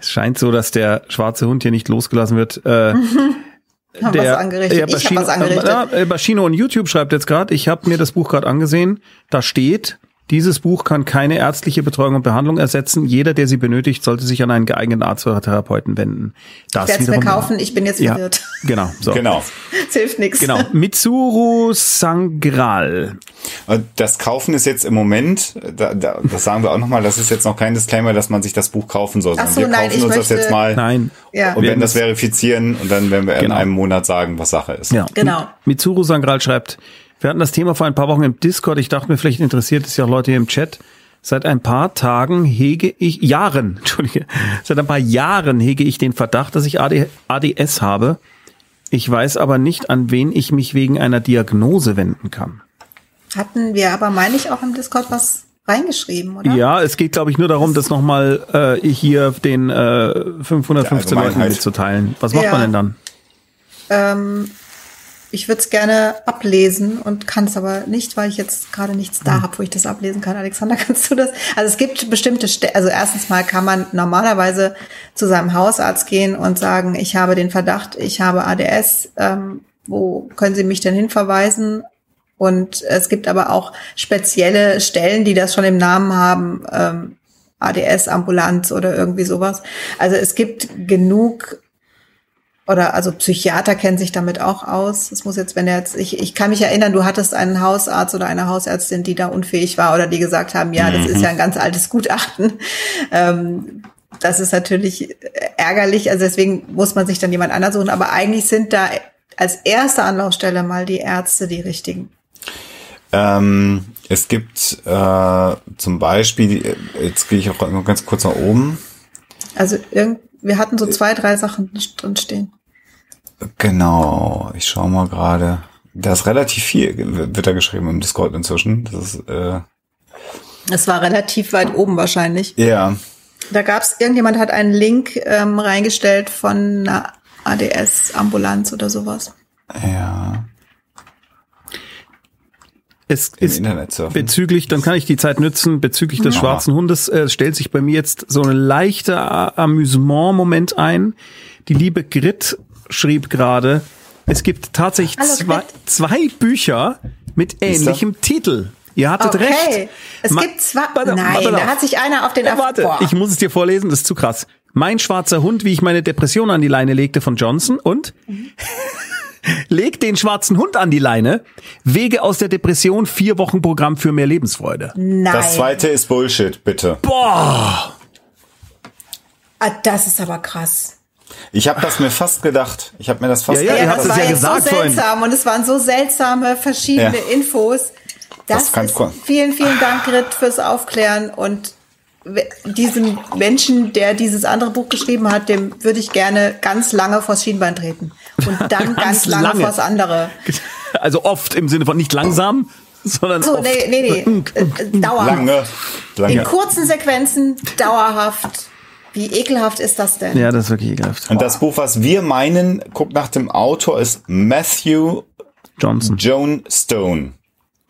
Es scheint so, dass der schwarze Hund hier nicht losgelassen wird. Äh, Hab was angerichtet. ich habe was angerichtet. Äh, Bashino on YouTube schreibt jetzt gerade, ich habe mir das Buch gerade angesehen. Da steht, dieses Buch kann keine ärztliche Betreuung und Behandlung ersetzen. Jeder, der sie benötigt, sollte sich an einen geeigneten Arzt oder Therapeuten wenden. Das ich werde es mir kaufen, ich bin jetzt Ja, verwirrt. genau. So. Genau. Es hilft nichts. Genau. Mitsuru Sangral. Und das Kaufen ist jetzt im Moment, da, da, das sagen wir auch nochmal, das ist jetzt noch kein Disclaimer, dass man sich das Buch kaufen soll. Ach sondern so, wir nein, kaufen ich uns das möchte- jetzt mal Nein. Ja. und werden das verifizieren und dann werden wir in Genau. einem Monat sagen, was Sache ist. Ja. Genau. Mitsuru Sangral schreibt, wir hatten das Thema vor ein paar Wochen im Discord. Ich dachte mir, vielleicht interessiert es ja auch Leute hier im Chat. Seit ein paar Tagen hege ich, Jahren, Entschuldige, seit ein paar Jahren hege ich den Verdacht, dass ich AD, ADS habe. Ich weiß aber nicht, an wen ich mich wegen einer Diagnose wenden kann. Hatten wir aber, meine ich, auch im Discord was reingeschrieben, oder? Ja, es geht, glaube ich, nur darum, das nochmal äh, hier den äh, 515 Der Leuten mitzuteilen. Was macht Ja. man denn dann? Ähm, ich würde es gerne ablesen und kann es aber nicht, weil ich jetzt gerade nichts Hm. da habe, wo ich das ablesen kann. Alexander, kannst du das? Also es gibt bestimmte, Ste also erstens mal kann man normalerweise zu seinem Hausarzt gehen und sagen, ich habe den Verdacht, ich habe ADS. Ähm, wo können Sie mich denn hinverweisen? Und es gibt aber auch spezielle Stellen, die das schon im Namen haben. Ähm, ADS-Ambulanz oder irgendwie sowas. Also es gibt genug oder also Psychiater kennen sich damit auch aus. Es muss jetzt, wenn er jetzt, ich, ich kann mich erinnern, du hattest einen Hausarzt oder eine Hausärztin, die da unfähig war oder die gesagt haben, ja, das ist ja ein ganz altes Gutachten. Ähm, das ist natürlich ärgerlich, also deswegen muss man sich dann jemand anders suchen. Aber eigentlich sind da als erste Anlaufstelle mal die Ärzte die richtigen. Ähm, es gibt äh, zum Beispiel, jetzt gehe ich auch noch ganz kurz nach oben. Also irgend, wir hatten so zwei, drei Sachen drin stehen. Genau, ich schaue mal gerade. Da ist relativ viel, wird da geschrieben im Discord inzwischen. Das ist, äh, Es war relativ weit oben wahrscheinlich. ja, Da gab's irgendjemand hat einen Link ähm, reingestellt von einer ADS-Ambulanz oder sowas. Ja. Es Im ist Internet surfen. bezüglich, dann kann ich die Zeit nützen, bezüglich des Mhm. schwarzen Hundes äh, stellt sich bei mir jetzt so ein leichter Amüsement-Moment ein. Die liebe Grit schrieb gerade, es gibt tatsächlich Hallo, zwei, zwei Bücher mit ähnlichem Titel. Ihr hattet Okay. recht. Es Ma- gibt zwei. Warte, Nein, warte da hat sich einer auf den Ja, warte, Boah. ich muss es dir vorlesen, das ist zu krass. Mein schwarzer Hund, wie ich meine Depression an die Leine legte von Johnson und leg den schwarzen Hund an die Leine, Wege aus der Depression, vier Wochen Programm für mehr Lebensfreude. Nein. Das zweite ist Bullshit, bitte. Boah! Ah, das ist aber krass. Ich habe das mir fast gedacht. Ich habe mir das fast Ja, ja, gedacht. ihr habt das es war ja jetzt gesagt so vorhin. seltsam und es waren so seltsame verschiedene Ja. Infos. Das, Das kann- ist, vielen, vielen Dank, Grit, fürs Aufklären und diesem Menschen, der dieses andere Buch geschrieben hat, dem würde ich gerne ganz lange vors Schienbein treten. Und dann ganz, lange, lange. vors andere. Also oft im Sinne von nicht langsam, sondern So, oft. nee, nee, nee. Äh, äh, dauerhaft. Lange, In lange. kurzen Sequenzen, dauerhaft. Wie ekelhaft ist das denn? Ja, das ist wirklich ekelhaft. Und das Buch, was wir meinen, guckt nach dem Autor, ist Matthew Johnson. Joan Stone.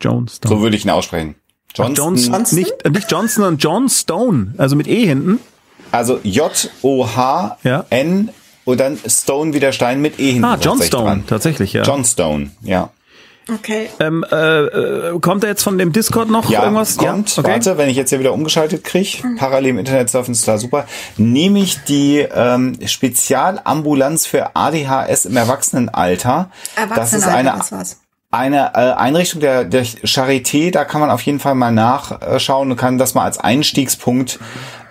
Jones. So würde ich ihn aussprechen. Johnston, Jones, Johnston? nicht, nicht Johnson, sondern John Stone. Also mit E hinten. also J-O-H-N und dann Stone wie der Stein mit E hinten. Ah, John tatsächlich Stone. dran. Tatsächlich, ja. John Stone, ja. Okay. Ähm, äh, äh, kommt da jetzt von dem Discord noch Ja, irgendwas? kommt, ja? Okay. warte, wenn ich jetzt hier wieder umgeschaltet kriege, parallel im Internet surfen ist klar super, nehme ich die ähm, Spezialambulanz für ADHS im Erwachsenenalter. das ist Erwachsenenalter, eine, das war's. Eine äh, Einrichtung der, der Charité, da kann man auf jeden Fall mal nachschauen und kann das mal als Einstiegspunkt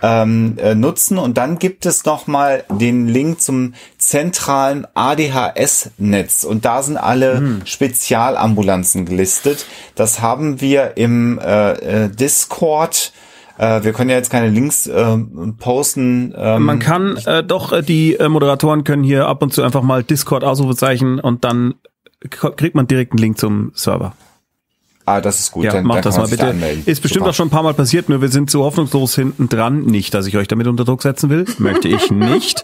ähm, äh, nutzen. Und dann gibt es noch mal den Link zum zentralen ADHS-Netz. Und da sind alle Spezialambulanzen gelistet. Das haben wir im äh, äh, Discord. Äh, wir können ja jetzt keine Links äh, posten. Ähm, Man kann äh, doch, äh, die äh, Moderatoren können hier ab und zu einfach mal Discord Ausrufezeichen und dann kriegt man direkt einen Link zum Server. ah, das ist gut. Ja, dann, macht dann das mal da bitte. anmelden. Ist bestimmt Super. auch schon ein paar Mal passiert, nur wir sind so hoffnungslos hinten dran. Nicht, dass ich euch damit unter Druck setzen will. Möchte ich nicht.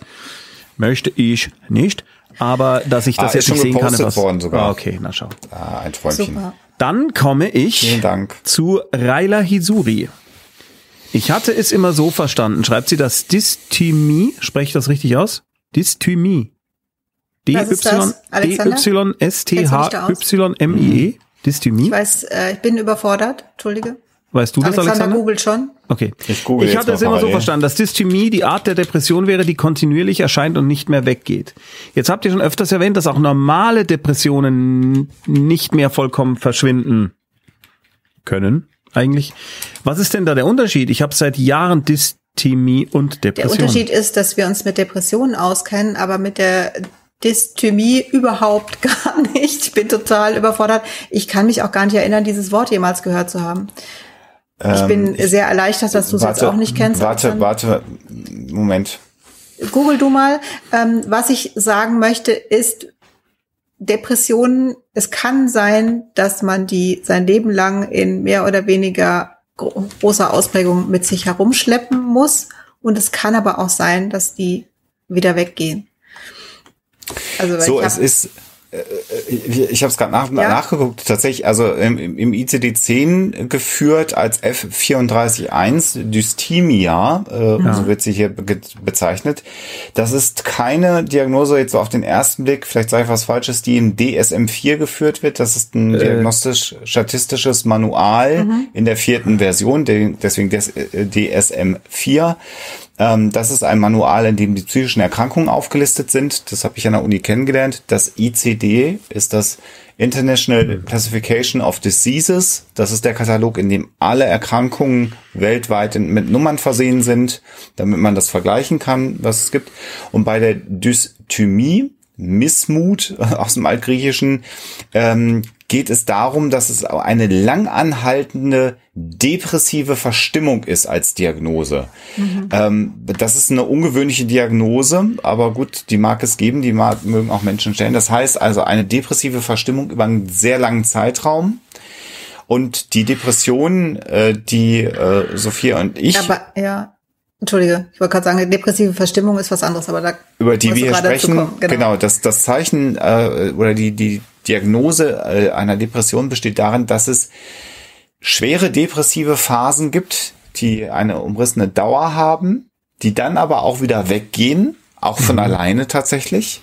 Möchte ich nicht. Aber dass ich das Ah, jetzt ist schon nicht sehen kann. was- worden sogar. Ah, okay, na schau. Ah, ein Träumchen. Super. Dann komme ich Vielen Dank. zu Raila Hisuri. Ich hatte es immer so verstanden. Schreibt sie das Dysthymie? Spreche ich das richtig aus? Dysthymie. D Was ist Y das, D Alexander? Y S T Kennst du dich H da aus? Y M I E. Dysthymie. Ich weiß, äh, ich bin überfordert. Entschuldige. Weißt du das, Alexander, Alexander? googelt schon. Okay. Ich google ich hatte es immer so verstanden, dass Dysthymie die Art der Depression wäre, die kontinuierlich erscheint und nicht mehr weggeht. Jetzt habt ihr schon öfters erwähnt, dass auch normale Depressionen nicht mehr vollkommen verschwinden können, eigentlich. Was ist denn da der Unterschied? Ich habe seit Jahren Dysthymie und Der Depression. Unterschied ist, dass wir uns mit Depressionen auskennen, aber mit der Dysthymie überhaupt gar nicht. Ich bin total überfordert. Ich kann mich auch gar nicht erinnern, dieses Wort jemals gehört zu haben. Ich bin sehr erleichtert, dass du es jetzt auch nicht kennst. Ähm, Warte, warte, Moment. Google du mal. Ähm, was ich sagen möchte, ist, Depressionen, es kann sein, dass man die sein Leben lang in mehr oder weniger gro großer Ausprägung mit sich herumschleppen muss. Und es kann aber auch sein, dass die wieder weggehen. Also weil So, ich es ist, äh, ich, ich habe es gerade nach, Ja. nachgeguckt, tatsächlich, also im, im ICD-10 geführt als F341 Dysthymia, äh, so wird sie hier be bezeichnet. Das ist keine Diagnose jetzt so auf den ersten Blick, vielleicht sage ich was Falsches, die im DSM-4 geführt wird. Das ist ein diagnostisch-statistisches Manual in der vierten Version, de- deswegen des, äh, DSM-4. Ähm, das ist ein Manual, in dem die psychischen Erkrankungen aufgelistet sind. Das habe ich an der Uni kennengelernt. Das ICD ist das International Classification of Diseases. Das ist der Katalog, in dem alle Erkrankungen weltweit mit Nummern versehen sind, damit man das vergleichen kann, was es gibt. Und bei der Dysthymie, Missmut aus dem Altgriechischen, ähm, geht es darum, dass es eine lang anhaltende depressive Verstimmung ist als Diagnose. Ähm, das ist eine ungewöhnliche Diagnose, aber gut, die mag es geben, die mag, mögen auch Menschen stellen. Das heißt also eine depressive Verstimmung über einen sehr langen Zeitraum. Und die Depression, äh, die äh, Sophia und ich aber ja, Entschuldige, ich wollte gerade sagen, depressive Verstimmung ist was anderes, aber da über die wir sprechen, genau. genau, das das Zeichen äh, oder die die Diagnose äh, einer Depression besteht darin, dass es schwere depressive Phasen gibt, die eine umrissene Dauer haben, die dann aber auch wieder weggehen, auch von mhm. alleine tatsächlich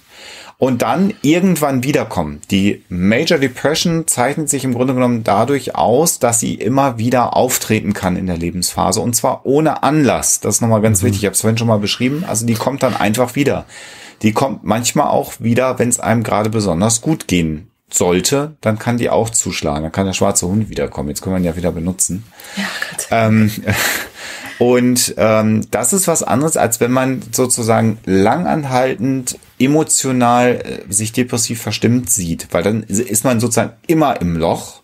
und dann irgendwann wiederkommen. Die Major Depression zeichnet sich im Grunde genommen dadurch aus, dass sie immer wieder auftreten kann in der Lebensphase und zwar ohne Anlass. Das ist nochmal ganz mhm. wichtig. Ich habe es vorhin schon mal beschrieben. Also die kommt dann einfach wieder. Die kommt manchmal auch wieder, wenn es einem gerade besonders gut gehen sollte, dann kann die auch zuschlagen. Dann kann der schwarze Hund wiederkommen. Jetzt können wir ihn ja wieder benutzen. Ja, Gott. Ähm, und ähm, das ist was anderes, als wenn man sozusagen langanhaltend emotional äh, sich depressiv verstimmt sieht, weil dann ist man sozusagen immer im Loch.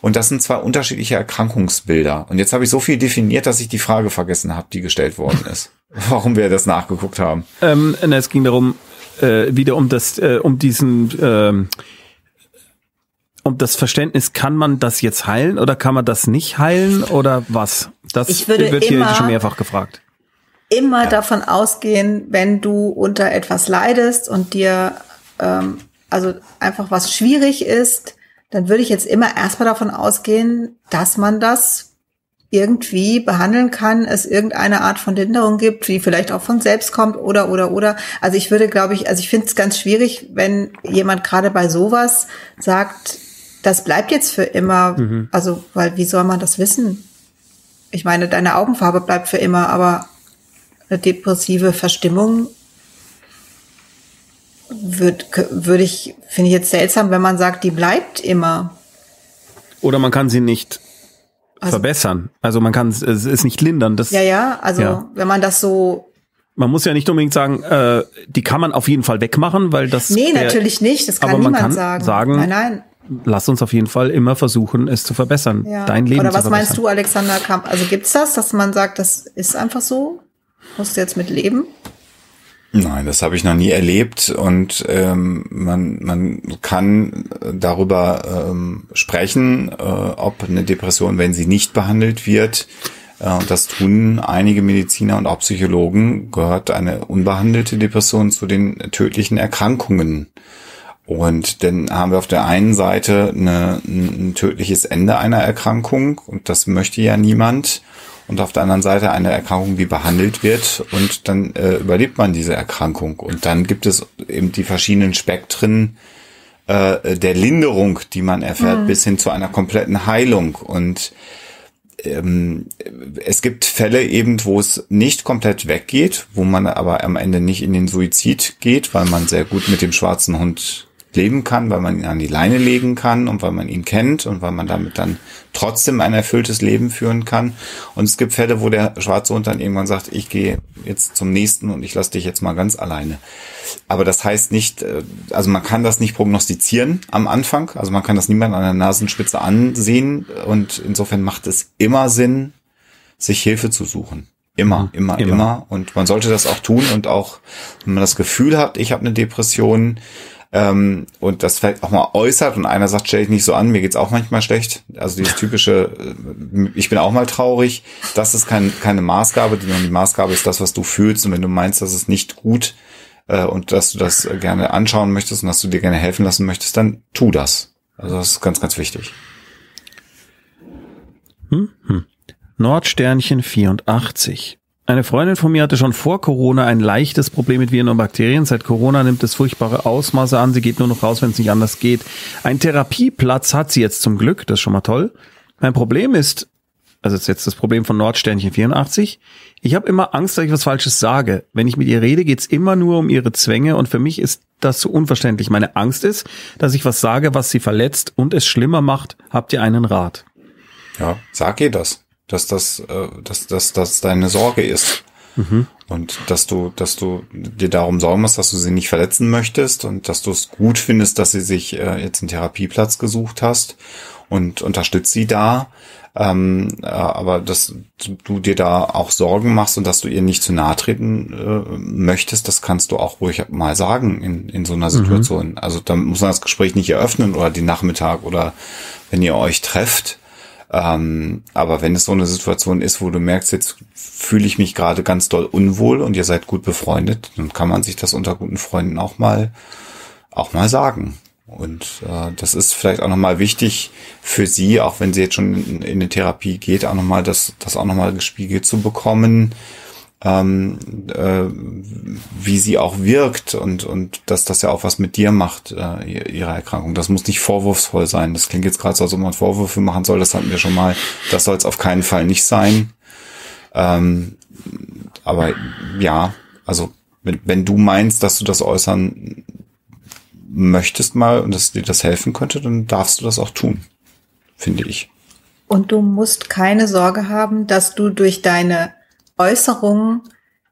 Und das sind zwei unterschiedliche Erkrankungsbilder. Und jetzt habe ich so viel definiert, dass ich die Frage vergessen habe, die gestellt worden ist. Warum wir das nachgeguckt haben. Ähm, es ging darum, äh, wieder um das, äh, um diesen ähm, um das Verständnis, kann man das jetzt heilen oder kann man das nicht heilen oder was? Das wird hier schon mehrfach gefragt. Immer ja. davon ausgehen, wenn du unter etwas leidest und dir ähm, also einfach was schwierig ist, dann würde ich jetzt immer erstmal davon ausgehen, dass man das irgendwie behandeln kann, es irgendeine Art von Linderung gibt, die vielleicht auch von selbst kommt oder oder oder. Also ich würde, glaube ich, also ich finde es ganz schwierig, wenn jemand gerade bei sowas sagt, das bleibt jetzt für immer. Mhm. Also, weil wie soll man das wissen? Ich meine, deine Augenfarbe bleibt für immer, aber eine depressive Verstimmung würde würd ich, finde ich jetzt seltsam, wenn man sagt, die bleibt immer. Oder man kann sie nicht also, verbessern. Also man kann es ist nicht lindern. Das, ja, ja, also ja. wenn man das so man muss ja nicht unbedingt sagen, äh, die kann man auf jeden Fall wegmachen, weil das. Nee, der, natürlich nicht. Das kann niemand kann sagen. sagen. Nein, nein lass uns auf jeden Fall immer versuchen, es zu verbessern. Ja. Dein Leben Oder was meinst du, Alexander Kamp? Also gibt's das, dass man sagt, das ist einfach so? Musst du jetzt mit leben? Nein, das habe ich noch nie erlebt und ähm, man, man kann darüber ähm, sprechen, äh, ob eine Depression, wenn sie nicht behandelt wird, äh, und das tun einige Mediziner und auch Psychologen, gehört eine unbehandelte Depression zu den tödlichen Erkrankungen und dann haben wir auf der einen Seite eine, ein tödliches Ende einer Erkrankung und das möchte ja niemand. Und auf der anderen Seite eine Erkrankung, die behandelt wird und dann äh, überlebt man diese Erkrankung. Und dann gibt es eben die verschiedenen Spektren äh, der Linderung, die man erfährt, mhm. bis hin zu einer kompletten Heilung. Und ähm, es gibt Fälle eben, wo es nicht komplett weggeht, wo man aber am Ende nicht in den Suizid geht, weil man sehr gut mit dem schwarzen Hund leben kann, weil man ihn an die Leine legen kann und weil man ihn kennt und weil man damit dann trotzdem ein erfülltes Leben führen kann. Und es gibt Fälle, wo der schwarze Hund dann irgendwann sagt, ich gehe jetzt zum nächsten und ich lasse dich jetzt mal ganz alleine. Aber das heißt nicht, äh, also man kann das nicht prognostizieren am Anfang. Also man kann das niemand an der Nasenspitze ansehen und insofern macht es immer Sinn, sich Hilfe zu suchen. Immer, mhm. immer, immer, immer. Und man sollte das auch tun und auch, wenn man das Gefühl hat, ich habe eine Depression, ähm, und das vielleicht auch mal äußert und einer sagt, stell dich nicht so an, mir geht's auch manchmal schlecht. Also dieses typische, äh, ich bin auch mal traurig, das ist kein, keine Maßgabe, die, die Maßgabe ist das, was du fühlst und wenn du meinst, das ist nicht gut äh, und dass du das gerne anschauen möchtest und dass du dir gerne helfen lassen möchtest, dann tu das. Also das ist ganz, ganz wichtig. Hm, hm. Nordsternchen 84. Eine Freundin von mir hatte schon vor Corona ein leichtes Problem mit Viren und Bakterien. Seit Corona nimmt es furchtbare Ausmaße an. Sie geht nur noch raus, wenn es nicht anders geht. Ein Therapieplatz hat sie jetzt zum Glück. Das ist schon mal toll. Mein Problem ist, also ist jetzt das Problem von Nordsternchen 84. Ich habe immer Angst, dass ich was Falsches sage. Wenn ich mit ihr rede, geht's immer nur um ihre Zwänge und für mich ist das so unverständlich. Meine Angst ist, dass ich was sage, was sie verletzt und es schlimmer macht. Habt ihr einen Rat? Ja, sag ihr das dass das, äh, dass, dass, dass deine Sorge ist. Mhm. Und dass du, dass du dir darum sorgen musst, dass du sie nicht verletzen möchtest und dass du es gut findest, dass sie sich äh, jetzt einen Therapieplatz gesucht hast und unterstützt sie da. Ähm, äh, aber dass du dir da auch Sorgen machst und dass du ihr nicht zu nahe treten äh, möchtest, das kannst du auch ruhig mal sagen in, in so einer mhm. Situation. Mhm. Also da muss man das Gespräch nicht eröffnen oder den Nachmittag oder wenn ihr euch trefft, Ähm, aber wenn es so eine Situation ist, wo du merkst, jetzt fühle ich mich gerade ganz doll unwohl und ihr seid gut befreundet, dann kann man sich das unter guten Freunden auch mal auch mal sagen. Und äh, das ist vielleicht auch nochmal wichtig für sie, auch wenn sie jetzt schon in, in eine Therapie geht, auch nochmal das, das auch nochmal gespiegelt zu bekommen, ähm, äh, wie sie auch wirkt und, und dass das ja auch was mit dir macht, äh, ihre Erkrankung. Das muss nicht vorwurfsvoll sein. Das klingt jetzt gerade so, als ob man Vorwürfe machen soll. Das hatten wir schon mal. Das soll es auf keinen Fall nicht sein. Ähm, aber ja, also wenn, wenn du meinst, dass du das äußern möchtest mal und dass dir das helfen könnte, dann darfst du das auch tun, finde ich. Und du musst keine Sorge haben, dass du durch deine Äußerungen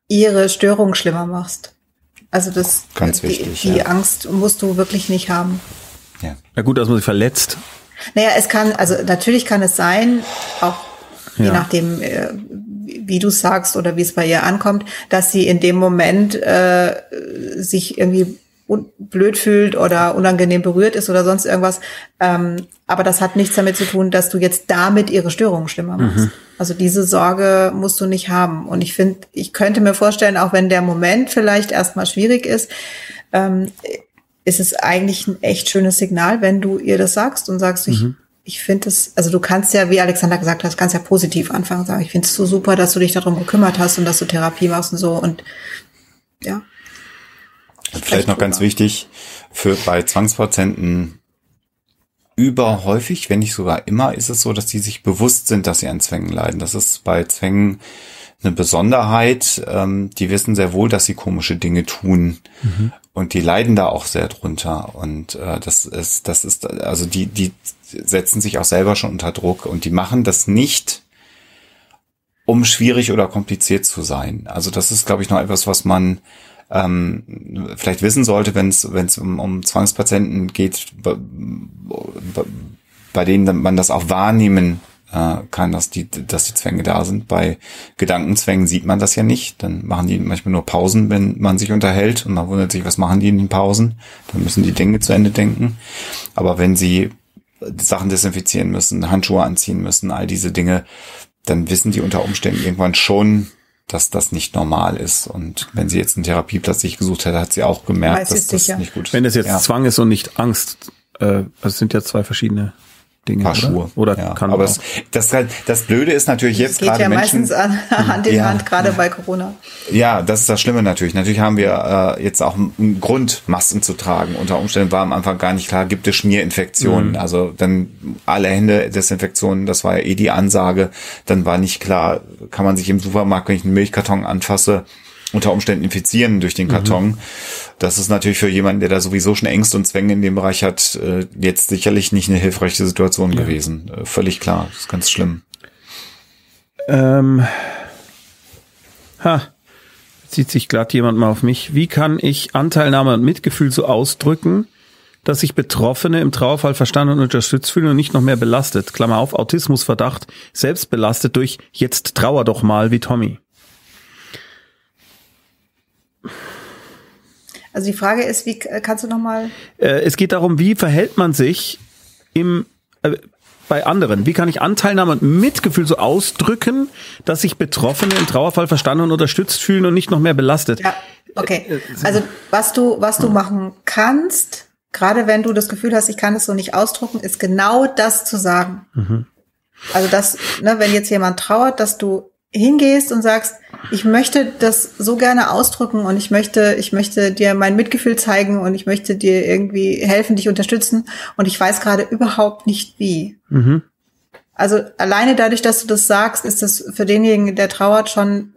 ihre Störung schlimmer machst. Also das ganz wichtig. Die, die ja. Angst musst du wirklich nicht haben. Ja. Na gut, dass man sich verletzt. Naja, es kann, also natürlich kann es sein, auch ja. je nachdem, äh, wie du sagst oder wie es bei ihr ankommt, dass sie in dem Moment äh, sich irgendwie blöd fühlt oder unangenehm berührt ist oder sonst irgendwas. Ähm, aber das hat nichts damit zu tun, dass du jetzt damit ihre Störungen schlimmer machst. Mhm. Also diese Sorge musst du nicht haben. Und ich finde, ich könnte mir vorstellen, auch wenn der Moment vielleicht erstmal schwierig ist, ähm, ist es eigentlich ein echt schönes Signal, wenn du ihr das sagst und sagst, ich, mhm. ich finde es, also du kannst ja, wie Alexander gesagt hat, kannst ja positiv anfangen, sagen, ich finde es so super, dass du dich darum gekümmert hast und dass du Therapie machst und so und ja. Und vielleicht noch ganz wichtig, für bei Zwangspatienten überhäufig, wenn nicht sogar immer, ist es so, dass die sich bewusst sind, dass sie an Zwängen leiden. Das ist bei Zwängen eine Besonderheit. Ähm, die wissen sehr wohl, dass sie komische Dinge tun. Mhm. Und die leiden da auch sehr drunter. Und äh, das ist, das ist, also die, die setzen sich auch selber schon unter Druck und die machen das nicht, um schwierig oder kompliziert zu sein. Also das ist, glaube ich, noch etwas, was man ähm, vielleicht wissen sollte, wenn es wenn es um, um Zwangspatienten geht, bei, denen man das auch wahrnehmen äh, kann, dass die dass die Zwänge da sind. Bei Gedankenzwängen sieht man das ja nicht. Dann machen die manchmal nur Pausen, wenn man sich unterhält und man wundert sich, was machen die in den Pausen. Dann müssen die Dinge zu Ende denken. Aber wenn sie Sachen desinfizieren müssen, Handschuhe anziehen müssen, all diese Dinge, dann wissen die unter Umständen irgendwann schon, dass das nicht normal ist. Und wenn sie jetzt einen Therapieplatz sich gesucht hätte, hat sie auch gemerkt, Weiß dass das sicher. nicht gut ist. Wenn das jetzt ja. Zwang ist und nicht Angst, äh, das sind ja zwei verschiedene Dinge, Paar Schuhe. Oder, oder ja. kann Aber das, das, das Blöde ist natürlich jetzt das geht gerade ja Menschen, meistens an, Hand in ja. Hand, gerade bei Corona. Ja, das ist das Schlimme natürlich. Natürlich haben wir äh, jetzt auch einen Grund, Masken zu tragen. Unter Umständen war am Anfang gar nicht klar, gibt es Schmierinfektionen. Mhm. Also dann alle Hände Desinfektionen, das war ja eh die Ansage. Dann war nicht klar, kann man sich im Supermarkt, wenn ich einen Milchkarton anfasse, unter Umständen infizieren durch den Karton. Mhm. Das ist natürlich für jemanden, der da sowieso schon Ängste und Zwänge in dem Bereich hat, äh, jetzt sicherlich nicht eine hilfreiche Situation ja. gewesen. Äh, völlig klar, das ist ganz schlimm. Ähm, ha, zieht sich glatt jemand mal auf mich. Wie kann ich Anteilnahme und Mitgefühl so ausdrücken, dass sich Betroffene im Trauerfall verstanden und unterstützt fühlen und nicht noch mehr belastet? Klammer auf, Autismusverdacht, selbst belastet durch jetzt trauer doch mal wie Tommy. Also die Frage ist, wie kannst du noch mal? Äh, es geht darum, wie verhält man sich im äh, bei anderen? Wie kann ich Anteilnahme und Mitgefühl so ausdrücken, dass sich Betroffene im Trauerfall verstanden und unterstützt fühlen und nicht noch mehr belastet? Ja, okay. Äh, äh, also was du was du machen kannst, gerade wenn du das Gefühl hast, ich kann es so nicht ausdrücken, ist genau das zu sagen. Mhm. Also das, ne, wenn jetzt jemand trauert, dass du hingehst und sagst, ich möchte das so gerne ausdrücken und ich möchte, ich möchte dir mein Mitgefühl zeigen und ich möchte dir irgendwie helfen, dich unterstützen und ich weiß gerade überhaupt nicht wie. Mhm. Also alleine dadurch, dass du das sagst, ist das für denjenigen, der trauert, schon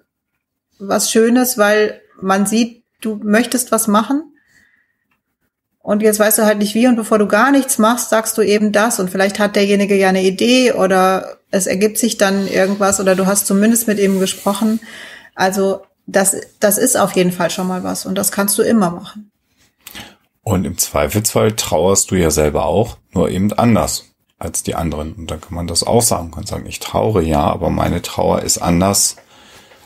was Schönes, weil man sieht, du möchtest was machen und jetzt weißt du halt nicht wie und bevor du gar nichts machst, sagst du eben das und vielleicht hat derjenige ja eine Idee oder es ergibt sich dann irgendwas oder du hast zumindest mit ihm gesprochen. Also das, das ist auf jeden Fall schon mal was und das kannst du immer machen. Und im Zweifelsfall trauerst du ja selber auch, nur eben anders als die anderen. Und dann kann man das auch sagen, kann sagen, ich traure ja, aber meine Trauer ist anders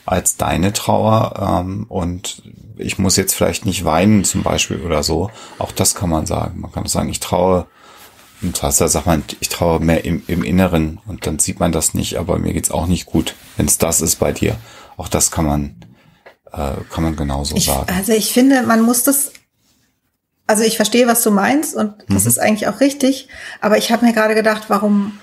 als deine Trauer ähm, und ich muss jetzt vielleicht nicht weinen zum Beispiel oder so. Auch das kann man sagen. Man kann sagen, ich traue Und zwar sagt man, ich traue mehr im, im Inneren und dann sieht man das nicht, aber mir geht's auch nicht gut, wenn es das ist bei dir. Auch das kann man, äh, kann man genauso ich, sagen. Also ich finde, man muss das, also ich verstehe, was du meinst und das mhm. ist eigentlich auch richtig, aber ich habe mir gerade gedacht, warum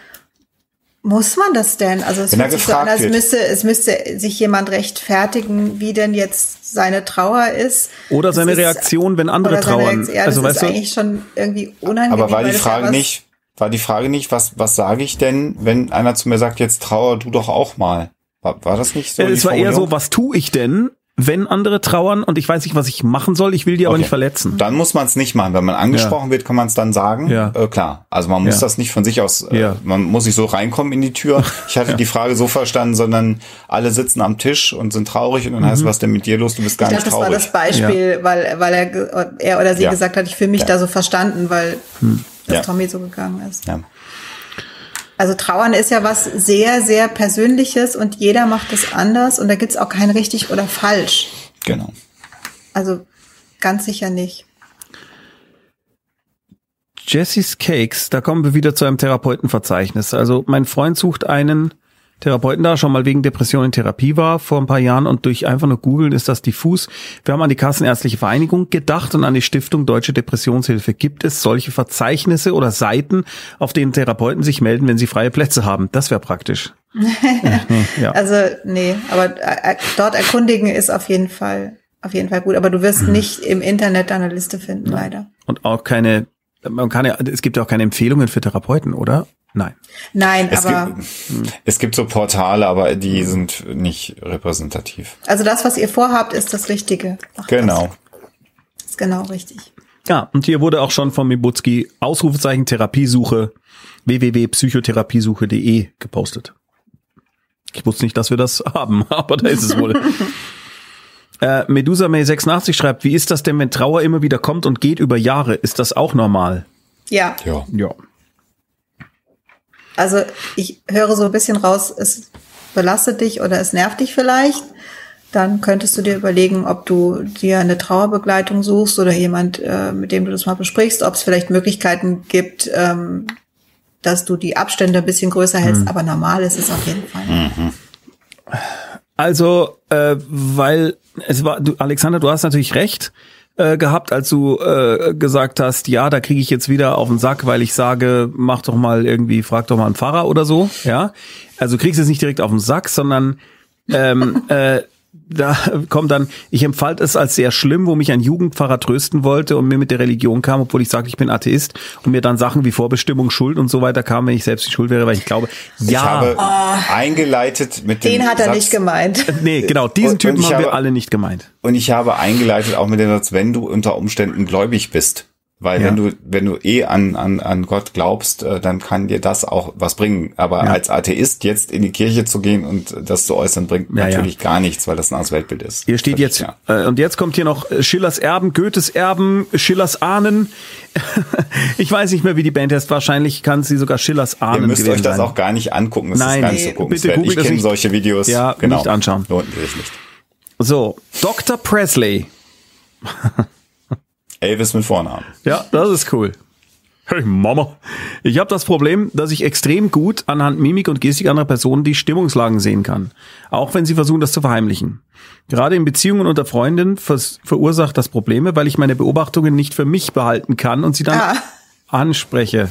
muss man das denn? Also es, Wenn fühlt sich so an, als müsste, es müsste sich jemand rechtfertigen, wie denn jetzt seine Trauer ist. Oder seine ist, Reaktion, wenn andere trauern. Ja, das also, ist weißt du, eigentlich schon irgendwie unangenehm. Aber war die Frage nicht, war die Frage nicht, was, was sage ich denn, wenn einer zu mir sagt, jetzt trauer du doch auch mal? War, war das nicht so? Es war eher so, was tue ich denn? Wenn andere trauern und ich weiß nicht, was ich machen soll, ich will die okay. aber nicht verletzen. Dann muss man es nicht machen. Wenn man angesprochen ja. wird, kann man es dann sagen. Ja. Äh, klar. Also man muss ja. das nicht von sich aus, äh, ja. man muss nicht so reinkommen in die Tür. Ich hatte die Frage so verstanden, sondern alle sitzen am Tisch und sind traurig und dann mhm. heißt, was denn mit dir los? Du bist gar ich nicht dachte, traurig. Das war das Beispiel, weil, weil er, er oder sie gesagt hat, ich fühle mich da so verstanden, weil hm. das Tommy so gegangen ist. Ja. Also Trauern ist ja was sehr, sehr Persönliches und jeder macht es anders und da gibt's auch kein richtig oder falsch. Genau. Also ganz sicher nicht. Jessie's Cakes, da kommen wir wieder zu einem Therapeutenverzeichnis. Also mein Freund sucht einen Therapeuten da, schon mal wegen Depression in Therapie war vor ein paar Jahren und durch einfach nur googeln ist das diffus. Wir haben an die Kassenärztliche Vereinigung gedacht und an die Stiftung Deutsche Depressionshilfe. Gibt es solche Verzeichnisse oder Seiten, auf denen Therapeuten sich melden, wenn sie freie Plätze haben? Das wäre praktisch. ja. Also nee, aber äh, dort erkundigen ist auf jeden Fall auf jeden Fall gut, aber du wirst mhm. nicht im Internet deine Liste finden, ja. leider. Und auch keine man kann ja, es gibt ja auch keine Empfehlungen für Therapeuten, oder? Nein. Nein, es aber. Gibt, es gibt so Portale, aber die sind nicht repräsentativ. Also das, was ihr vorhabt, ist das Richtige. Ach, genau. Das ist genau richtig. Ja, und hier wurde auch schon von Mibutski Ausrufezeichen Therapiesuche www.psychotherapiesuche.de gepostet. Ich wusste nicht, dass wir das haben, aber da ist es wohl. äh, Medusa May 86 schreibt, wie ist das denn, wenn Trauer immer wieder kommt und geht über Jahre? Ist das auch normal? Ja. Ja. Ja. Also ich höre so ein bisschen raus, es belastet dich oder es nervt dich vielleicht. Dann könntest du dir überlegen, ob du dir eine Trauerbegleitung suchst oder jemand, äh, mit dem du das mal besprichst, ob es vielleicht Möglichkeiten gibt, ähm, dass du die Abstände ein bisschen größer hältst. Mhm. Aber normal ist es auf jeden Fall. Mhm. Also, äh, weil es war, du, Alexander, du hast natürlich recht äh, gehabt, als du äh, gesagt hast, ja, da kriege ich jetzt wieder auf den Sack, weil ich sage, mach doch mal irgendwie, frag doch mal einen Pfarrer oder so, ja. Also kriegst du es nicht direkt auf den Sack, sondern ähm, äh, da kommt dann, ich empfand es als sehr schlimm, wo mich ein Jugendpfarrer trösten wollte und mir mit der Religion kam, obwohl ich sage, ich bin Atheist und mir dann Sachen wie Vorbestimmung, Schuld und so weiter kamen, wenn ich selbst die Schuld wäre, weil ich glaube, ja. Ich habe oh, eingeleitet mit dem Den hat er Satz, nicht gemeint. Nee, genau, diesen und, Typen und haben habe, wir alle nicht gemeint. Und ich habe eingeleitet auch mit dem Satz, wenn du unter Umständen gläubig bist. Weil ja. wenn du, wenn du eh an, an, an Gott glaubst, äh, dann kann dir das auch was bringen. Aber ja. als Atheist jetzt in die Kirche zu gehen und das zu äußern, bringt ja, natürlich gar nichts, weil das ein anderes Weltbild ist. Hier steht jetzt, äh, und jetzt kommt hier noch äh, Schillers Erben, Goethes Erben, Schillers Ahnen. ich weiß nicht mehr, wie die Band heißt. Wahrscheinlich kann sie sogar Schillers Ahnen Ihr müsst euch das sein. auch gar nicht angucken. Das Nein, ist gar nicht so bitte Ich kenne solche Videos. Ja, genau. nicht anschauen. Lohnt sich nicht. So, Dr. Presley. Elvis mit Vornamen. Ja, das ist cool. Hey Mama. Ich habe das Problem, dass ich extrem gut anhand Mimik und Gestik anderer Personen die Stimmungslagen sehen kann. Auch wenn sie versuchen, das zu verheimlichen. Gerade in Beziehungen unter Freundinnen verursacht das Probleme, weil ich meine Beobachtungen nicht für mich behalten kann und sie dann ah. anspreche.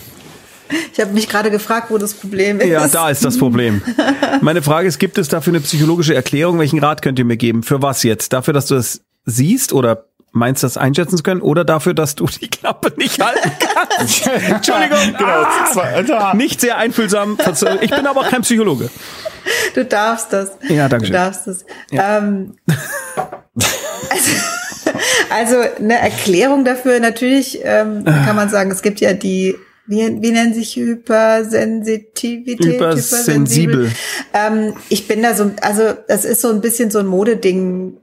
Ich habe mich gerade gefragt, wo das Problem ist. Ja, da ist das Problem. Meine Frage ist, gibt es dafür eine psychologische Erklärung? Welchen Rat könnt ihr mir geben? Für was jetzt? Dafür, dass du es siehst oder meinst, das einschätzen zu können oder dafür, dass du die Klappe nicht halten kannst. Entschuldigung. Genau. Ah, nicht sehr einfühlsam. Ich bin aber auch kein Psychologe. Du darfst das. Ja, danke schön. Du darfst das. Ja. Ähm, also, also eine Erklärung dafür natürlich ähm, kann man sagen, es gibt ja die wie, wie nennen sich Hypersensitivität? Hypersensibel. Ähm, ich bin da so, also das ist so ein bisschen so ein Modeding,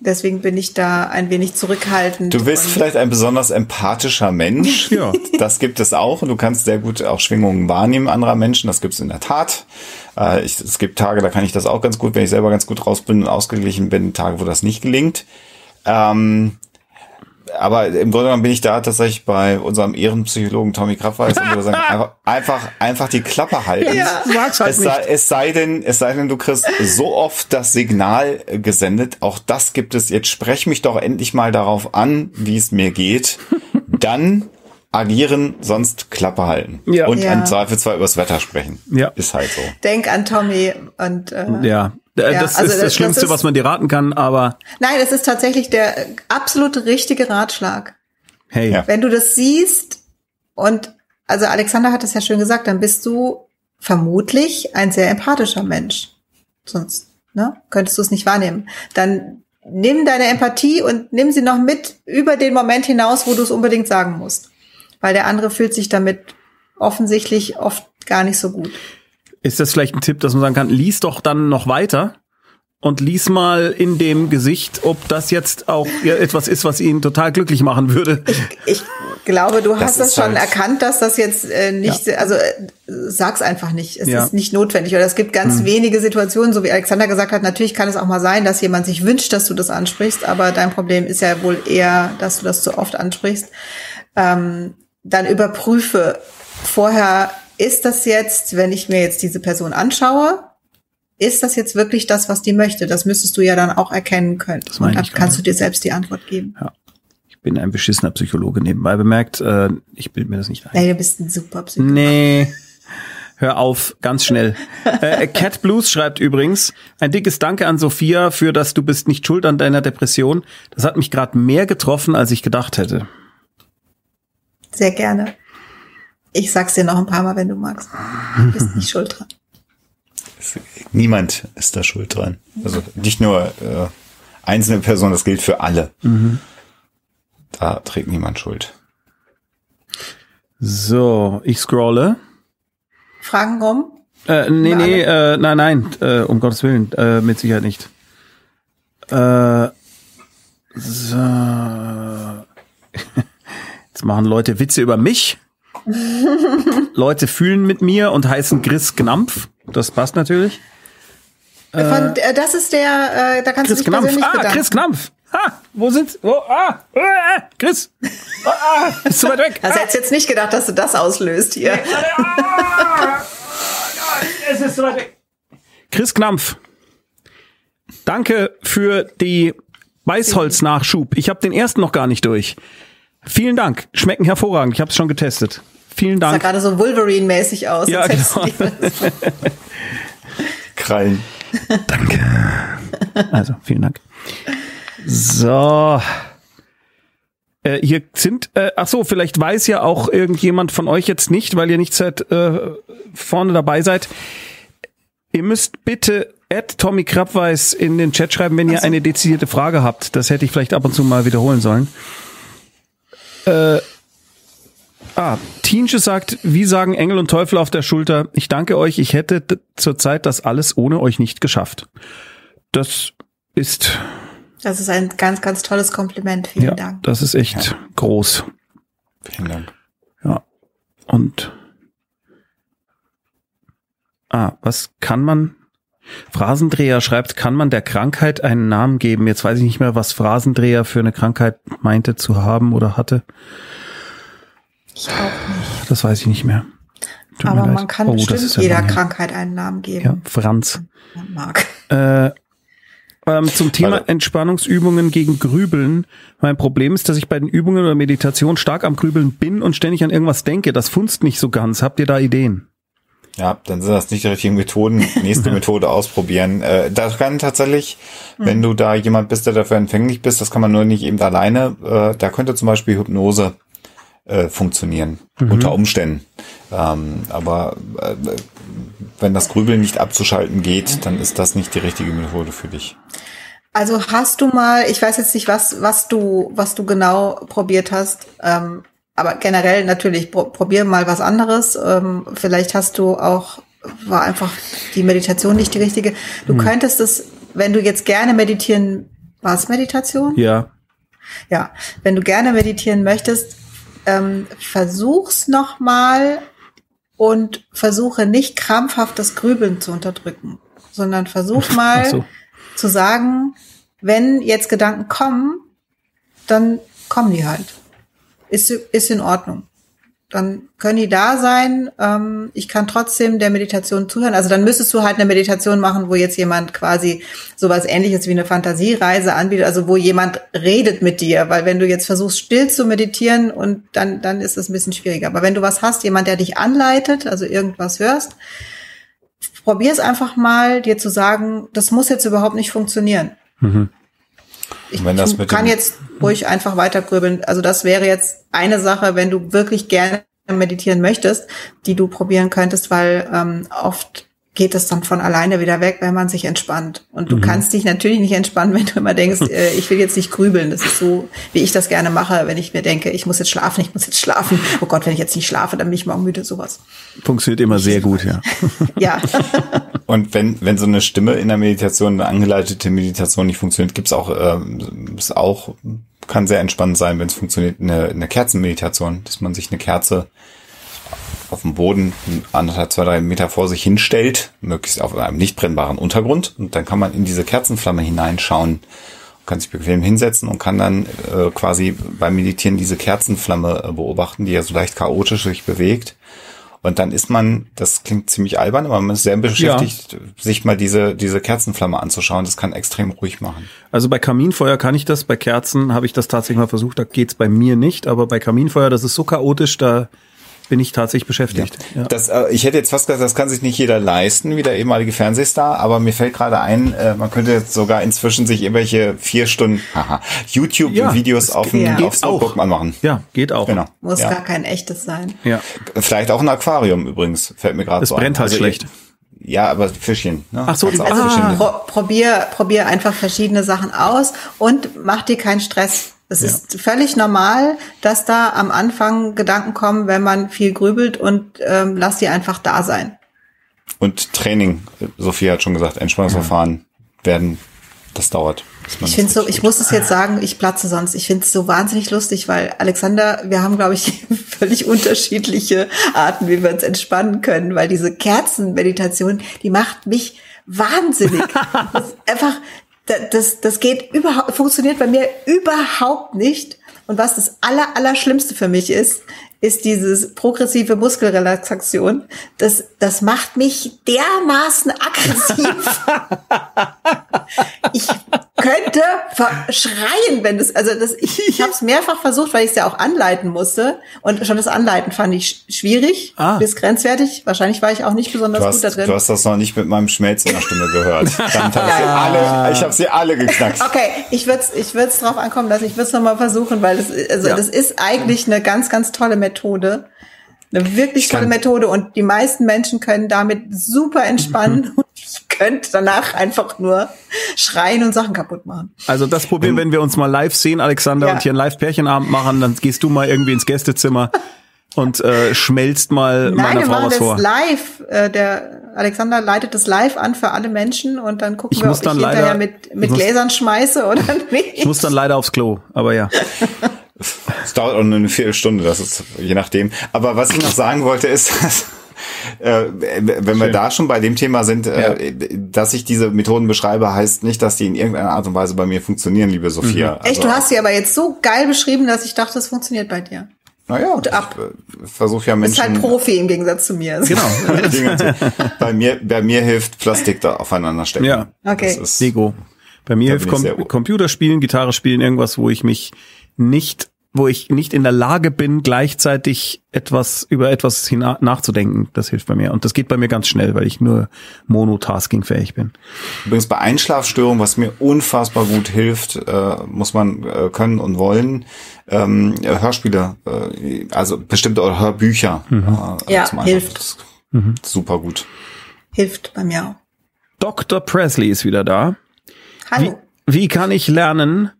Deswegen bin ich da ein wenig zurückhaltend. Du bist vielleicht ein besonders empathischer Mensch. ja. Das gibt es auch. Und du kannst sehr gut auch Schwingungen wahrnehmen anderer Menschen. Das gibt es in der Tat. Äh, ich, es gibt Tage, da kann ich das auch ganz gut, wenn ich selber ganz gut raus bin und ausgeglichen bin. Tage, wo das nicht gelingt. Ähm, aber im Grunde genommen bin ich da tatsächlich bei unserem Ehrenpsychologen Tommy Kraftweiß und würde sagen, einfach, einfach, einfach die Klappe halten. Ja. Sag's halt es, sei, es sei denn, es sei denn, du kriegst so oft das Signal äh, gesendet, auch das gibt es, jetzt sprech mich doch endlich mal darauf an, wie es mir geht. Dann agieren, sonst Klappe halten. Ja. Und Ja. im Zweifelsfall übers Wetter sprechen. Ja. Ist halt so. Denk an Tommy und äh, Ja. Äh, Ja, das also ist das das- Schlimmste, das ist- was man dir raten kann, aber nein, es ist tatsächlich der absolute richtige Ratschlag. hey. Ja. Wenn du das siehst und also Alexander hat es ja schön gesagt, dann bist du vermutlich ein sehr empathischer Mensch. Sonst ne, könntest du es nicht wahrnehmen. Dann nimm deine Empathie und nimm sie noch mit über den Moment hinaus, wo du es unbedingt sagen musst. Weil der andere fühlt sich damit offensichtlich oft gar nicht so gut. Ist das vielleicht ein Tipp, dass man sagen kann, lies doch dann noch weiter und lies mal in dem Gesicht, ob das jetzt auch ja, etwas ist, was ihn total glücklich machen würde. Ich glaube, du Das hast das schon halt- erkannt, dass das jetzt äh, nicht, also äh, sag's einfach nicht. Es Ja. ist nicht notwendig. Oder es gibt ganz wenige Situationen, so wie Alexander gesagt hat, natürlich kann es auch mal sein, dass jemand sich wünscht, dass du das ansprichst, aber dein Problem ist ja wohl eher, dass du das zu oft ansprichst. Ähm, dann überprüfe vorher, ist das jetzt, wenn ich mir jetzt diese Person anschaue, ist das jetzt wirklich das, was die möchte? Das müsstest du ja dann auch erkennen können. Das meine Und dann ich kannst du dir selbst die Antwort geben. Ich bin ein beschissener Psychologe nebenbei bemerkt. Äh, ich bilde mir das nicht ein. Nee, du bist ein super Psychologe. Nee. Hör auf, ganz schnell. Äh, Cat Blues schreibt übrigens, ein dickes Danke an Sophia für das Du bist nicht schuld an deiner Depression. Das hat mich gerade mehr getroffen, als ich gedacht hätte. Sehr gerne. Ich sag's dir noch ein paar Mal, wenn du magst. Du bist nicht schuld dran. Niemand ist da schuld dran. Also nicht nur äh, einzelne Personen, das gilt für alle. Da trägt niemand Schuld. So, ich scrolle. Fragen rum? Äh, nee, nee, äh, nein, nein, äh, um Gottes Willen, äh, mit Sicherheit nicht. Äh, so. Jetzt machen Leute Witze über mich. Leute fühlen mit mir und heißen Chris Gnampf. Das passt natürlich. Von, äh, das ist der, äh, da kannst Chris du dich Gnampf. persönlich Ah, bedanken. Chris Gnampf. Ha, wo sind? Wo? Ah, äh, äh, Chris. Ah, ah, ist zu weit weg. Also hättest jetzt nicht gedacht, dass du das auslöst hier. Ah, es ist so weit weg. Chris Knampf. Danke für die Weißholz-Nachschub. Ich habe den ersten noch gar nicht durch. Vielen Dank. Schmecken hervorragend. Ich habe es schon getestet. Vielen Sah Dank. gerade so Wolverine-mäßig aus. Ja, genau. Krallen. Danke. Also, vielen Dank. So. Äh, hier sind, äh, ach so, vielleicht weiß ja auch irgendjemand von euch jetzt nicht, weil ihr nicht seit äh, vorne dabei seid. Ihr müsst bitte at Tommy Krabweis in den Chat schreiben, wenn ihr eine dezidierte Frage habt. Das hätte ich vielleicht ab und zu mal wiederholen sollen. Äh, ah, Tiensche sagt, wie sagen Engel und Teufel auf der Schulter, ich danke euch, ich hätte zurzeit das alles ohne euch nicht geschafft. Das ist, Das ist ein ganz, ganz tolles Kompliment. Vielen ja, Dank. das ist echt groß. Vielen Dank. Ja. Und ah, was kann man? Phrasendreher schreibt, kann man der Krankheit einen Namen geben? Jetzt weiß ich nicht mehr, was Phrasendreher für eine Krankheit meinte zu haben oder hatte. Ich auch nicht. Das weiß ich nicht mehr. Tut Aber leid. man kann Oh, bestimmt ja jeder. Krankheit einen Namen Ja, geben. Franz. Man mag. Äh, ähm, zum Thema Entspannungsübungen gegen Grübeln. Mein Problem ist, dass ich bei den Übungen oder Meditation stark am Grübeln bin und ständig an irgendwas denke. Das funzt nicht so ganz. Habt ihr da Ideen? Ja, dann sind das nicht die richtigen Methoden. Nächste Methode ausprobieren. Äh, das kann tatsächlich, wenn du da jemand bist, der dafür empfänglich bist, das kann man nur nicht eben alleine. Äh, da könnte zum Beispiel Hypnose äh, funktionieren, unter Umständen. Ähm, aber äh, wenn das Grübeln nicht abzuschalten geht, dann ist das nicht die richtige Methode für dich. Also hast du mal, ich weiß jetzt nicht, was, was du, was du genau probiert hast, ähm, aber generell natürlich, pro, probier mal was anderes. Ähm, vielleicht hast du auch, war einfach die Meditation nicht die richtige. Du könntest es, wenn du jetzt gerne meditieren, war es Meditation? Ja. Ja, wenn du gerne meditieren möchtest, ähm, versuch's noch mal und versuche nicht krampfhaft das Grübeln zu unterdrücken, sondern versuch mal so. zu sagen, wenn jetzt Gedanken kommen, dann kommen die halt. Ist, ist in Ordnung dann können die da sein. Ähm, ich kann trotzdem der Meditation zuhören. Also dann müsstest du halt eine Meditation machen, wo jetzt jemand quasi sowas ähnliches wie eine Fantasiereise anbietet, also wo jemand redet mit dir. Weil wenn du jetzt versuchst, still zu meditieren und dann, dann ist es ein bisschen schwieriger. Aber wenn du was hast, jemand, der dich anleitet, also irgendwas hörst, probier es einfach mal, dir zu sagen, das muss jetzt überhaupt nicht funktionieren. Mhm. Ich kann jetzt ruhig einfach weiter grübeln. Also das wäre jetzt eine Sache, wenn du wirklich gerne meditieren möchtest, die du probieren könntest, weil ähm, oft geht es dann von alleine wieder weg, wenn man sich entspannt. Und du mhm. kannst dich natürlich nicht entspannen, wenn du immer denkst, äh, ich will jetzt nicht grübeln. Das ist so, wie ich das gerne mache, wenn ich mir denke, ich muss jetzt schlafen, ich muss jetzt schlafen. Oh Gott, wenn ich jetzt nicht schlafe, dann bin ich morgen müde, sowas. Funktioniert immer sehr gut, ja. ja. Und wenn, wenn so eine Stimme in der Meditation, eine angeleitete Meditation nicht funktioniert, gibt's auch, äh, ist auch, kann sehr entspannend sein, wenn es funktioniert, eine, eine Kerzenmeditation, dass man sich eine Kerze auf dem Boden anderthalb, zwei, drei Meter vor sich hinstellt, möglichst auf einem nicht brennbaren Untergrund. Und dann kann man in diese Kerzenflamme hineinschauen, kann sich bequem hinsetzen und kann dann äh, quasi beim Meditieren diese Kerzenflamme äh, beobachten, die ja so leicht chaotisch sich bewegt. Und dann ist man, das klingt ziemlich albern, aber man ist sehr beschäftigt, ja. sich mal diese, diese Kerzenflamme anzuschauen. Das kann extrem ruhig machen. Also bei Kaminfeuer kann ich das, bei Kerzen habe ich das tatsächlich mal versucht, da geht's bei mir nicht, aber bei Kaminfeuer, das ist so chaotisch, da bin ich tatsächlich beschäftigt. Ja. Ja. Das, äh, ich hätte jetzt fast gesagt, das kann sich nicht jeder leisten, wie der ehemalige Fernsehstar, aber mir fällt gerade ein, äh, man könnte jetzt sogar inzwischen sich irgendwelche vier Stunden YouTube-Videos ja, auf dem ja. Notebook anmachen. Ja, geht auch. Genau. Muss gar kein echtes sein. Ja. Vielleicht auch ein Aquarium übrigens, fällt mir gerade so ein. Das brennt halt also schlecht. Ja, aber Fischchen. Ne? Ach so, also ah. pro, probier, probier einfach verschiedene Sachen aus und mach dir keinen Stress es ja. ist völlig normal, dass da am Anfang Gedanken kommen, wenn man viel grübelt und ähm, lass die einfach da sein. Und Training, Sophie hat schon gesagt, Entspannungsverfahren ja. werden, das dauert. Ich finde so, ich muss es jetzt sagen, ich platze sonst. Ich finde es so wahnsinnig lustig, weil Alexander, wir haben, glaube ich, völlig unterschiedliche Arten, wie wir uns entspannen können, weil diese Kerzenmeditation, die macht mich wahnsinnig. einfach, das, das geht überhaupt, funktioniert bei mir überhaupt nicht. Und was das aller, aller Schlimmste für mich ist, ist dieses progressive Muskelrelaxation. Das, das macht mich dermaßen aggressiv. ich könnte schreien, wenn das, also das, ich, ich habe es mehrfach versucht, weil ich es ja auch anleiten musste. Und schon das Anleiten fand ich schwierig, ah. bis grenzwertig. Wahrscheinlich war ich auch nicht besonders hast, gut da drin. Du hast das noch nicht mit meinem Schmelz in der Stimme gehört. Dann hab ich, alle, ich habe sie alle geknackt. Okay, ich würde es ich würd's drauf ankommen lassen. Ich würde es nochmal versuchen, weil das, also ja. das ist eigentlich eine ganz, ganz tolle Methode. Eine wirklich tolle Methode und die meisten Menschen können damit super entspannen mhm. und ich könnte danach einfach nur schreien und Sachen kaputt machen. Also das Problem, wenn wir uns mal live sehen, Alexander, ja. und hier einen Live-Pärchenabend machen, dann gehst du mal irgendwie ins Gästezimmer und äh, schmelzt mal Nein, meiner Frau was vor. Nein, live. Äh, der Alexander leitet das live an für alle Menschen und dann gucken ich wir, ob ich hinterher leider, mit, mit Gläsern schmeiße oder nicht. Ich muss dann leider aufs Klo, aber ja. Es dauert auch nur eine Viertelstunde, das ist je nachdem. Aber was ich noch sagen wollte ist, dass, äh, wenn Schön. wir da schon bei dem Thema sind, äh, dass ich diese Methoden beschreibe, heißt nicht, dass die in irgendeiner Art und Weise bei mir funktionieren, liebe Sophia. Mhm. Echt, du hast sie aber jetzt so geil beschrieben, dass ich dachte, es funktioniert bei dir. Naja, Gut ab. ich versuche ja Menschen. Ist halt Profi im Gegensatz zu mir. Genau. bei mir, bei mir hilft Plastik da aufeinander stecken. Ja. Okay. Das ist, Lego. Bei mir hilft Com Computerspielen, Gitarre spielen, irgendwas, wo ich mich nicht wo ich nicht in der Lage bin, gleichzeitig etwas über etwas nachzudenken. Das hilft bei mir. Und das geht bei mir ganz schnell, weil ich nur monotasking-fähig bin. Übrigens bei Einschlafstörungen, was mir unfassbar gut hilft, äh, muss man äh, können und wollen, ähm, Hörspiele, äh, also bestimmte oder Hörbücher. Mhm. Äh, ja, hilft. Mhm. Super gut. Hilft bei mir auch. Dr. Presley ist wieder da. Hallo. Wie, wie kann ich lernen?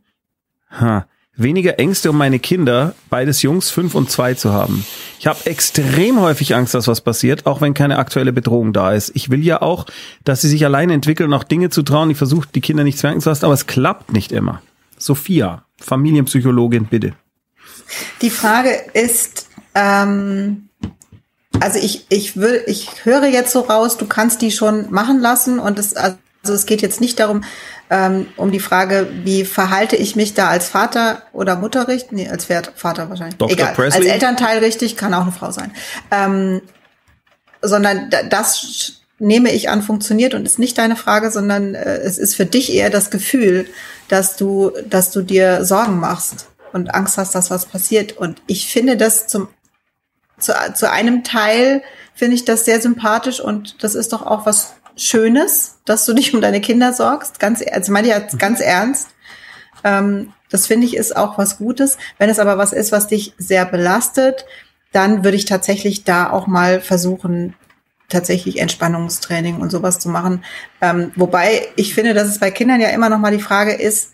Ha weniger Ängste um meine Kinder, beides Jungs, fünf und zwei zu haben. Ich habe extrem häufig Angst, dass was passiert, auch wenn keine aktuelle Bedrohung da ist. Ich will ja auch, dass sie sich alleine entwickeln auch Dinge zu trauen. Ich versuche, die Kinder nicht zu merken zu lassen, aber es klappt nicht immer. Sophia, Familienpsychologin, bitte. Die Frage ist, ähm, also ich, ich will, ich höre jetzt so raus, du kannst die schon machen lassen und es, also Also es geht jetzt nicht darum, ähm, um die Frage, wie verhalte ich mich da als Vater oder Mutter richtig? Nee, als Vater wahrscheinlich. Dr. Egal. Presley? Als Elternteil richtig, kann auch eine Frau sein. Ähm, sondern da- das nehme ich an, funktioniert und ist nicht deine Frage, sondern äh, es ist für dich eher das Gefühl, dass du, dass du dir Sorgen machst und Angst hast, dass was passiert. Und ich finde das zum zu, zu einem Teil finde ich das sehr sympathisch und das ist doch auch was Schönes, dass du dich um deine Kinder sorgst. Ganz, also meine ich jetzt ganz ernst. Ähm, das finde ich ist auch was Gutes. Wenn es aber was ist, was dich sehr belastet, dann würde ich tatsächlich da auch mal versuchen, tatsächlich Entspannungstraining und sowas zu machen. Ähm, wobei ich finde, dass es bei Kindern ja immer noch mal die Frage ist,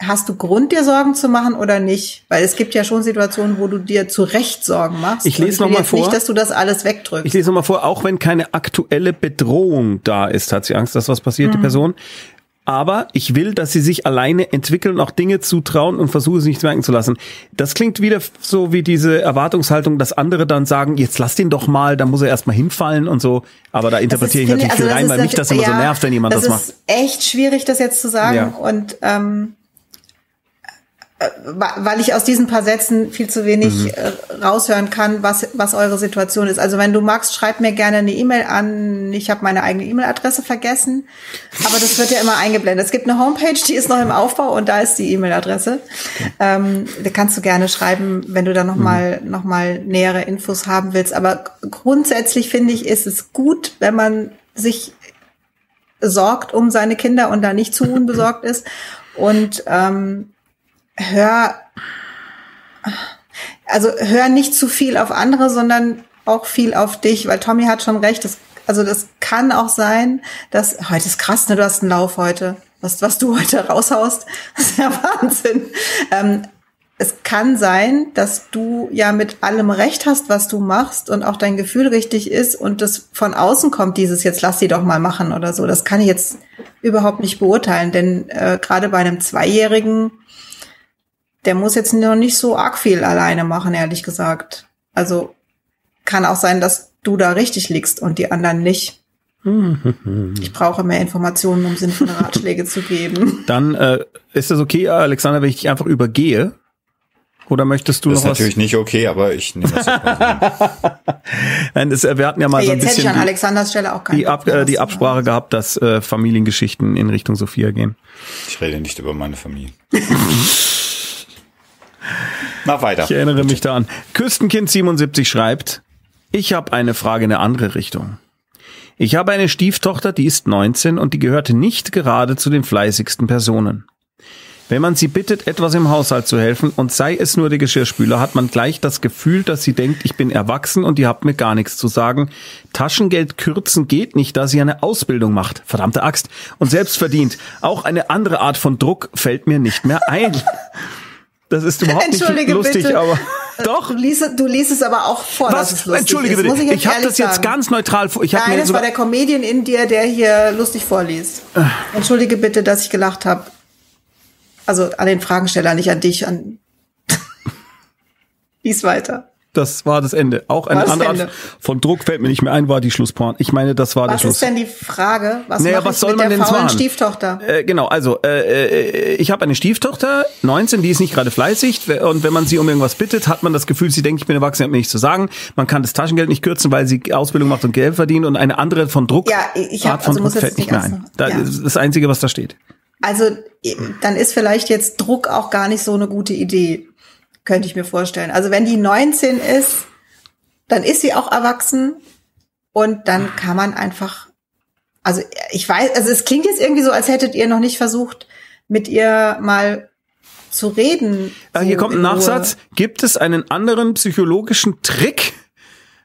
hast du Grund, dir Sorgen zu machen oder nicht? Weil es gibt ja schon Situationen, wo du dir zu Recht Sorgen machst. Ich lese Und noch mal will jetzt vor. Nicht, dass du das alles wegdrückst. Ich lese nochmal vor, auch wenn keine aktuelle Bedrohung da ist, hat sie Angst, dass was passiert, die Person. Aber ich will, dass sie sich alleine entwickeln und auch Dinge zutrauen und versuche, sie nicht merken zu lassen. Das klingt wieder so wie diese Erwartungshaltung, dass andere dann sagen, jetzt lass den doch mal, da muss er erstmal hinfallen und so. Aber da interpretiere ich natürlich viel also rein, ist weil mich das immer so ja, nervt, wenn jemand das, macht. ist echt schwierig, das jetzt zu sagen. Ja. Und ähm, äh, weil ich aus diesen paar Sätzen viel zu wenig Mhm. äh, raushören kann, was, was eure Situation ist. Also wenn du magst, schreib mir gerne eine E-Mail an. Ich habe meine eigene E-Mail-Adresse vergessen, aber das wird ja immer eingeblendet. Es gibt eine Homepage, die ist noch im Aufbau und da ist die E-Mail-Adresse. Ähm, da kannst du gerne schreiben, wenn du da noch mal noch mal nähere Infos haben willst. Aber grundsätzlich finde ich, ist es gut, wenn man sich sorgt um seine Kinder und da nicht zu unbesorgt ist. Und ähm, hör, also hör nicht zu viel auf andere, sondern auch viel auf dich, weil Tommy hat schon recht. Das, also das kann auch sein, dass heute ist krass, ne? Du hast einen Lauf heute. Was, was du heute raushaust, das ist ja Wahnsinn. Ähm, es kann sein, dass du ja mit allem recht hast, was du machst und auch dein Gefühl richtig ist und das von außen kommt, dieses jetzt lass sie doch mal machen oder so. Das kann ich jetzt überhaupt nicht beurteilen, denn äh, gerade bei einem Zweijährigen, der muss jetzt noch nicht so arg viel alleine machen, ehrlich gesagt. Also kann auch sein, dass du da richtig liegst und die anderen nicht. Ich brauche mehr Informationen, um sinnvolle Ratschläge zu geben. Dann äh, ist es okay, Alexander, wenn ich dich einfach übergehe? Oder möchtest du Das noch ist was? natürlich nicht okay, aber ich nehme das. Nein, das, äh, wir hatten ja mal so ein jetzt hätte ich bisschen an die, Alexanders Stelle auch die, Ab, äh, die. Absprache gehabt, dass äh, Familiengeschichten in Richtung Sophia gehen. Ich rede nicht über meine Familie. Mach weiter. Ich erinnere mich da an. Küstenkind77 schreibt, ich habe eine Frage in eine andere Richtung. Ich habe eine Stieftochter, die ist 19 und die gehörte nicht gerade zu den fleißigsten Personen. Wenn man sie bittet, etwas im Haushalt zu helfen und sei es nur der Geschirrspüler, hat man gleich das Gefühl, dass sie denkt, ich bin erwachsen und ihr habt mir gar nichts zu sagen. Taschengeld kürzen geht nicht, da sie eine Ausbildung macht. Verdammte Axt. Und selbst verdient. Auch eine andere Art von Druck fällt mir nicht mehr ein. Das ist überhaupt nicht lustig, bitte. aber doch. Du liest, du liest es aber auch vor, es Was? Entschuldige ist. bitte. Muss ich, Ich, habe das jetzt sagen. ganz neutral vor. Ich Nein, mir das war der Comedian in dir, der hier lustig vorliest. Entschuldige bitte, dass ich gelacht habe. Also an den Fragensteller, nicht an dich. An Lies weiter. Das war das Ende. Auch eine das andere Ende? Art von Druck fällt mir nicht mehr ein, war die Schlusspointe. Ich meine, das war der Was Schluss. ist denn die Frage? Was Naja, was soll mit man der denn faulen machen? Stieftochter? Äh, genau, also äh, äh, ich habe eine Stieftochter, 19, die ist nicht gerade fleißig und wenn man sie um irgendwas bittet, hat man das Gefühl, sie denkt, ich bin erwachsen, hat mir nichts zu sagen. Man kann das Taschengeld nicht kürzen, weil sie Ausbildung macht und Geld verdient und eine andere von Druck, Ja, ich hab- Art von also Druck fällt nicht mehr ein. Da ja. ist das Einzige, was da steht. Also dann ist vielleicht jetzt Druck auch gar nicht so eine gute Idee, könnte ich mir vorstellen. Also wenn die 19 ist, dann ist sie auch erwachsen und dann kann man einfach, also ich weiß, also es klingt jetzt irgendwie so, als hättet ihr noch nicht versucht, mit ihr mal zu reden. Ah, so hier kommt ein in Ruhe. Nachsatz. Gibt es einen anderen psychologischen Trick,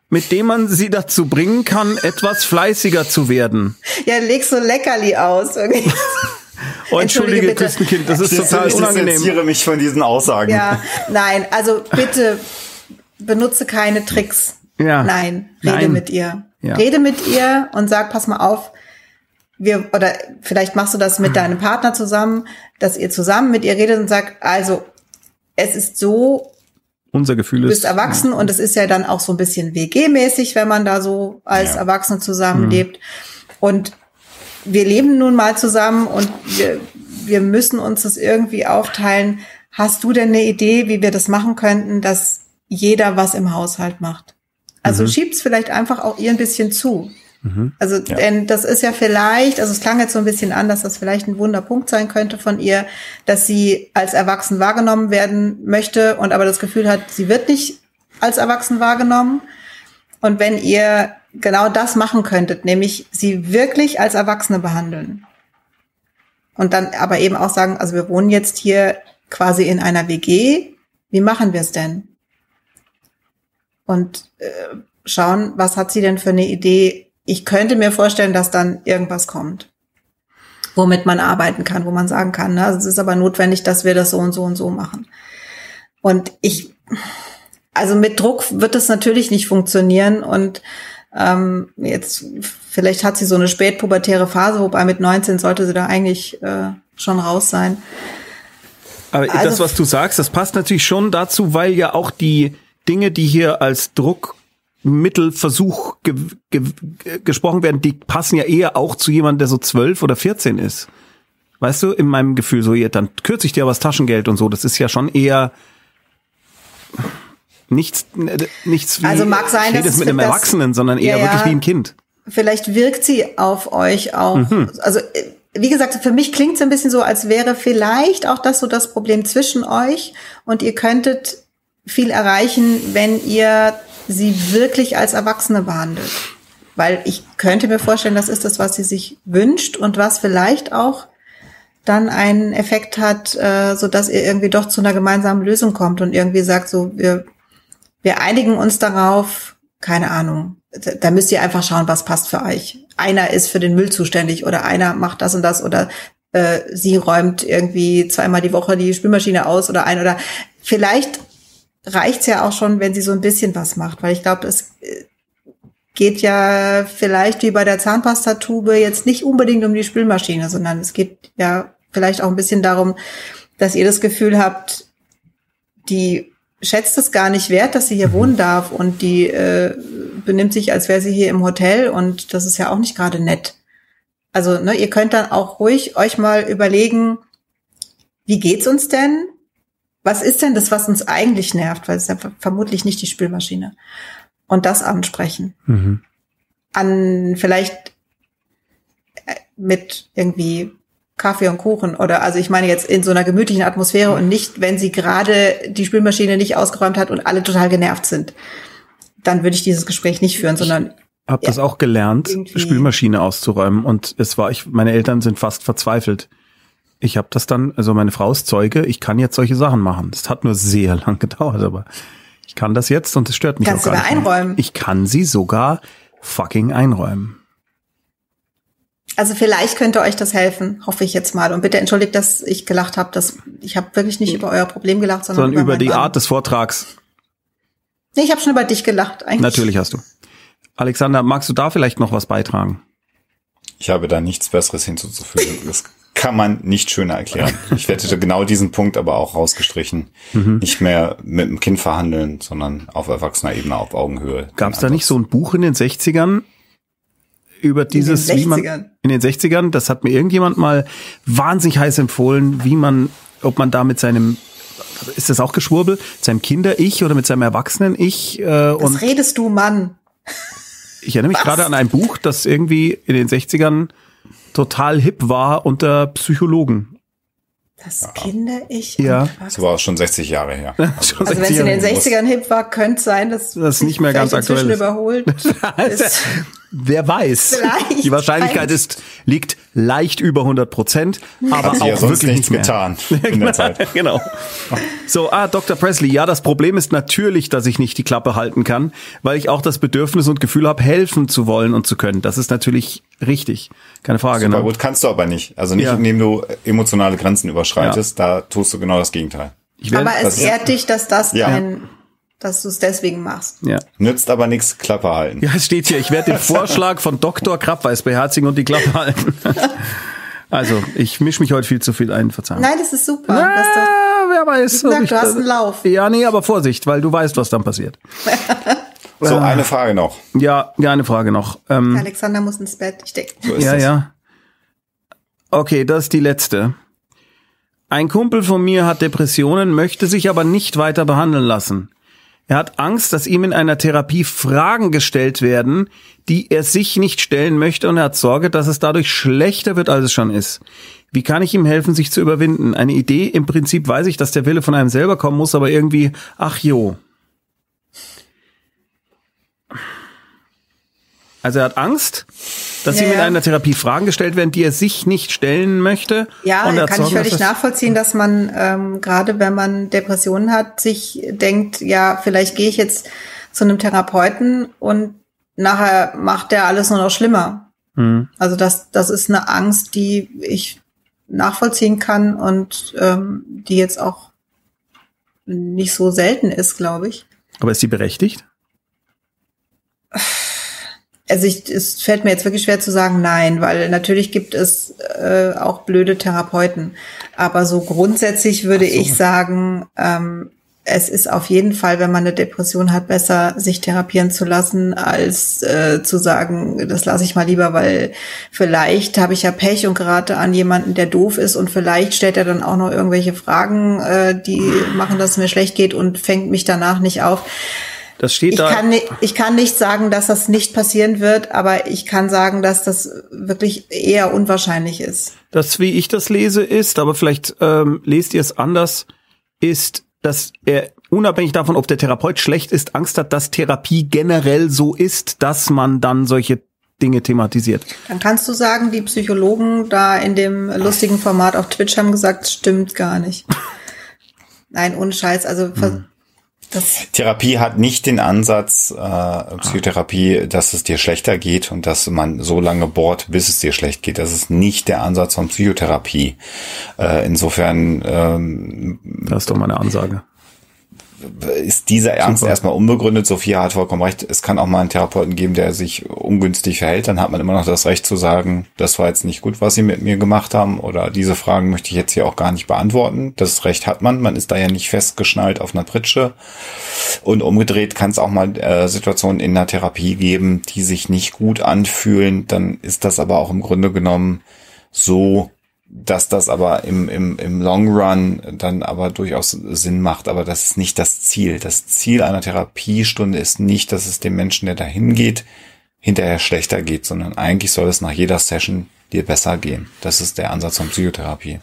mit dem man sie dazu bringen kann, etwas fleißiger zu werden? Ja, leg so Leckerli aus. irgendwie. Oh, entschuldige, Entschuldige. Küstenkind, das ist Ich total unangenehm. distanziere mich von diesen Aussagen. Ja, nein, also bitte benutze keine Tricks. Ja. Nein, rede Nein. mit ihr. Ja. Rede mit ihr und sag, pass mal auf, wir, oder vielleicht machst du das mit deinem Partner zusammen, dass ihr zusammen mit ihr redet und sagt, also, es ist so, Unser Gefühl du ist. bist erwachsen und es ist ja dann auch so ein bisschen WG-mäßig, wenn man da so als Ja. Erwachsene zusammenlebt. Und wir leben nun mal zusammen und wir, wir müssen uns das irgendwie aufteilen. Hast du denn eine Idee, wie wir das machen könnten, dass jeder was im Haushalt macht? Also mhm. schiebt's vielleicht einfach auch ihr ein bisschen zu. Mhm. Also, ja. denn das ist ja vielleicht, also es klang jetzt so ein bisschen an, dass das vielleicht ein Wunderpunkt sein könnte von ihr, dass sie als erwachsen wahrgenommen werden möchte und aber das Gefühl hat, sie wird nicht als erwachsen wahrgenommen. Und wenn ihr genau das machen könntet, nämlich sie wirklich als Erwachsene behandeln. Und dann aber eben auch sagen, also wir wohnen jetzt hier quasi in einer WG, wie machen wir es denn? Und äh, schauen, was hat sie denn für eine Idee? Ich könnte mir vorstellen, dass dann irgendwas kommt, womit man arbeiten kann, wo man sagen kann, ne, es ist aber notwendig, dass wir das so und so und so machen. Und ich, also mit Druck wird es natürlich nicht funktionieren und ähm, jetzt, vielleicht hat sie so eine spätpubertäre Phase, wobei mit 19 sollte sie da eigentlich äh, schon raus sein. Aber also, das, was du sagst, das passt natürlich schon dazu, weil ja auch die Dinge, die hier als Druckmittelversuch ge ge gesprochen werden, die passen ja eher auch zu jemandem, der so zwölf oder vierzehn ist. Weißt du, in meinem Gefühl so, dann kürze ich dir was Taschengeld und so. Das ist ja schon eher nichts, nichts wie, also mag sein, dass mit einem Erwachsenen, sondern eher ja, wirklich wie ein Kind. Vielleicht wirkt sie auf euch auch. Mhm. Also wie gesagt, für mich klingt es ein bisschen so, als wäre vielleicht auch das so das Problem zwischen euch und ihr könntet viel erreichen, wenn ihr sie wirklich als Erwachsene behandelt. Weil ich könnte mir vorstellen, das ist das, was sie sich wünscht und was vielleicht auch dann einen Effekt hat, äh, so dass ihr irgendwie doch zu einer gemeinsamen Lösung kommt und irgendwie sagt, so wir wir einigen uns darauf, keine Ahnung. Da müsst ihr einfach schauen, was passt für euch. Einer ist für den Müll zuständig oder einer macht das und das oder äh, sie räumt irgendwie zweimal die Woche die Spülmaschine aus oder ein oder vielleicht reicht's ja auch schon, wenn sie so ein bisschen was macht, weil ich glaube, es äh, geht ja vielleicht wie bei der Zahnpastatube jetzt nicht unbedingt um die Spülmaschine, sondern es geht ja vielleicht auch ein bisschen darum, dass ihr das Gefühl habt, die schätzt es gar nicht wert, dass sie hier wohnen darf und die äh, benimmt sich, als wäre sie hier im Hotel und das ist ja auch nicht gerade nett. Also, ne, ihr könnt dann auch ruhig euch mal überlegen, wie geht's uns denn? Was ist denn das, was uns eigentlich nervt? Weil es ist ja vermutlich nicht die Spülmaschine. Und das ansprechen. Mhm. An vielleicht äh, mit irgendwie Kaffee und Kuchen oder also ich meine jetzt in so einer gemütlichen Atmosphäre und nicht, wenn sie gerade die Spülmaschine nicht ausgeräumt hat und alle total genervt sind. Dann würde ich dieses Gespräch nicht führen, sondern hab ja, das auch gelernt, Spülmaschine auszuräumen und es war ich meine Eltern sind fast verzweifelt. Ich habe das dann, also meine Frau ist Zeuge, ich kann jetzt solche Sachen machen. Das hat nur sehr lang gedauert, aber ich kann das jetzt und es stört mich Kannst auch gar du da nicht. einräumen? Ich kann sie sogar fucking einräumen. Also vielleicht könnte euch das helfen, hoffe ich jetzt mal. Und bitte entschuldigt, dass ich gelacht habe. Dass ich habe wirklich nicht über euer Problem gelacht, sondern, sondern über, über die Mann. Art des Vortrags. Nee, ich habe schon über dich gelacht. Eigentlich. Natürlich hast du. Alexander, magst du da vielleicht noch was beitragen? Ich habe da nichts Besseres hinzuzufügen. Das kann man nicht schöner erklären. Ich hätte genau diesen Punkt aber auch rausgestrichen. Mhm. Nicht mehr mit dem Kind verhandeln, sondern auf erwachsener Ebene auf Augenhöhe. Gab es da nicht so ein Buch in den 60ern, über dieses, in den 60ern. wie man in den 60ern, das hat mir irgendjemand mal wahnsinnig heiß empfohlen, wie man, ob man da mit seinem ist das auch Geschwurbel? Mit seinem Kinder-Ich oder mit seinem Erwachsenen-Ich? Äh, Was redest du, Mann? Ich erinnere mich gerade an ein Buch, das irgendwie in den 60ern total hip war unter Psychologen. Das ja. Kinder-Ich. Ja. Das war auch schon 60 Jahre her. Also, also wenn es in den 60ern hip war, könnte es sein, dass das nicht mehr ganz aktuell ist. überholt ist. Wer weiß. Vielleicht, Die Wahrscheinlichkeit ist, liegt leicht über 100 Prozent, aber Hat auch ja wirklich nichts getan in der Zeit. genau. So, ah, Dr. Presley, ja, das Problem ist natürlich, dass ich nicht die Klappe halten kann, weil ich auch das Bedürfnis und Gefühl habe, helfen zu wollen und zu können. Das ist natürlich richtig. Keine Frage. Super ne? gut, kannst du aber nicht. Also nicht, ja. indem du emotionale Grenzen überschreitest, ja. da tust du genau das Gegenteil. aber es ehrt dich, dass das ja. ein dass du es deswegen machst. Ja. Nützt aber nichts, Klappe halten. Ja, es steht hier, ich werde den Vorschlag von Dr. Krabweis beherzigen und die Klappe halten. Also, ich mische mich heute viel zu viel ein, Verzeihung. Nein, das ist super. Ja, wer weiß. Wie gesagt, du hast einen Lauf. Ja, nee, aber Vorsicht, weil du weißt, was dann passiert. so, eine Frage noch. Ja, ja, eine Frage noch. Ähm, Alexander muss ins Bett. Ich denke. So ja, das. ja. Okay, das ist die letzte. Ein Kumpel von mir hat Depressionen, möchte sich aber nicht weiter behandeln lassen. Er hat Angst, dass ihm in einer Therapie Fragen gestellt werden, die er sich nicht stellen möchte und er hat Sorge, dass es dadurch schlechter wird, als es schon ist. Wie kann ich ihm helfen, sich zu überwinden? Eine Idee, im Prinzip weiß ich, dass der Wille von einem selber kommen muss, aber irgendwie, ach jo. Also er hat Angst, dass Ja, ihm in einer Therapie Fragen gestellt werden, die er sich nicht stellen möchte. Ja, und kann ich völlig nachvollziehen, dass man ähm, gerade wenn man Depressionen hat, sich denkt, ja, vielleicht gehe ich jetzt zu einem Therapeuten und nachher macht der alles nur noch schlimmer. Hm. Also das, das ist eine Angst, die ich nachvollziehen kann und ähm, die jetzt auch nicht so selten ist, glaube ich. Aber ist sie berechtigt? Also ich, es fällt mir jetzt wirklich schwer zu sagen, nein, weil natürlich gibt es äh, auch blöde Therapeuten. Aber so grundsätzlich würde ich sagen, ähm, es ist auf jeden Fall, wenn man eine Depression hat, besser, sich therapieren zu lassen, als äh, zu sagen, das lasse ich mal lieber, weil vielleicht habe ich ja Pech und gerate an jemanden, der doof ist und vielleicht stellt er dann auch noch irgendwelche Fragen, äh, die machen, dass es mir schlecht geht und fängt mich danach nicht auf. Das steht Ich da. kann, ich kann nicht sagen, dass das nicht passieren wird, aber ich kann sagen, dass das wirklich eher unwahrscheinlich ist. das, wie ich das lese, ist, aber vielleicht ähm, lest ihr es anders, ist, dass er unabhängig davon, ob der Therapeut schlecht ist, Angst hat, dass Therapie generell so ist, dass man dann solche Dinge thematisiert. Dann kannst du sagen, die Psychologen da in dem lustigen Format auf Twitch haben gesagt, stimmt gar nicht. Nein, ohne Scheiß. Also ver- das, Therapie hat nicht den Ansatz, äh, Psychotherapie, dass es dir schlechter geht und dass man so lange bohrt, bis es dir schlecht geht. Das ist nicht der Ansatz von Psychotherapie. Äh, insofern ähm, Das ist doch mal eine Ansage. Ist dieser Ernst Super. erstmal unbegründet. Sophia hat vollkommen recht. Es kann auch mal einen Therapeuten geben, der sich ungünstig verhält. Dann hat man immer noch das Recht zu sagen, das war jetzt nicht gut, was Sie mit mir gemacht haben oder diese Fragen möchte ich jetzt hier auch gar nicht beantworten. Das Recht hat man. Man ist da ja nicht festgeschnallt auf einer Pritsche. Und umgedreht kann es auch mal äh, Situationen in der Therapie geben, die sich nicht gut anfühlen. Dann ist das aber auch im Grunde genommen so, dass das aber im, im, im Long Run dann aber durchaus Sinn macht. Aber das ist nicht das Ziel. Das Ziel einer Therapiestunde ist nicht, dass es dem Menschen, der dahin geht, hinterher schlechter geht, sondern eigentlich soll es nach jeder Session dir besser gehen. Das ist der Ansatz von Psychotherapie.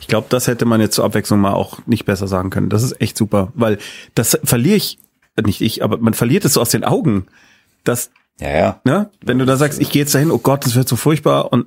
Ich glaube, das hätte man jetzt zur Abwechslung mal auch nicht besser sagen können. Das ist echt super, weil das verliere ich, nicht ich, aber man verliert es so aus den Augen. Das, Ja, ja. ne, wenn du da sagst, ich gehe jetzt dahin, oh Gott, das wird so furchtbar und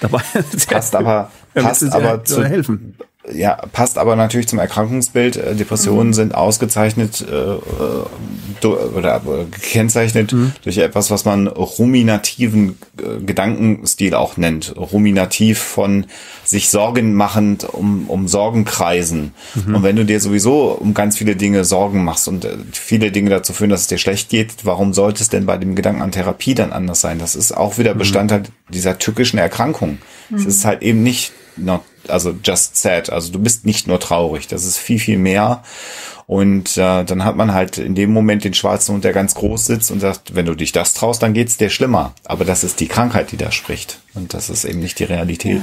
dabei Passt aber, Ja, passt aber ja zu, helfen. ja, passt aber natürlich zum Erkrankungsbild. Äh, Depressionen sind ausgezeichnet äh, äh, oder gekennzeichnet durch etwas, was man ruminativen äh, Gedankenstil auch nennt. Ruminativ von sich Sorgen machend um, um Sorgen kreisen. Und wenn du dir sowieso um ganz viele Dinge Sorgen machst und äh, viele Dinge dazu führen, dass es dir schlecht geht, warum sollte es denn bei dem Gedanken an Therapie dann anders sein? Das ist auch wieder Bestandteil dieser tückischen Erkrankung. Es ist halt eben nicht not, also just sad. Also du bist nicht nur traurig. Das ist viel, viel mehr. Und äh, dann hat man halt in dem Moment den Schwarzen Hund, der ganz groß sitzt und sagt, wenn du dich das traust, dann geht's dir schlimmer. Aber das ist die Krankheit, die da spricht. Und das ist eben nicht die Realität.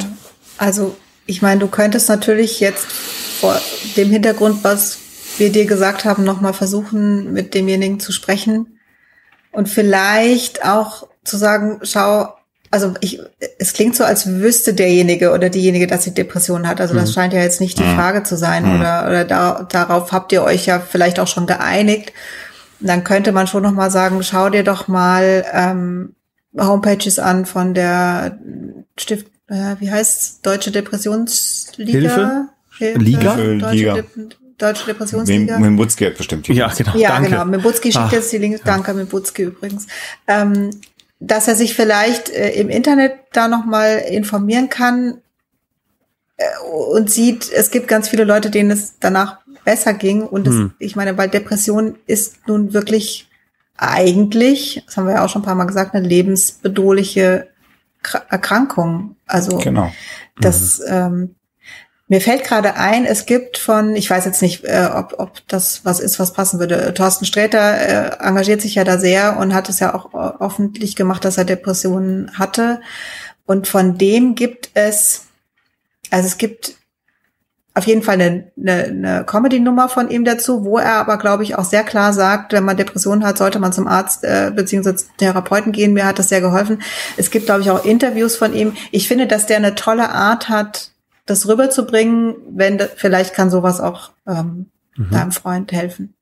also ich meine, du könntest natürlich jetzt vor dem Hintergrund, was wir dir gesagt haben, nochmal versuchen, mit demjenigen zu sprechen und vielleicht auch zu sagen, schau, also ich, es klingt so, als wüsste derjenige oder diejenige, dass sie Depressionen hat. Also das scheint ja jetzt nicht die Frage zu sein oder, oder da, darauf habt ihr euch ja vielleicht auch schon geeinigt. Dann könnte man schon noch mal sagen, schau dir doch mal ähm, Homepages an von der Stift, äh, wie heißt's, Deutsche Depressionsliga? Hilfe? Hilfe? Liga? Deutsche, Liga. Dep Deutsche Depressionsliga. Mimbutski hat bestimmt die Ja, genau. Ja, danke. genau. Mibutski schickt Ach, jetzt die Links. Danke, Mibutski übrigens. Ähm, dass er sich vielleicht äh, im Internet da nochmal informieren kann äh, und sieht, es gibt ganz viele Leute, denen es danach besser ging. Und es, Hm. ich meine, weil Depression ist nun wirklich eigentlich, das haben wir ja auch schon ein paar Mal gesagt, eine lebensbedrohliche Kra- Erkrankung. Also Genau. das ähm, mir fällt gerade ein, es gibt von, ich weiß jetzt nicht, äh, ob, ob das was ist, was passen würde. Thorsten Sträter äh, engagiert sich ja da sehr und hat es ja auch öffentlich gemacht, dass er Depressionen hatte. Und von dem gibt es also es gibt auf jeden Fall eine, eine, eine Comedy-Nummer von ihm dazu, wo er aber, glaube ich, auch sehr klar sagt, wenn man Depressionen hat, sollte man zum Arzt äh, bzw. Therapeuten gehen. Mir hat das sehr geholfen. Es gibt, glaube ich, auch Interviews von ihm. Ich finde, dass der eine tolle Art hat, das rüberzubringen. Wenn vielleicht kann sowas auch ähm, mhm. deinem Freund helfen.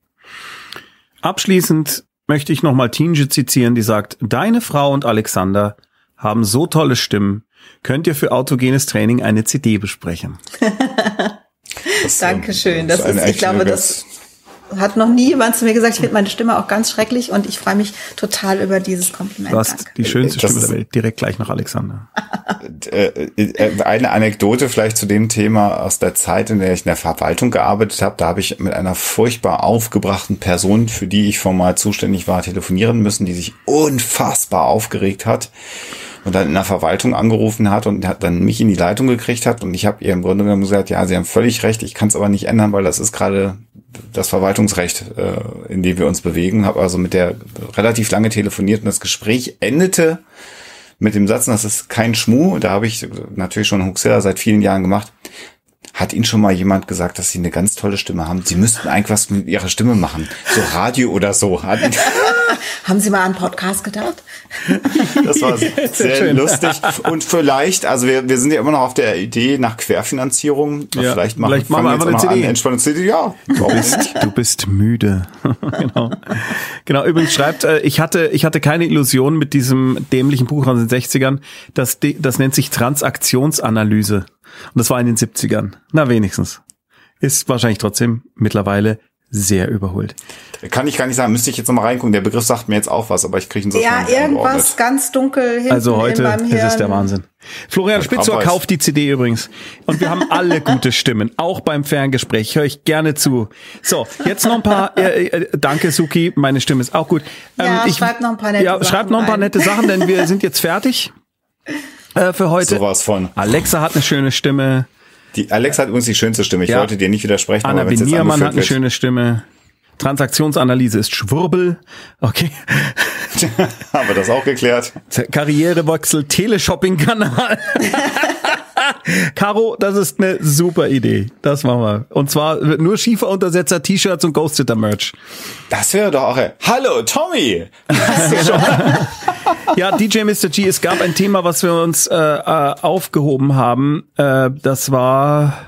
Abschließend möchte ich nochmal Tinje zitieren, die sagt, deine Frau und Alexander haben so tolle Stimmen. Könnt ihr für autogenes Training eine CD besprechen? Das, Dankeschön. Das, ist, ich glaube, das hat noch nie jemand zu mir gesagt. Ich finde meine Stimme auch ganz schrecklich und ich freue mich total über dieses Kompliment. Du hast Danke. die schönste Stimme der Welt, direkt gleich nach Alexander. Äh, äh, eine Anekdote vielleicht zu dem Thema aus der Zeit, in der ich in der Verwaltung gearbeitet habe. Da habe ich mit einer furchtbar aufgebrachten Person, für die ich formal zuständig war, telefonieren müssen, die sich unfassbar aufgeregt hat und dann in der Verwaltung angerufen hat und hat dann mich in die Leitung gekriegt hat und ich habe ihr im Grunde genommen gesagt, ja, Sie haben völlig recht, ich kann es aber nicht ändern, weil das ist gerade das Verwaltungsrecht, äh, in dem wir uns bewegen. Habe also mit der relativ lange telefoniert und das Gespräch endete mit dem Satz, das ist kein Schmuh, da habe ich natürlich schon Huxilla seit vielen Jahren gemacht. Hat Ihnen schon mal jemand gesagt, dass Sie eine ganz tolle Stimme haben? Sie müssten eigentlich was mit Ihrer Stimme machen. So Radio oder so. haben Sie mal an Podcast gedacht? Das war sehr, sehr lustig. Und vielleicht, also wir, wir sind ja immer noch auf der Idee nach Querfinanzierung. Ja, vielleicht machen, vielleicht machen wir einfach eine CD. Entspannung CD. Ja, du bist, du bist müde. genau. Genau. Übrigens schreibt, äh, ich hatte, ich hatte keine Illusion mit diesem dämlichen Buch aus den 60ern. Das, das nennt sich Transaktionsanalyse. Und das war in den 70ern. Na, wenigstens. Ist wahrscheinlich trotzdem mittlerweile sehr überholt. Kann ich gar nicht sagen, müsste ich jetzt nochmal reingucken. Der Begriff sagt mir jetzt auch was, aber ich kriege ihn so Ja, irgendwas ganz dunkel hinten Also heute ist es der Wahnsinn. Florian Spitzor kauft die CD übrigens. Und wir haben alle gute Stimmen, auch beim Ferngespräch. Höre ich gerne zu. So, jetzt noch ein paar. Äh, äh, danke, Suki. Meine Stimme ist auch gut. Ähm, ja, ich, schreib noch ein paar nette ja, Sachen. Schreib noch ein paar nette Sachen, denn wir sind jetzt fertig äh, für heute. Sowas von. Alexa hat eine schöne Stimme. Die Alexa hat übrigens die schönste Stimme. Ich ja. wollte dir nicht widersprechen. Anna Beniermann hat eine schöne Stimme. Transaktionsanalyse ist Schwurbel. Okay. Haben wir das auch geklärt. Karrierewechsel, Teleshopping-Kanal. Caro, das ist eine super Idee. Das machen wir. Und zwar nur Schieferuntersetzer, T-Shirts und Ghost Sitter Merch. Das wäre doch auch. Hallo, Tommy! ja, DJ Mr. G, es gab ein Thema, was wir uns äh, äh, aufgehoben haben. Äh, das war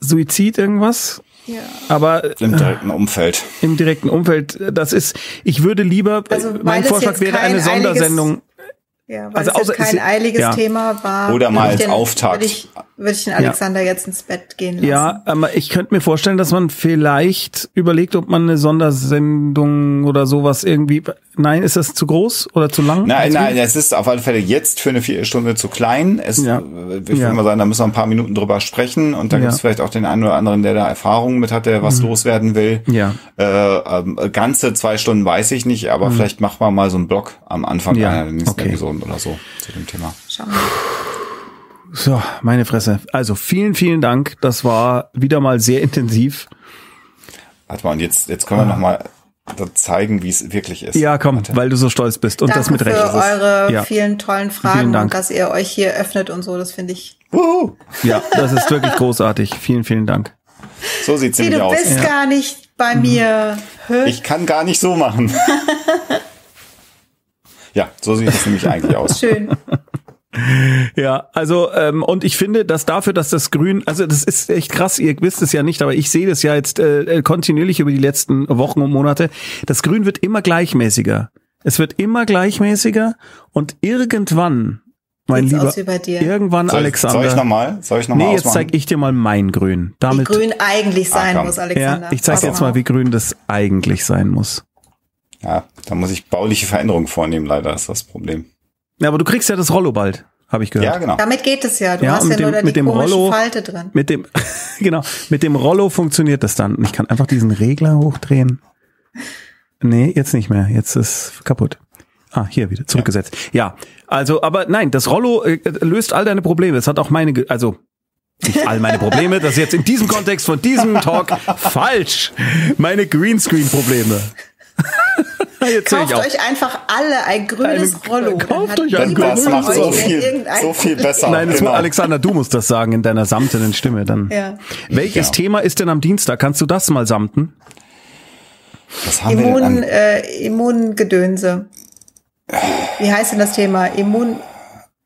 Suizid irgendwas? Ja. Aber im direkten Umfeld. Im direkten Umfeld, das ist, ich würde lieber, also, mein Vorschlag wäre eine Sondersendung ja, weil also es kein eiliges ja. Thema war. Oder mal als den, Auftakt. Würde ich, würde ich den Alexander ja. jetzt ins Bett gehen lassen. Ja, aber ich könnte mir vorstellen, dass man vielleicht überlegt, ob man eine Sondersendung oder sowas irgendwie. Nein, ist das zu groß oder zu lang? Nein, nein, es ist auf alle Fälle jetzt für eine Viertelstunde zu klein. Es, ja. Ich würde ja. mal sagen, da müssen wir ein paar Minuten drüber sprechen und da gibt es vielleicht auch den einen oder anderen, der da Erfahrungen mit hat, der was mhm. loswerden will. Ja. Äh, äh, ganze zwei Stunden weiß ich nicht, aber mhm. vielleicht machen wir mal so einen Blog am Anfang ja. einer der nächsten okay. Episoden oder so zu dem Thema. Schauen wir. So, meine Fresse. Also vielen, vielen Dank. Das war wieder mal sehr intensiv. Warte mal, und jetzt, jetzt können wir ah. noch mal zeigen, wie es wirklich ist. Ja, komm, Warte. weil du so stolz bist und Danke das mit Recht. Danke für eure ja. vielen tollen Fragen und dass ihr euch hier öffnet und so, das finde ich. Wuhu. Ja, das ist wirklich großartig. Vielen, vielen Dank. So sieht's nämlich aus. Du bist ja. gar nicht bei mir. Hä? Ich kann gar nicht so machen. ja, so sieht es nämlich eigentlich aus. Schön. Ja, also ähm, und ich finde, dass dafür, dass das Grün, also das ist echt krass, ihr wisst es ja nicht, aber ich sehe das ja jetzt äh, kontinuierlich über die letzten Wochen und Monate. Das Grün wird immer gleichmäßiger. Es wird immer gleichmäßiger und irgendwann, mein Sieht's Lieber, irgendwann soll, Alexander. Soll ich nochmal? Soll ich nochmal? Nee, jetzt zeig ich dir mal mein Grün. Damit, wie grün eigentlich sein ah, muss, Alexander. Ja, ich zeig dir jetzt mal, wie grün das eigentlich sein muss. Ja, da muss ich bauliche Veränderungen vornehmen, leider ist das Problem. Ja, aber du kriegst ja das Rollo bald, habe ich gehört. Ja, genau. Damit geht es ja. Du ja, hast ja dem, nur da mit die dem Rollo, Falte drin. Mit dem, genau, mit dem Rollo funktioniert das dann. Ich kann einfach diesen Regler hochdrehen. Nee, jetzt nicht mehr. Jetzt ist kaputt. Ah, hier wieder zurückgesetzt. Ja, ja also, aber nein, das Rollo äh, löst all deine Probleme. Es hat auch meine, also nicht all meine Probleme, das ist jetzt in diesem Kontext von diesem Talk falsch. Meine Greenscreen-Probleme. Jetzt Kauft euch einfach alle ein grünes Eine- Rollo. Kauft euch ein grünes macht so viel, so viel besser. Nein, das genau. war Alexander, du musst das sagen in deiner samtenen Stimme dann. Ja. Welches Ja. Thema ist denn am Dienstag? Kannst du das mal samten? Was haben wir Immun, denn an? äh, Immungedönse. Wie heißt denn das Thema? Immun.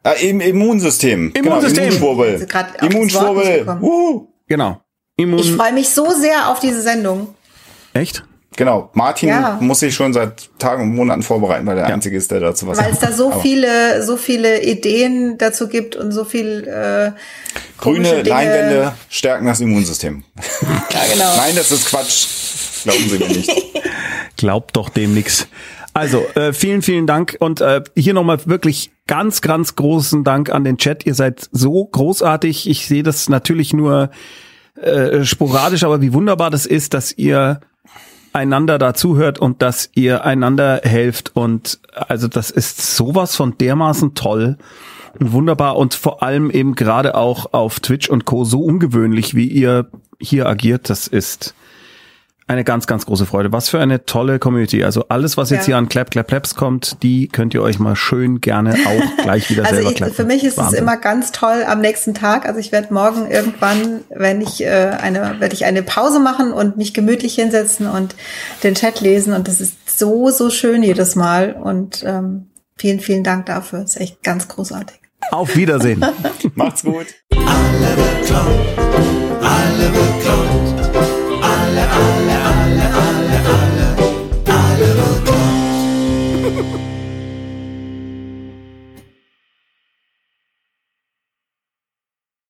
Ah, im Immunsystem. Immunsystem. Genau, Immunschwurbel. Immunschwurbel. Genau. Immun. Ich freue mich so sehr auf diese Sendung. Echt? Genau. Martin Ja. muss sich schon seit Tagen und Monaten vorbereiten, weil der Einzige ist, der dazu was Weil es da so Aber viele, so viele Ideen dazu gibt und so viel äh, Grüne. Leinwände stärken das Immunsystem. Ja, genau. Nein, das ist Quatsch. Glauben Sie mir nicht. Glaubt doch dem nix. Also, äh, vielen, vielen Dank und äh, hier nochmal wirklich ganz, ganz großen Dank an den Chat. Ihr seid so großartig. Ich sehe das natürlich nur äh, sporadisch, aber wie wunderbar das ist, dass ihr einander da zuhört und dass ihr einander helft und also das ist sowas von dermaßen toll und wunderbar und vor allem eben gerade auch auf Twitch und Co. so ungewöhnlich, wie ihr hier agiert. Das ist eine ganz, ganz große Freude. Was für eine tolle Community. Also alles, was jetzt Ja. hier an Clap, Clap, Claps kommt, die könnt ihr euch mal schön gerne auch gleich wieder Also selber ich, klappen. für mich ist Wahnsinn. es immer ganz toll am nächsten Tag. Also ich werde morgen irgendwann, wenn ich äh, eine, werde ich eine Pause machen und mich gemütlich hinsetzen und den Chat lesen. Und das ist so, so schön jedes Mal. Und ähm, vielen, vielen Dank dafür. ist echt ganz großartig. Auf Wiedersehen. Macht's gut. Alle bekloppt, alle bekloppt, alle, alle, alle,